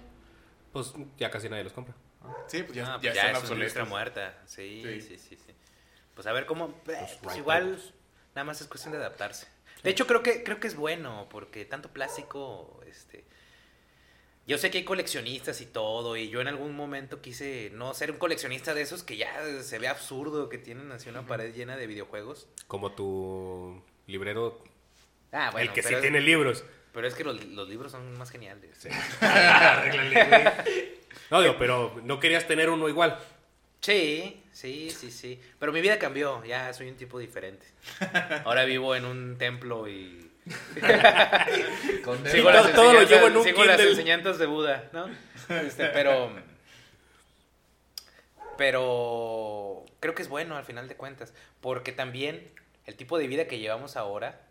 Pues ya casi nadie los compra. Sí, pues ya, Ah, ya, pues ya, están es una obsoletos. muerta. Sí, sí, Sí. sí, sí. Pues a ver cómo. eh, pues right igual, nada más es cuestión de adaptarse. De hecho, creo que, creo que es bueno, porque tanto plástico, este. Yo sé que hay coleccionistas y todo, y yo en algún momento quise no ser un coleccionista de esos que ya se ve absurdo que tienen así una pared llena de videojuegos. Como tu librero, Ah, bueno, el que sí tiene libros. Pero es que los, los libros son más geniales. No, digo, pero no querías tener uno igual. Sí, sí, sí, sí. Pero mi vida cambió, ya soy un tipo diferente. Ahora vivo en un templo y... Con Sí, todo- las todo lo llevo en un sigo las enseñanzas de Buda, ¿no? Este, pero... Pero creo que es bueno al final de cuentas, porque también el tipo de vida que llevamos ahora,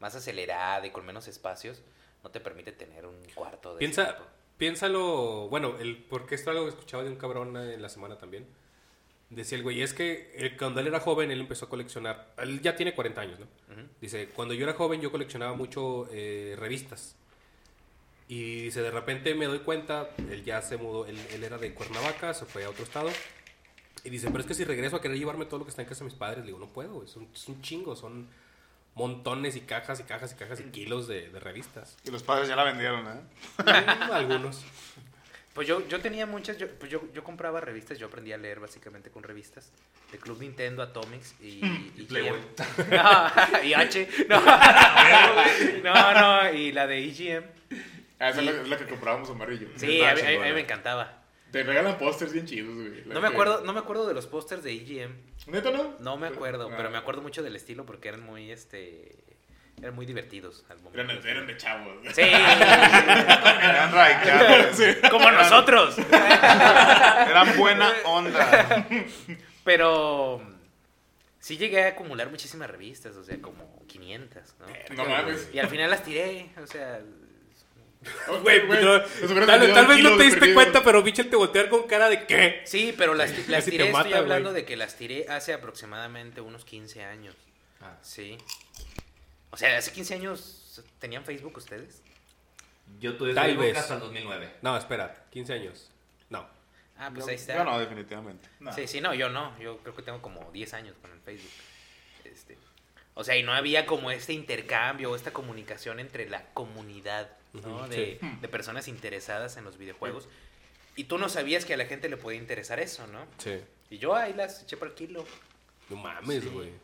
más acelerada y con menos espacios, no te permite tener un cuarto de... Piensa, piénsalo, bueno, el, porque esto es algo que escuchaba de un cabrón eh, en la semana también. Decía el güey, es que eh, cuando él era joven, él empezó a coleccionar, él ya tiene 40 años, ¿no? Ujú. Dice, cuando yo era joven yo coleccionaba mucho eh, revistas. Y dice, de repente me doy cuenta, él ya se mudó, él, él era de Cuernavaca, se fue a otro estado. Y dice, pero es que si regreso a querer llevarme todo lo que está en casa de mis padres, le digo, no puedo, es un, es un chingo, son montones y cajas y cajas y cajas y kilos de, de revistas. Y los padres ya la vendieron, ¿eh? Algunos. Pues yo, yo tenía muchas, yo, pues yo, yo compraba revistas, yo aprendí a leer básicamente con revistas. De Club Nintendo, Atomics y, y Playboy. GM. No, y H. No. no, no, y la de EGM. Ah, esa es la, es la que comprábamos Omar y yo. Sí, a mí, a mí- a mí me encantaba. Te regalan pósters bien chidos, güey. No me que- acuerdo, no me acuerdo de los pósters de EGM. ¿Neta no? No me acuerdo, Ah. pero me acuerdo mucho del estilo porque eran muy, este, eran muy divertidos al momento. Eran, eran de chavos. Sí, Eran radicados. como nosotros. Eran buena onda. Pero sí llegué a acumular muchísimas revistas, o sea, como 500, ¿no? No mames. Y al final las tiré, o sea, Güey, hubieras tal, vez no te diste perdido. cuenta, pero Michel te voltear con cara de ¿qué? sí, pero las, las tiré, mata, estoy hablando güey. de que las tiré hace aproximadamente unos 15 años. Ah. Sí. O sea, hace 15 años tenían Facebook ustedes. Yo tuve Tal Facebook vez. hasta el 2009. No, espera, 15 años. No. Ah, pues Yo- ahí está. Yo no, definitivamente. No. Sí, sí, no, yo no. Yo creo que tengo como 10 años con el Facebook. Este, o sea, y no había como este intercambio, esta comunicación entre la comunidad, ¿no? Ujú, de, sí. de personas interesadas en los videojuegos. Y tú no sabías que a la gente le podía interesar eso, ¿no? Sí. Y yo ahí las eché por el kilo. No mames, güey. Sí,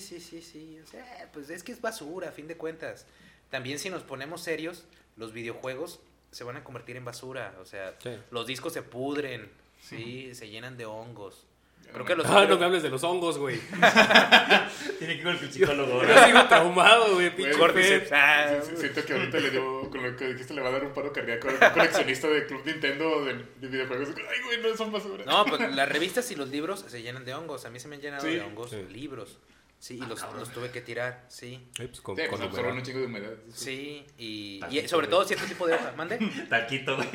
sí, sí, sí. O sea, pues es que es basura, a fin de cuentas. También si nos ponemos serios, los videojuegos se van a convertir en basura. O sea, Sí. los discos se pudren, sí, se llenan de hongos. Creo que los Ah, no me hables de los hongos, güey. Tiene que ir con el psicólogo. Yo sigo traumado, güey. Pinche Güey. Ah, Sí, sí, Siento que ahorita le dio, con lo que dijiste, le va a dar un paro cardíaco a un coleccionista de Club Nintendo de, de videojuegos. Ay, güey, no son basura. No, pues las revistas y los libros se llenan de hongos. A mí se me han llenado Sí. de hongos Sí. libros. Sí, y los, los tuve que tirar, sí. Ay, pues con, Sí, con pues absorben humedad. un chingo de humedad. Sí, y, y sobre todo cierto tipo de hoja. ¿Mande? Taquito, güey.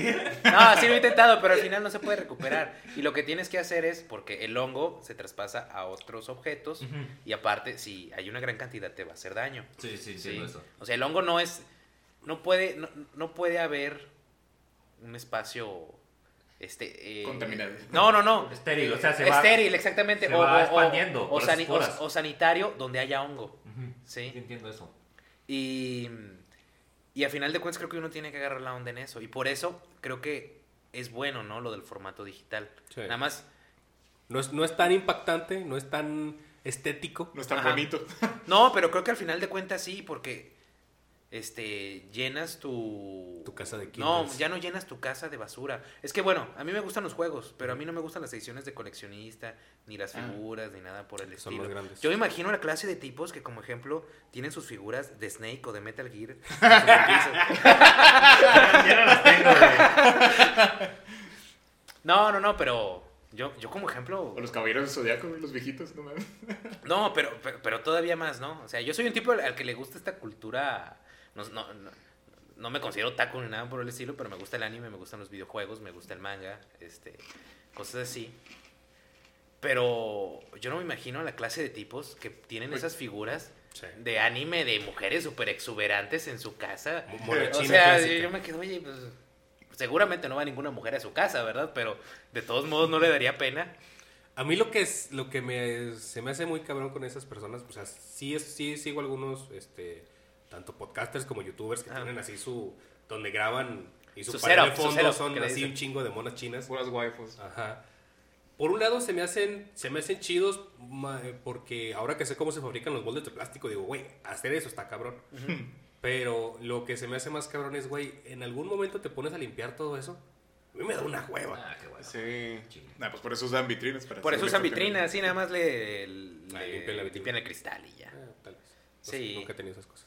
No, sí lo he intentado, pero al final no se puede recuperar. Y lo que tienes que hacer es, porque el hongo se traspasa a otros objetos, y aparte, si hay una gran cantidad, te va a hacer daño. Sí, sí, sí. Sí. eso. O sea, el hongo no es. No puede, no, no puede haber un espacio. Este. eh, Contaminado. No, no, no. Estéril, o sea, se va- Estéril, exactamente. se o, va o- expandiendo o sani- sanitario donde haya hongo. Sí. Entiendo eso. Y, y a final de cuentas creo que uno tiene que agarrar la onda en eso. Y por eso creo que es bueno, ¿no? Lo del formato digital. Sí. Nada más, No es, no es tan impactante, no es tan estético. No es tan Ajá. bonito. no, pero creo que al final de cuentas sí, porque este llenas tu... Tu casa de No, Kindles. ya no llenas tu casa de basura. Es que bueno, a mí me gustan los juegos, pero a mí no me gustan las ediciones de coleccionista, ni las Ah. figuras, ni nada por el Son estilo. más grandes. Yo me imagino la clase de tipos que, como ejemplo, tienen sus figuras de Snake o de Metal Gear. Ya no las tengo, güey. No, no, no, pero yo, yo como ejemplo... O los caballeros de Zodíaco, los viejitos, no mames. No, pero, pero, pero todavía más, ¿no? O sea, yo soy un tipo al que le gusta esta cultura. No, no, no, no me considero taco ni nada por el estilo, pero me gusta el anime, me gustan los videojuegos, me gusta el manga, este, cosas así. Pero yo no me imagino la clase de tipos que tienen esas figuras Sí. de anime de mujeres súper exuberantes en su casa. O sea, yo, yo me quedo, oye, pues seguramente no va ninguna mujer a su casa, ¿verdad? Pero de todos modos no le daría pena. A mí lo que es lo que me, se me hace muy cabrón con esas personas, o sea, sí, es, sí sigo algunos, este, tanto podcasters como youtubers que Ah. tienen así su, donde graban y su, Su pared de su fondo setup, son así dicen. un chingo de monas chinas. Puras waifus. Ajá. Por un lado se me hacen, se me hacen chidos eh, porque ahora que sé cómo se fabrican los moldes de plástico, digo, güey, hacer eso está cabrón. Pero lo que se me hace más cabrón es, güey, en algún momento te pones a limpiar todo eso. A mí me da una hueva. Ah, qué bueno. Sí. Nah, pues por eso usan vitrinas. Para Por eso usan vitrinas, sí, nada más le, Ah, le limpian la vitrina. limpian el cristal y ya. Ah, tal vez. No sé, Sí. nunca he tenido esas cosas.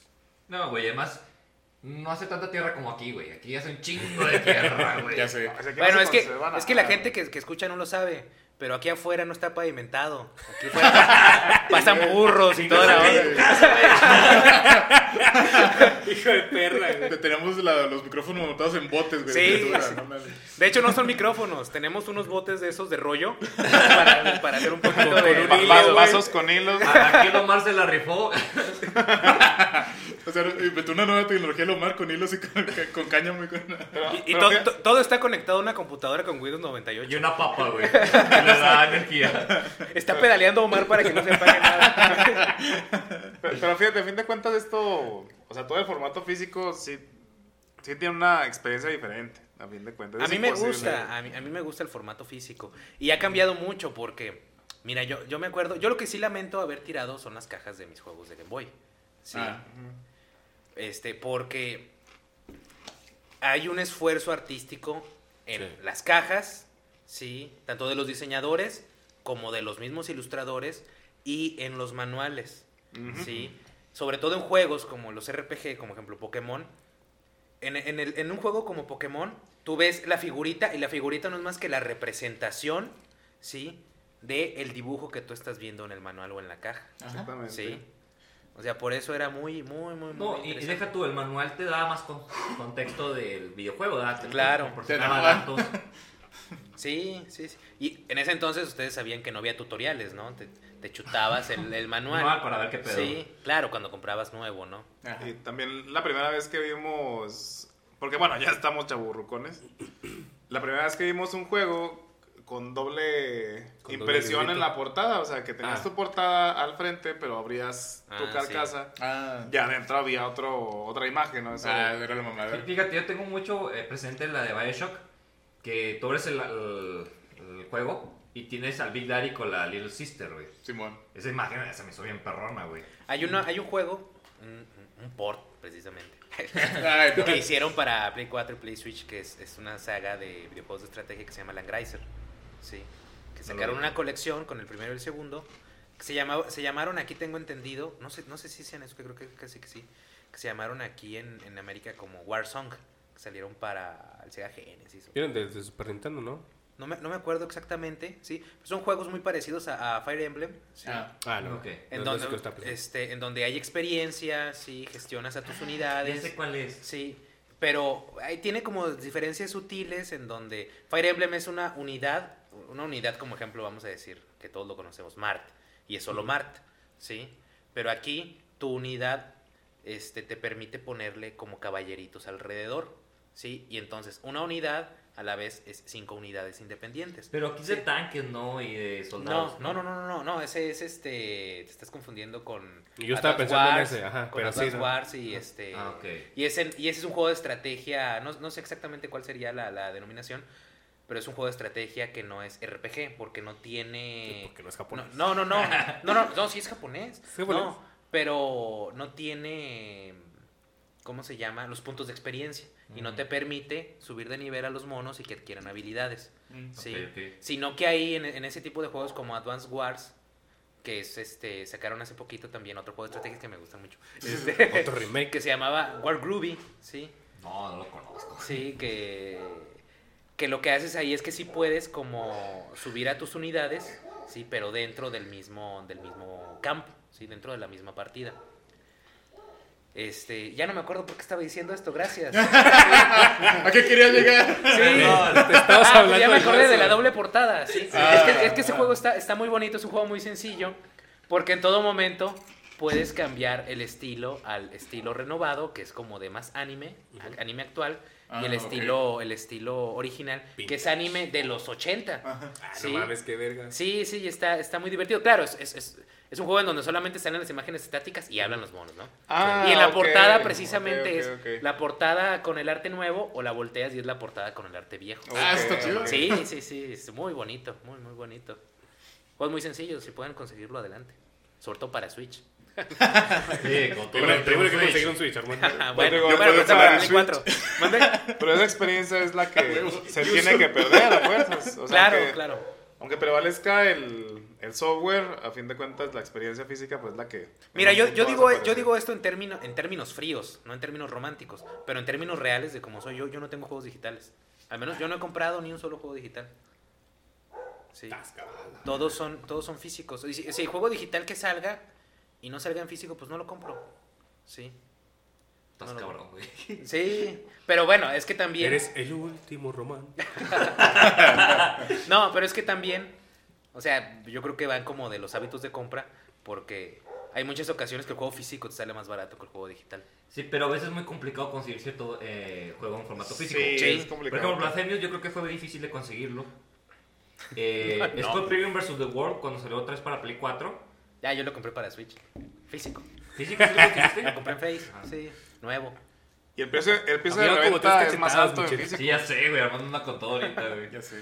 No, güey, además no hace tanta tierra como aquí, güey. Aquí hace un chingo de tierra, güey. Ya sé. O sea, Bueno, no es que, es que la gente que, que escucha no lo sabe, pero aquí afuera no está pavimentado. Aquí afuera pasan burros y toda la onda. Hijo de perra, güey. Te- Tenemos la- los micrófonos montados en botes, güey. Sí. de no. De hecho, no son micrófonos, tenemos unos botes de esos de rollo para, para hacer un poquito de... con un Va- hilo, va- güey. vasos con hilos. Aquí Omar se la rifó. O sea, inventó una nueva tecnología Lomar con hilos y con, con cáñamo y con... Y, y to- to- todo está conectado a una computadora con Windows Y 98. una papa, güey. Que le da energía. Está pedaleando Omar para que no se apague nada. Pero, pero fíjate, a fin de cuentas esto, o sea, todo el formato físico sí, sí tiene una experiencia diferente, a fin de cuentas. A mí me gusta, a mí, a mí me gusta el formato físico. Y ha cambiado mucho porque, mira, yo, yo me acuerdo, yo lo que sí lamento haber tirado son las cajas de mis juegos de Game Boy. Sí. Ah. Este, porque hay un esfuerzo artístico en Sí. las cajas, sí, tanto de los diseñadores como de los mismos ilustradores y en los manuales, sí, sobre todo en juegos como los RPG, como ejemplo Pokémon. En, en el- en un juego como Pokémon, tú ves la figurita y la figurita no es más que la representación, sí, de el dibujo que tú estás viendo en el manual o en la caja, Exactamente. sí. O sea, por eso era muy, muy, muy, muy No, y, y deja tú, el manual te da más con- contexto del videojuego, ¿verdad? Te Claro. proporcionaba Te da- datos. Sí, sí, sí. Y en ese entonces ustedes sabían que no había tutoriales, ¿no? Te, te chutabas el, el manual. Manual para ver qué pedo. Sí, claro, cuando comprabas nuevo, ¿no? Ajá. Y también la primera vez que vimos, porque bueno, ya estamos chaburrucones. La primera vez que vimos un juego con doble Con impresión doble en la portada, o sea, que tenías Ah. tu portada al frente, pero abrías tu Ah, carcasa. Ah, Ya adentro había otro, otra imagen, ¿no? Eso- Ah, era la. Fí- Fíjate, yo tengo mucho eh, presente la de Bioshock, que tú abres el, el- el juego y tienes al Big Daddy con la Little Sister, güey. Simón. Esa imagen esa me hizo bien perrona, güey. Hay, una, hay un juego, un, un port, precisamente, que hicieron para Play 4 y Play Switch, que es, es una saga de videojuegos de estrategia que se llama Landgreiser. Sí. Que sacaron una colección con el primero y el segundo. Que se, llamaba, se llamaron, aquí tengo entendido, no sé, no sé si sean eso, que creo que casi que sí. Que se llamaron aquí en, en América como War Song. Que salieron para el Sega Genesis. desde Super Nintendo, ¿no? No me, no me acuerdo exactamente, sí. Son juegos muy parecidos a, a Fire Emblem. sí. Ah. Ah, no. Ok. En, No, no donde, pensando. este, en donde hay experiencia, sí, gestionas a tus Ya unidades. sé cuál es. Sí, pero ahí tiene como diferencias sutiles en donde Fire Emblem es una unidad, una unidad como ejemplo vamos a decir, que todos lo conocemos, Mart, y es solo Mart, ¿sí? Pero aquí tu unidad este, te permite ponerle como caballeritos alrededor, ¿sí? Y entonces una unidad a la vez es cinco unidades independientes. Pero aquí es de tanques, ¿no? Y de soldados. no, no, no, no, no, no, ese es este, te estás confundiendo con Yo estaba pensando en Wars, ese, ajá, con pero sí. Wars y este, Ah, ok. y ese, y ese es un juego de estrategia, no, no sé exactamente cuál sería la, la denominación, pero es un juego de estrategia que no es RPG, porque no tiene... Porque no es japonés. No, no, no, no, no, no, sí es japonés. japonés? No, pero no tiene, ¿cómo se llama? Los puntos de experiencia. Y no te permite subir de nivel a los monos y que adquieran habilidades. ¿sí? Ok, ok. Sino que ahí en, en ese tipo de juegos como Advance Wars, que es este, sacaron hace poquito también otro juego de estrategia que me gusta mucho. Este, Otro remake. que se llamaba War Groovy, ¿sí? No, no lo conozco. Sí, que, que lo que haces ahí es que sí puedes como subir a tus unidades, sí, pero dentro del mismo, del mismo campo, sí, dentro de la misma partida. Este, ya no me acuerdo por qué estaba diciendo esto, gracias. ¿A qué querías llegar? Sí. Te estabas Ah, hablando ya me de acordé de la doble portada, sí. Ah. Es, que, es que ese juego está, está muy bonito, es un juego muy sencillo, porque en todo momento puedes cambiar el estilo al estilo renovado, que es como de más anime, anime actual, y el Ah, estilo, el estilo original, que es anime de los 80. Ah, Sí. No mames, qué verga. Sí, sí, está, está muy divertido. Claro, es, es, es, es un juego en donde solamente salen las imágenes estáticas y hablan los monos, ¿no? Ah, y en la portada precisamente es la portada con el arte nuevo o la volteas y es la portada con el arte viejo. Ah, está chido. Sí, sí, sí, es muy bonito, muy, muy bonito. Juegos muy sencillos, si pueden conseguirlo adelante. Sobre todo para Switch. Sí, con todo Primero, que conseguir un Switch, Armando. Bueno, Yo bueno, pues, Play en 4. ¿Mande? Pero esa experiencia es la que se tiene que perder a fuerzas. O sea, Claro, aunque, claro. aunque prevalezca el, el software, a fin de cuentas la experiencia física pues es la que... Mira, yo, yo, digo, yo digo esto en, término, en términos fríos, no en términos románticos, pero en términos reales de cómo soy yo, yo no tengo juegos digitales. Al menos yo no he comprado ni un solo juego digital. Sí. Todos son, todos son físicos. Si, si el juego digital que salga y no salga en físico, pues no lo compro. Sí. Estás No, cabrón, güey. Sí. Pero bueno, es que también... Eres el último román. No, pero es que también, o sea, yo creo que van como de los hábitos de compra, porque hay muchas ocasiones que el juego físico te sale más barato que el juego digital. Sí, pero a veces es muy complicado conseguir cierto eh, juego en formato físico. Sí, Sí. es Por ejemplo, Blasphemous yo creo que fue muy difícil de conseguirlo. Eh, No. Scott Pilgrim vs. The World cuando salió otra vez para Play 4. Ya, yo lo compré para Switch. Físico. ¿Físico sí lo compré en Face, sí, nuevo. Y el precio, el precio de reventa tres es más alto en físico. Sí, ya sé, güey. Armando anda con todo ahorita, güey. Ya sé.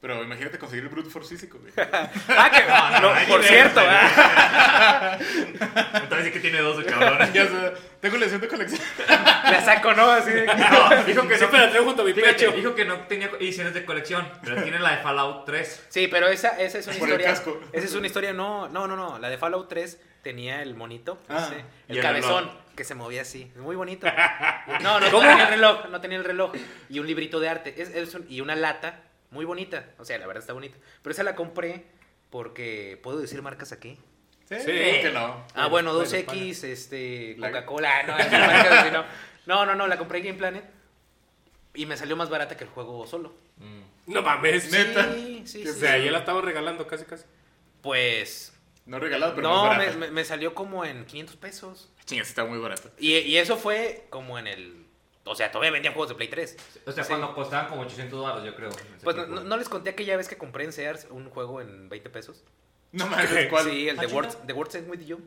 Pero imagínate conseguir el Brute Force físico, güey. Ah, que, no, hay por niveles, cierto, ah, Entonces sí que tiene dos de cabrón. ya sé. Tengo la edición de colección. la saco, ¿no? Así de No, dijo que Siempre la traigo junto a mi Fíjate, pecho. dijo que no tenía ediciones de colección, pero tiene la de Fallout 3. Sí, pero esa, esa es una Por el historia. casco. Esa es una historia, no, no, no, no. La de Fallout 3 tenía el monito, Ah, ese, el el cabezón, reloj. que se movía así. Muy bonito. No, no tenía el reloj, no tenía el reloj. Y un librito de arte. Es, es un- y una lata muy bonita. O sea, la verdad está bonita. Pero esa la compré porque. ¿Puedo decir marcas aquí? Sí, Sí. ¿cómo que no? Ah, bueno, Bueno, 2X, este, La- Coca-Cola, no, marcas no. No, no, no, la compré en Game Planet. Y me salió más barata que el juego solo. No mames. Neta. Sí, sí, O sí. sea, ya la estamos regalando casi, casi. Pues. No regalado, pero no, más me, me- me salió como en 500 pesos. Chingas, está muy barato. Y, y eso fue como en el. O sea, todavía vendían juegos de Play 3. O sea, Sí. cuando costaban como 800 dólares, yo creo. Pues no, tiempo. no- no les conté aquella vez que compré en Sears un juego en 20 pesos. No mames, ¿cuál? Sí, el de ¿Ah, Words? The Words End With You.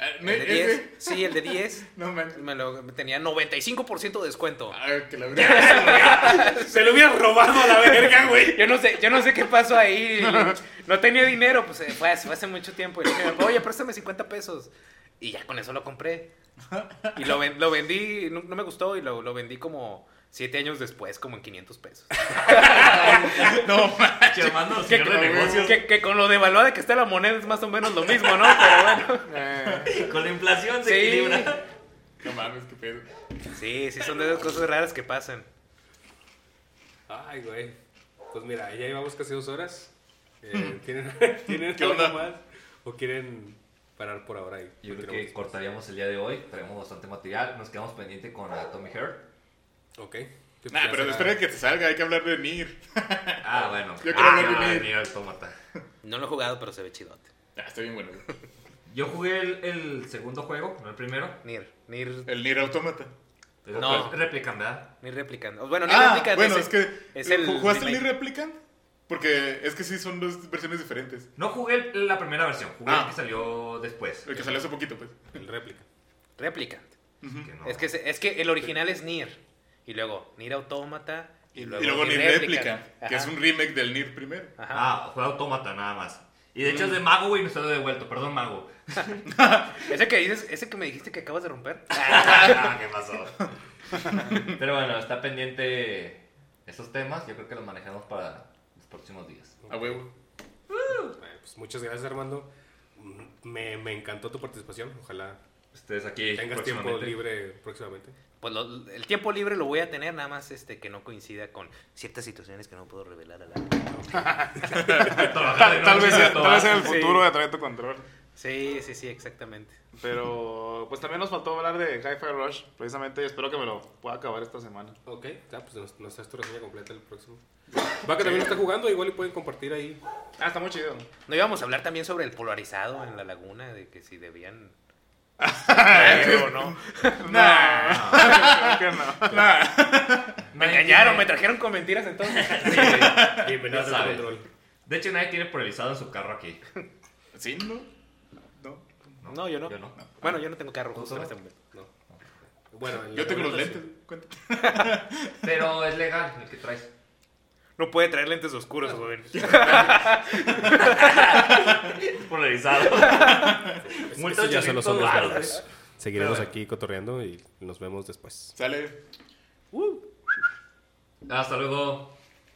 Ah, El ¿ne- de 10. ese? Sí, el de 10. No mames. Me lo, tenía 95% de descuento. Ah, que la verdad. Se lo hubieras robado a la verga, güey. Yo no sé, yo no sé qué pasó ahí. No tenía dinero, pues eh, fue hace, fue hace mucho tiempo. Y le dije, oye, préstame 50 pesos. Y ya con eso lo compré. Y lo, ven- lo vendí, no, no me gustó y lo, lo vendí como 7 años después, como en 500 pesos. No Armando, Que, señor de que- negocios. que- que con lo devaluada que está la moneda es más o menos lo mismo, ¿no? Pero bueno. Eh, Con la inflación se Sí. equilibra. No mames, qué pedo. Sí, sí, son de esas cosas raras que pasan. Ay, güey. Pues mira, ya llevamos casi dos horas. Eh, ¿Tienen, ¿tienen ¿Qué algo onda? más? ¿O quieren parar por ahora? y Yo creo que cortaríamos el día de hoy. Traemos bastante material. Nos quedamos pendiente con la Tommy Heart. después? Ok. Nah, pero será- espera que te salga, hay que hablar de Nier. Ah, bueno. Yo quiero ah, hablar de Nier. Nier Automata. No lo he jugado, pero se ve chidote. Ah, está bien bueno. Yo jugué el, el segundo juego, no el primero. Nier, Nier, El Nier Automata. Pero No. pues, Replicant, ¿verdad? Nier Replicant. Bueno, Nier Ah, Replicant bueno, es, es que. es el ¿Jugaste el. Nier Replicant? Porque es que sí son dos versiones diferentes. No jugué la primera versión, jugué Ah. el que salió después. El que salió hace poquito, pues. El réplica. Replicant. Que no. Es, que, es que el original es Nier. Y luego Nier Automata. Y Y luego, luego, Nier Replicant, que es un remake del Nier primero. Ajá. Ah, fue Automata nada más. Y de hecho es de Mago, güey, me está devuelto. Perdón, Mago. Ese que dices, ese que me dijiste que acabas de romper. Ah, ¿Qué pasó? Pero bueno, está pendiente esos temas. Yo creo que los manejamos para próximos días. A huevo. Bueno, pues muchas gracias, Armando. Me, me encantó tu participación. Ojalá Ustedes aquí tengas tiempo libre próximamente. Pues lo- el tiempo libre lo voy a tener, nada más este que no coincida con ciertas situaciones que no puedo revelar a la. De tal, vez, tal vez en el Sí. futuro de traer tu control. Sí, sí, sí, exactamente. Pero pues también nos faltó hablar de Hi-Fi Rush, precisamente, y espero que me lo pueda acabar esta semana. Ok, ya, pues nos, nos haces tu reseña completa el próximo. Vaca también está jugando, igual y pueden compartir ahí. Ah, está muy chido. No íbamos a hablar también sobre el polarizado en la laguna, de que si debían. o no. Creo que no. Me engañaron, me trajeron con mentiras entonces. Bienvenido Ya a control. De hecho, nadie tiene polarizado en su carro aquí. ¿Sí? ¿No? No. No, yo no. Yo no. Bueno, yo no tengo carro justo en este momento. No. Bueno, Yo tengo los lentes. Pero es legal el que traes. No puede traer lentes oscuros, joven. Polarizado. Multa Estos ya son los 800 verdes. varos. Seguiremos aquí cotorreando y nos vemos después. Sale. Uh. Hasta luego.